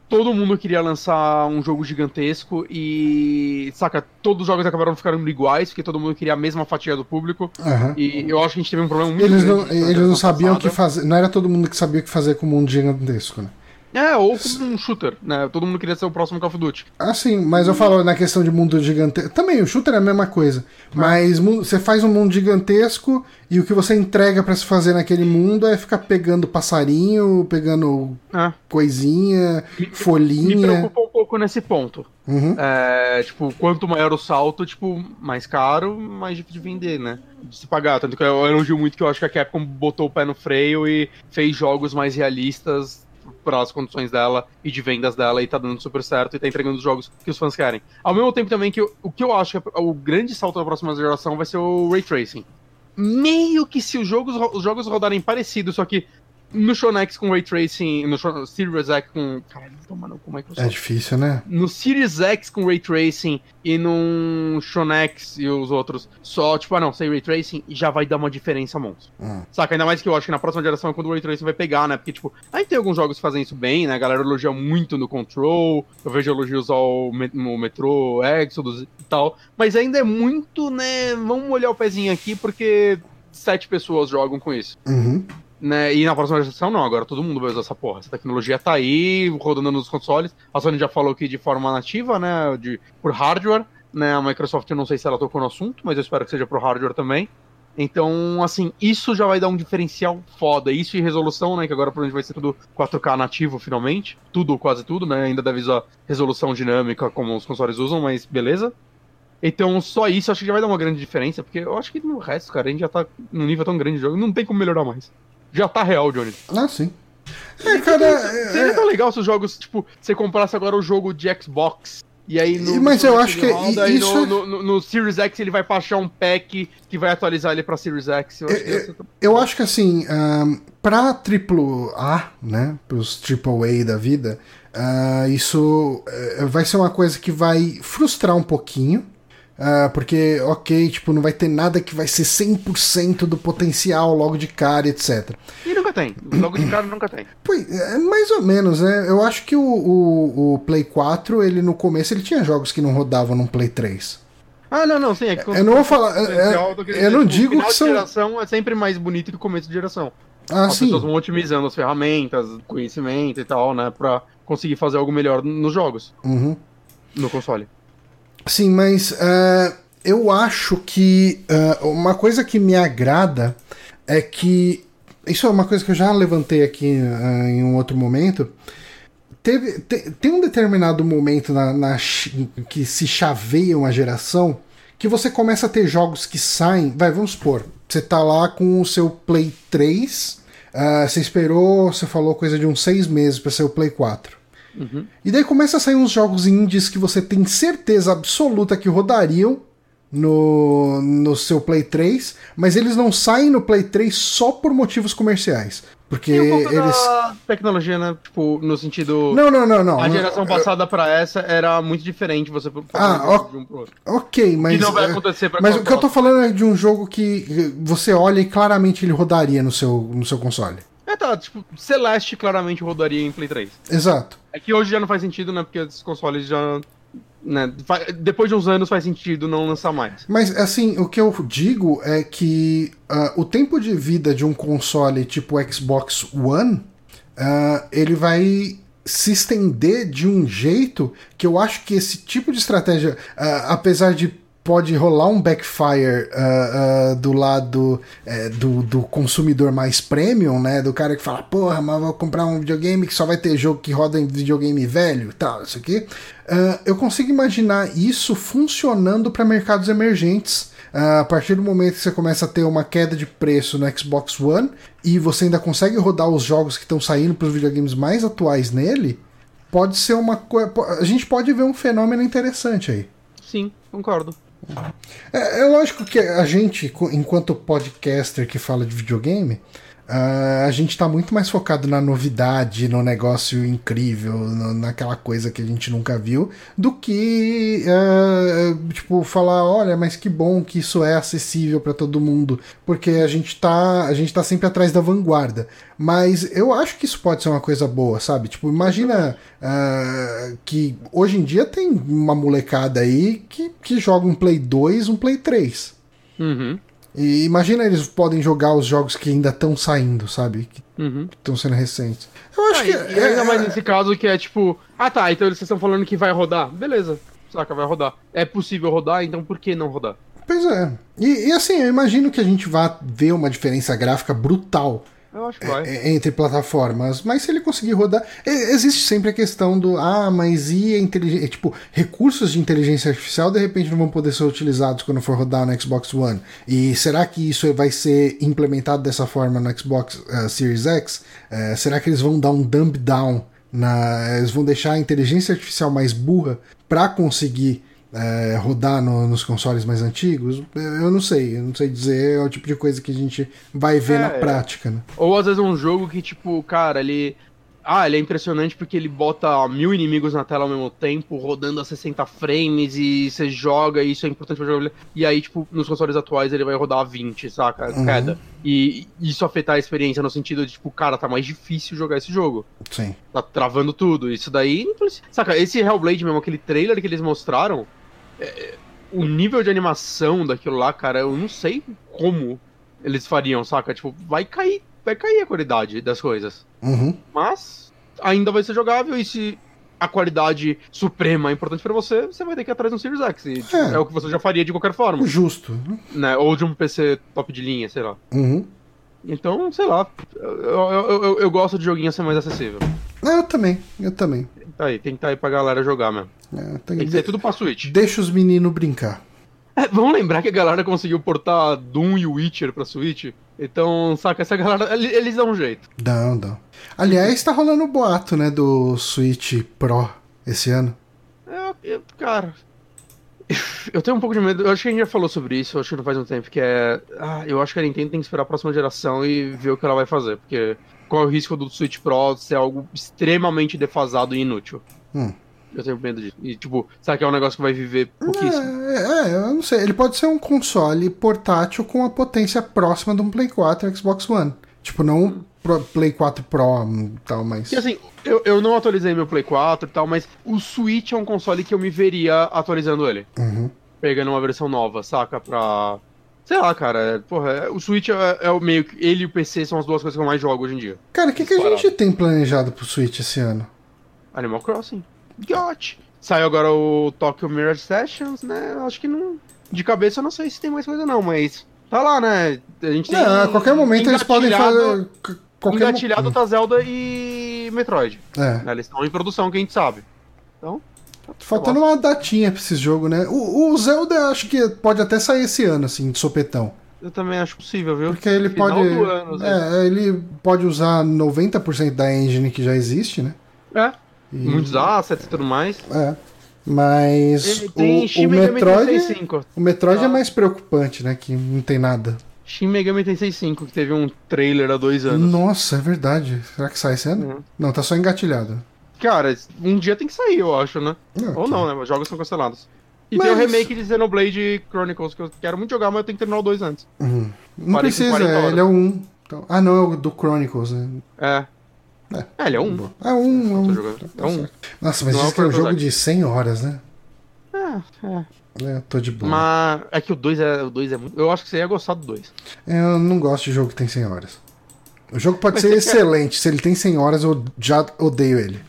Todo mundo queria lançar um jogo gigantesco e. Saca, todos os jogos acabaram ficando iguais, porque todo mundo queria a mesma fatia do público. Aham. E eu acho que a gente teve um problema muito Eles não, grande na eles não sabiam o que fazer. Não era todo mundo que sabia o que fazer com o mundo gigantesco, né? É, ou como um shooter, né? Todo mundo queria ser o próximo Call of Duty. Ah, sim, mas eu falo na questão de mundo gigantesco. Também, o shooter é a mesma coisa. Mas você faz um mundo gigantesco e o que você entrega pra se fazer naquele mundo é ficar pegando passarinho, pegando É. coisinha, Me folhinha. preocupa um pouco nesse ponto. Uhum. É, tipo, quanto maior o salto, tipo, mais caro, mais difícil de vender, né? De se pagar. Tanto que eu elogio muito que eu acho que a Capcom botou o pé no freio e fez jogos mais realistas para as condições dela e de vendas dela e tá dando super certo e tá entregando os jogos que os fãs querem. Ao mesmo tempo também que eu- o que eu acho que é o grande salto da próxima geração vai ser o Ray Tracing. Meio que se os jogos, os jogos rodarem parecido, só que no Shonex com Ray Tracing, no Series X com... Caralho, tomando com É Microsoft difícil, né? no Series X com Ray Tracing e num Shonex e os outros só, tipo, ah não, sem Ray Tracing, já vai dar uma diferença monstro. Hum. Saca? Ainda mais que eu acho que na próxima geração é quando o Ray Tracing vai pegar, né? Porque, tipo, aí tem alguns jogos que fazem isso bem, né? A galera elogia muito no Control, eu vejo elogios ao no Metro Exodus e tal, mas ainda é muito, né? Vamos molhar o pezinho aqui porque sete pessoas jogam com isso Uhum. Né? E na próxima geração, não, agora todo mundo vai usar essa porra. Essa tecnologia tá aí, rodando nos consoles. A Sony já falou que de forma nativa, né? De, por hardware, né? A Microsoft, eu não sei se ela tocou no assunto, mas eu espero que seja pro hardware também. Então, assim, isso já vai dar um diferencial foda. Isso e resolução, né? Que agora provavelmente vai ser tudo 4K nativo, finalmente. Tudo, quase tudo, né? Ainda deve usar resolução dinâmica como os consoles usam, mas beleza. Então, só isso acho que já vai dar uma grande diferença, porque eu acho que no resto, cara, a gente já tá num nível tão grande de jogo, não tem como melhorar mais. Já tá real, Johnny. Ah, sim. É, cara. é- Seria tão legal se os jogos, tipo, você comprasse agora o jogo de Xbox. E aí no. Mas no eu acho que roda, isso no, é- no, no- no Series X ele vai baixar um pack que vai atualizar ele pra Series X. Eu acho que É, tão- Eu acho que assim, ahn, pra triplo A, né, pros triple A da vida, ah, isso eh, vai ser uma coisa que vai frustrar um pouquinho, ah, porque, ok, tipo, não vai ter nada que vai ser 100% do potencial logo de cara, etc. E nunca, tem. Logo de cara nunca tem. Pois, é mais ou menos, né? Eu acho que o, o, o Play 4, ele no começo, ele tinha jogos que não rodavam no Play 3. Ah, não, não, sim. É que Eu não vou falar. é- é- eu não digo final que de são. geração é sempre mais bonito que o começo de geração. Ah, As sim. pessoas vão otimizando as ferramentas, conhecimento e tal, né? Pra conseguir fazer algo melhor nos jogos, Uhum. no console. Sim, mas é, eu acho que é, uma coisa que me agrada é que. Isso é uma coisa que eu já levantei aqui é, em um outro momento. Teve, te- tem um determinado momento na, na que se chaveia uma geração que você começa a ter jogos que saem. Vai, vamos supor, você tá lá com o seu Play 3, ah, você esperou, você falou coisa de uns seis meses para ser o Play 4. E daí começa a sair uns jogos indies que você tem certeza absoluta que rodariam no, no seu Play 3, mas eles não saem no Play 3 só por motivos comerciais. Porque um eles. tecnologia, né? Tipo, no sentido. Não, não, não, não. a geração passada pra essa era muito diferente você Ah, jogo de um pro outro. Ok, mas. que não vai é, acontecer pra Mas o que eu tô falando é de um jogo que você olha e claramente ele rodaria no seu, no seu console. É, tá, tipo, Celeste claramente rodaria em Play 3. Exato. É que hoje já não faz sentido, né? Porque esses consoles já. Né, depois de uns anos faz sentido não lançar mais. Mas assim, o que eu digo é que ah, o tempo de vida de um console tipo Xbox One, ah, ele vai se estender de um jeito que eu acho que esse tipo de estratégia, ah, apesar de pode rolar um backfire ah, ah, do lado eh, do, do consumidor mais premium, né? Do cara que fala, porra, mas vou comprar um videogame que só vai ter jogo que roda em videogame velho tal, isso aqui. Ah, eu consigo imaginar isso funcionando para mercados emergentes. A partir do momento que você começa a ter uma queda de preço no Xbox One e você ainda consegue rodar os jogos que estão saindo para os videogames mais atuais nele, pode ser uma coisa. A gente pode ver um fenômeno interessante aí. Sim, concordo. É, é lógico que a gente, enquanto podcaster que fala de videogame, ah, a gente tá muito mais focado na novidade, no negócio incrível, no- naquela coisa que a gente nunca viu, do que, ah, tipo, falar, olha, mas que bom que isso é acessível para todo mundo, porque a gente tá, a gente tá sempre atrás da vanguarda. Mas eu acho que isso pode ser uma coisa boa, sabe? Tipo, imagina ah, que hoje em dia tem uma molecada aí que, que joga um Play 2, um Play 3. Uhum. E imagina eles podem jogar os jogos que ainda estão saindo, sabe? Que Uhum. estão sendo recentes. Eu acho Ah, que. e, e ainda mais nesse caso que é tipo, ah tá, então vocês estão falando que vai rodar. Beleza, saca, vai rodar. É possível rodar, então por que não rodar? Pois é. E, e assim, eu imagino que a gente vá ver uma diferença gráfica brutal Eu acho que vai. é, entre plataformas, mas se ele conseguir rodar. Existe sempre a questão do. Ah, mas e a inteligência. Tipo, recursos de inteligência artificial de repente não vão poder ser utilizados quando for rodar no Xbox One. E será que isso vai ser implementado dessa forma no Xbox eh, Series X? Eh, será que eles vão dar um dump down? Na, eles vão deixar a inteligência artificial mais burra para conseguir eh, rodar no- nos consoles mais antigos? Eu não sei, eu não sei dizer. É o tipo de coisa que a gente vai ver É, na é. prática, né? Ou às vezes um jogo que, tipo, cara, ele. Ah, ele é impressionante porque ele bota mil inimigos na tela ao mesmo tempo, rodando a 60 frames, e você joga, e isso é importante pra jogar. E aí, tipo, nos consoles atuais ele vai rodar a 20, saca? Uhum. Queda. E isso afetar a experiência no sentido de, tipo, cara, tá mais difícil jogar esse jogo. Sim. Tá travando tudo. Isso daí. Saca, esse Hellblade mesmo, aquele trailer que eles mostraram. É, o nível de animação daquilo lá, cara, eu não sei como eles fariam, saca? Tipo, vai cair. Vai cair a qualidade das coisas. Uhum. Mas ainda vai ser jogável e se a qualidade suprema é importante pra você, você vai ter que ir atrás de um Series X. E, tipo, É. é. o que você já faria de qualquer forma, Justo. né? Ou de um PC top de linha, sei lá. Uhum. Então, sei lá. Eu, eu, eu, eu gosto de joguinho ser mais acessível. Eu também, eu também. Tá aí, tem que tá aí pra galera jogar mesmo. É, tem- Tem que ser tudo pra Switch. Deixa os meninos brincar. É, vamos lembrar que a galera conseguiu portar Doom e Witcher pra Switch. Então, saca, essa galera, ele- eles dão um jeito. Dão, dão. Aliás, tá rolando o boato, né, do Switch Pro esse ano. É, eu- cara. *laughs* Eu tenho um pouco de medo. Eu acho que a gente já falou sobre isso, acho que não faz um tempo, que é. Ah, eu acho que a Nintendo tem que esperar a próxima geração e ver o que ela vai fazer. Porque qual é o risco do Switch Pro ser algo extremamente defasado e inútil? Hum. Eu tenho medo disso. E, tipo, será que é um negócio que vai viver pouquíssimo? É, é, eu não sei. Ele pode ser um console portátil com a potência próxima de um Play 4 e Xbox One. Tipo, não pro, Play 4 Pro e tal, mas. E assim, eu, eu não atualizei meu Play 4 e tal, mas o Switch é um console que eu me veria atualizando ele. Uhum. Pegando uma versão nova, saca? Pra. Sei lá, cara. é- Porra, é- o Switch é, é o meio que. Ele e o PC são as duas coisas que eu mais jogo hoje em dia. Cara, o que, que a gente tem planejado pro Switch esse ano? Animal Crossing. Yacht. Saiu agora o Tokyo Mirage Sessions, né? Acho que não. De cabeça eu não sei se tem mais coisa, não, mas. Tá lá, né? A gente tem. Não, a qualquer momento eles podem fazer. Qualquer mo- Engatilhado tá Zelda e Metroid. É. né? Eles estão em produção, que a gente sabe. Então. Faltando uma datinha pra esse jogo, né? O, o Zelda eu acho que pode até sair esse ano, assim, de sopetão. Eu também acho possível, viu? Porque ele Final pode. ano, é, ele pode usar 90% da engine que já existe, né? É. E- Muitos assets e tudo mais. É. Mas Ele tem o, o Shin Megami Metroid. Tensei 5. O Metroid Tá. é mais preocupante, né? Que não tem nada. Shin Megami Tensei 5, que teve um trailer há dois anos. Nossa, é verdade. Será que sai esse ano? Uhum. Não, tá só engatilhado. Cara, um dia tem que sair, eu acho, né? Não, Ou que- não, né? Os jogos são cancelados. E Mas- tem o remake de Xenoblade Chronicles, que eu quero muito jogar, mas eu tenho que terminar o 2 antes. Uhum. Não 40, precisa, 40 horas. ele é um. Então- ah, não, é o do Chronicles, né? É. É. É, ele é um. É um, é Tô um. Tá É um. Nossa, mas Não é isso o que é um jogo de 100 horas, né? É, é. É, tô de boa. Mas é que o 2 é, o 2 é muito. Eu acho que você ia gostar do 2. Eu não gosto de jogo que tem 100 horas. O jogo pode Mas ser você quer- excelente. Se ele tem 100 horas, eu já odeio ele.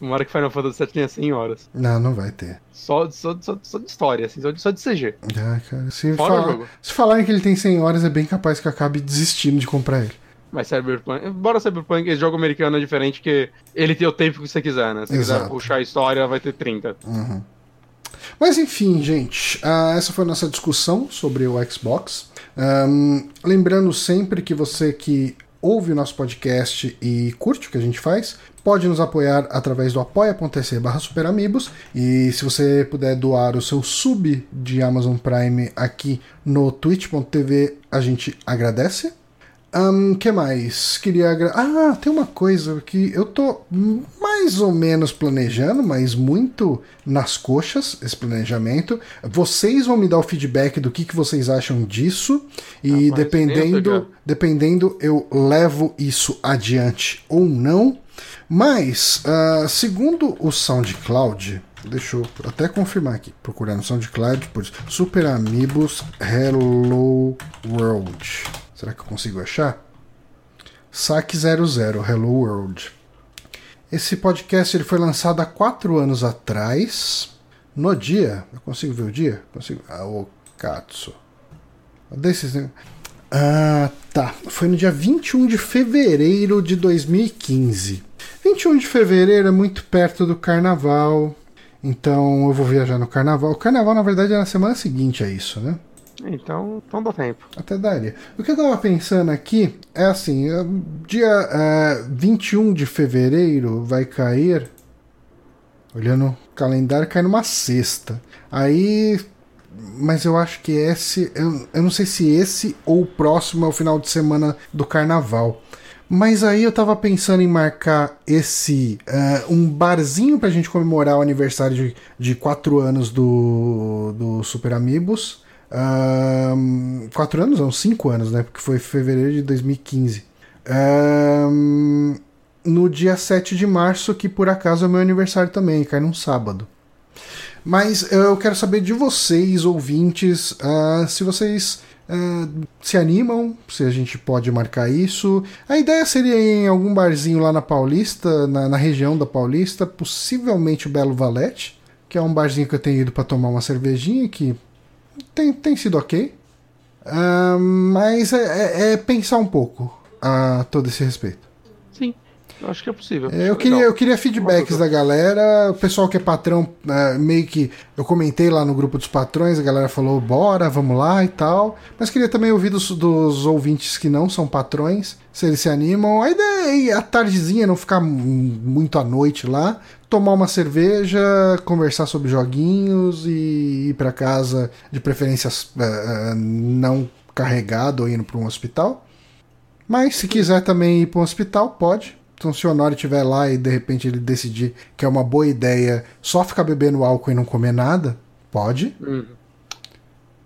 Uma hora que Final Fantasy VII tenha 100 horas. Não, não vai ter. Só, só, só, só de história, assim, só de, só de CG. Ah, cara, se, Fora jogo. se falarem que ele tem 100 horas, é bem capaz que eu acabe desistindo de comprar ele. Mas Cyberpunk. Embora Cyberpunk, esse jogo americano é diferente, que ele tem o tempo que você quiser, né? Se você quiser Exato. puxar a história, vai ter 30. Mas enfim, gente, ah, essa foi a nossa discussão sobre o Xbox. Ahn, lembrando sempre que você que ouve o nosso podcast e curte o que a gente faz, pode nos apoiar através do apoia.se barra superamigos e se você puder doar o seu sub de Amazon Prime aqui no twitch.tv, a gente agradece. O que mais? Queria. Ah, tem uma coisa que eu tô mais ou menos planejando, mas muito nas coxas esse planejamento. Vocês vão me dar o feedback do que, que vocês acham disso. E Rapaz, nem eu dependendo, dependendo, eu levo isso adiante ou não. Mas, ah, segundo o SoundCloud, deixa eu até confirmar aqui, procurar no SoundCloud por Super Amigos Hello World. Será que eu consigo achar? Saque 00 Hello World. Esse podcast ele foi lançado há quatro anos atrás. No dia. Eu consigo ver o dia? Consigo. Ah, o Katsu. Desses. Ah, tá. Foi no dia 21 de fevereiro de 2015. 21 de fevereiro é muito perto do carnaval. Então eu vou viajar no carnaval. O carnaval, na verdade, é na semana seguinte a isso, né? Então, então dá tempo. Até daria. O que eu tava pensando aqui é assim: dia é, 21 de fevereiro vai cair. Olhando o calendário, cai numa sexta. Aí. Mas eu acho que esse. Eu, eu não sei se esse ou o próximo é o final de semana do carnaval. Mas aí eu tava pensando em marcar esse. é, um barzinho pra gente comemorar o aniversário de, de quatro anos do, do Super Amigos. Ahn, quatro anos? Não, cinco anos, né? Porque foi fevereiro de 2015. Ahn, no dia 7 de março, que por acaso é meu aniversário também, cai num sábado. Mas eu quero saber de vocês, ouvintes, ah, se vocês ah, se animam, se a gente pode marcar isso. A ideia seria em algum barzinho lá na Paulista, na, na região da Paulista, possivelmente o Belo Valete, que é um barzinho que eu tenho ido para tomar uma cervejinha, que tem, tem sido ok. Ah, mas é, é- é pensar um pouco a todo esse respeito. Sim, eu acho que é possível. É, Eu queria, legal. eu queria feedbacks da galera. O pessoal que é patrão, é, meio que. Eu comentei lá no grupo dos patrões, a galera falou, bora, vamos lá e tal. Mas queria também ouvir dos, dos ouvintes que não são patrões, se eles se animam. A ideia é ir à tardezinha, não ficar mu- muito à noite lá. Tomar uma cerveja, conversar sobre joguinhos e ir pra casa, de preferência é, é, não carregado ou indo pra um hospital. Mas se quiser também ir para um hospital, pode. Então, se o Honório estiver lá e de repente ele decidir que é uma boa ideia só ficar bebendo álcool e não comer nada, pode. Uhum.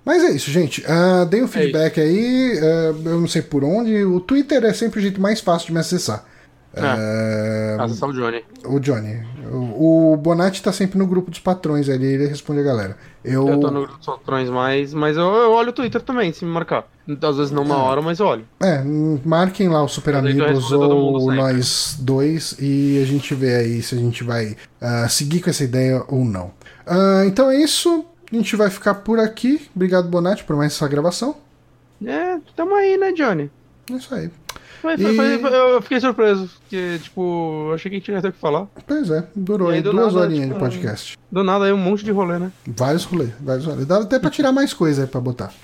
Mas é isso, gente. Uh, deem um feedback aí. Uh, eu não sei por onde. O Twitter é sempre o jeito mais fácil de me acessar. É. Uh, Acessar o Johnny. O Johnny. O, o Bonatti tá sempre no grupo dos patrões ali, ele responde a galera. Eu, eu tô no grupo dos patrões mais, mas eu, eu olho o Twitter também, se me marcar. Às vezes não uma é. hora, mas eu olho. É, marquem lá o Super Amigos ou nós dois e a gente vê aí se a gente vai uh, seguir com essa ideia ou não. Uh, então é isso. A gente vai ficar por aqui. Obrigado, Bonatti, por mais essa gravação. É, tamo aí, né, Johnny? É isso aí. Foi, foi, e... foi, eu fiquei surpreso, porque, tipo, achei que a gente ia ter o que falar. Pois é, durou aí, duas nada, horinhas tipo, de podcast. Do nada aí um monte de rolê, né? Vários rolês, vários rolês. Dava até pra tirar mais coisa aí pra botar.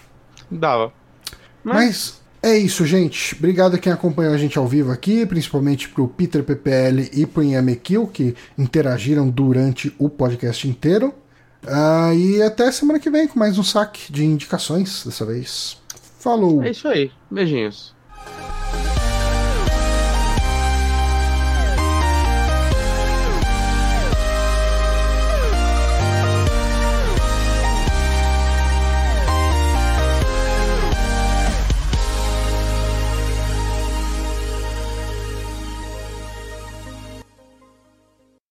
Dava. Mas... Mas... é isso, gente. Obrigado a quem acompanhou a gente ao vivo aqui, principalmente pro Peter PPL e pro Kill, que interagiram durante o podcast inteiro. Uh, e até semana que vem com mais um saque de indicações dessa vez. Falou! É isso aí. Beijinhos.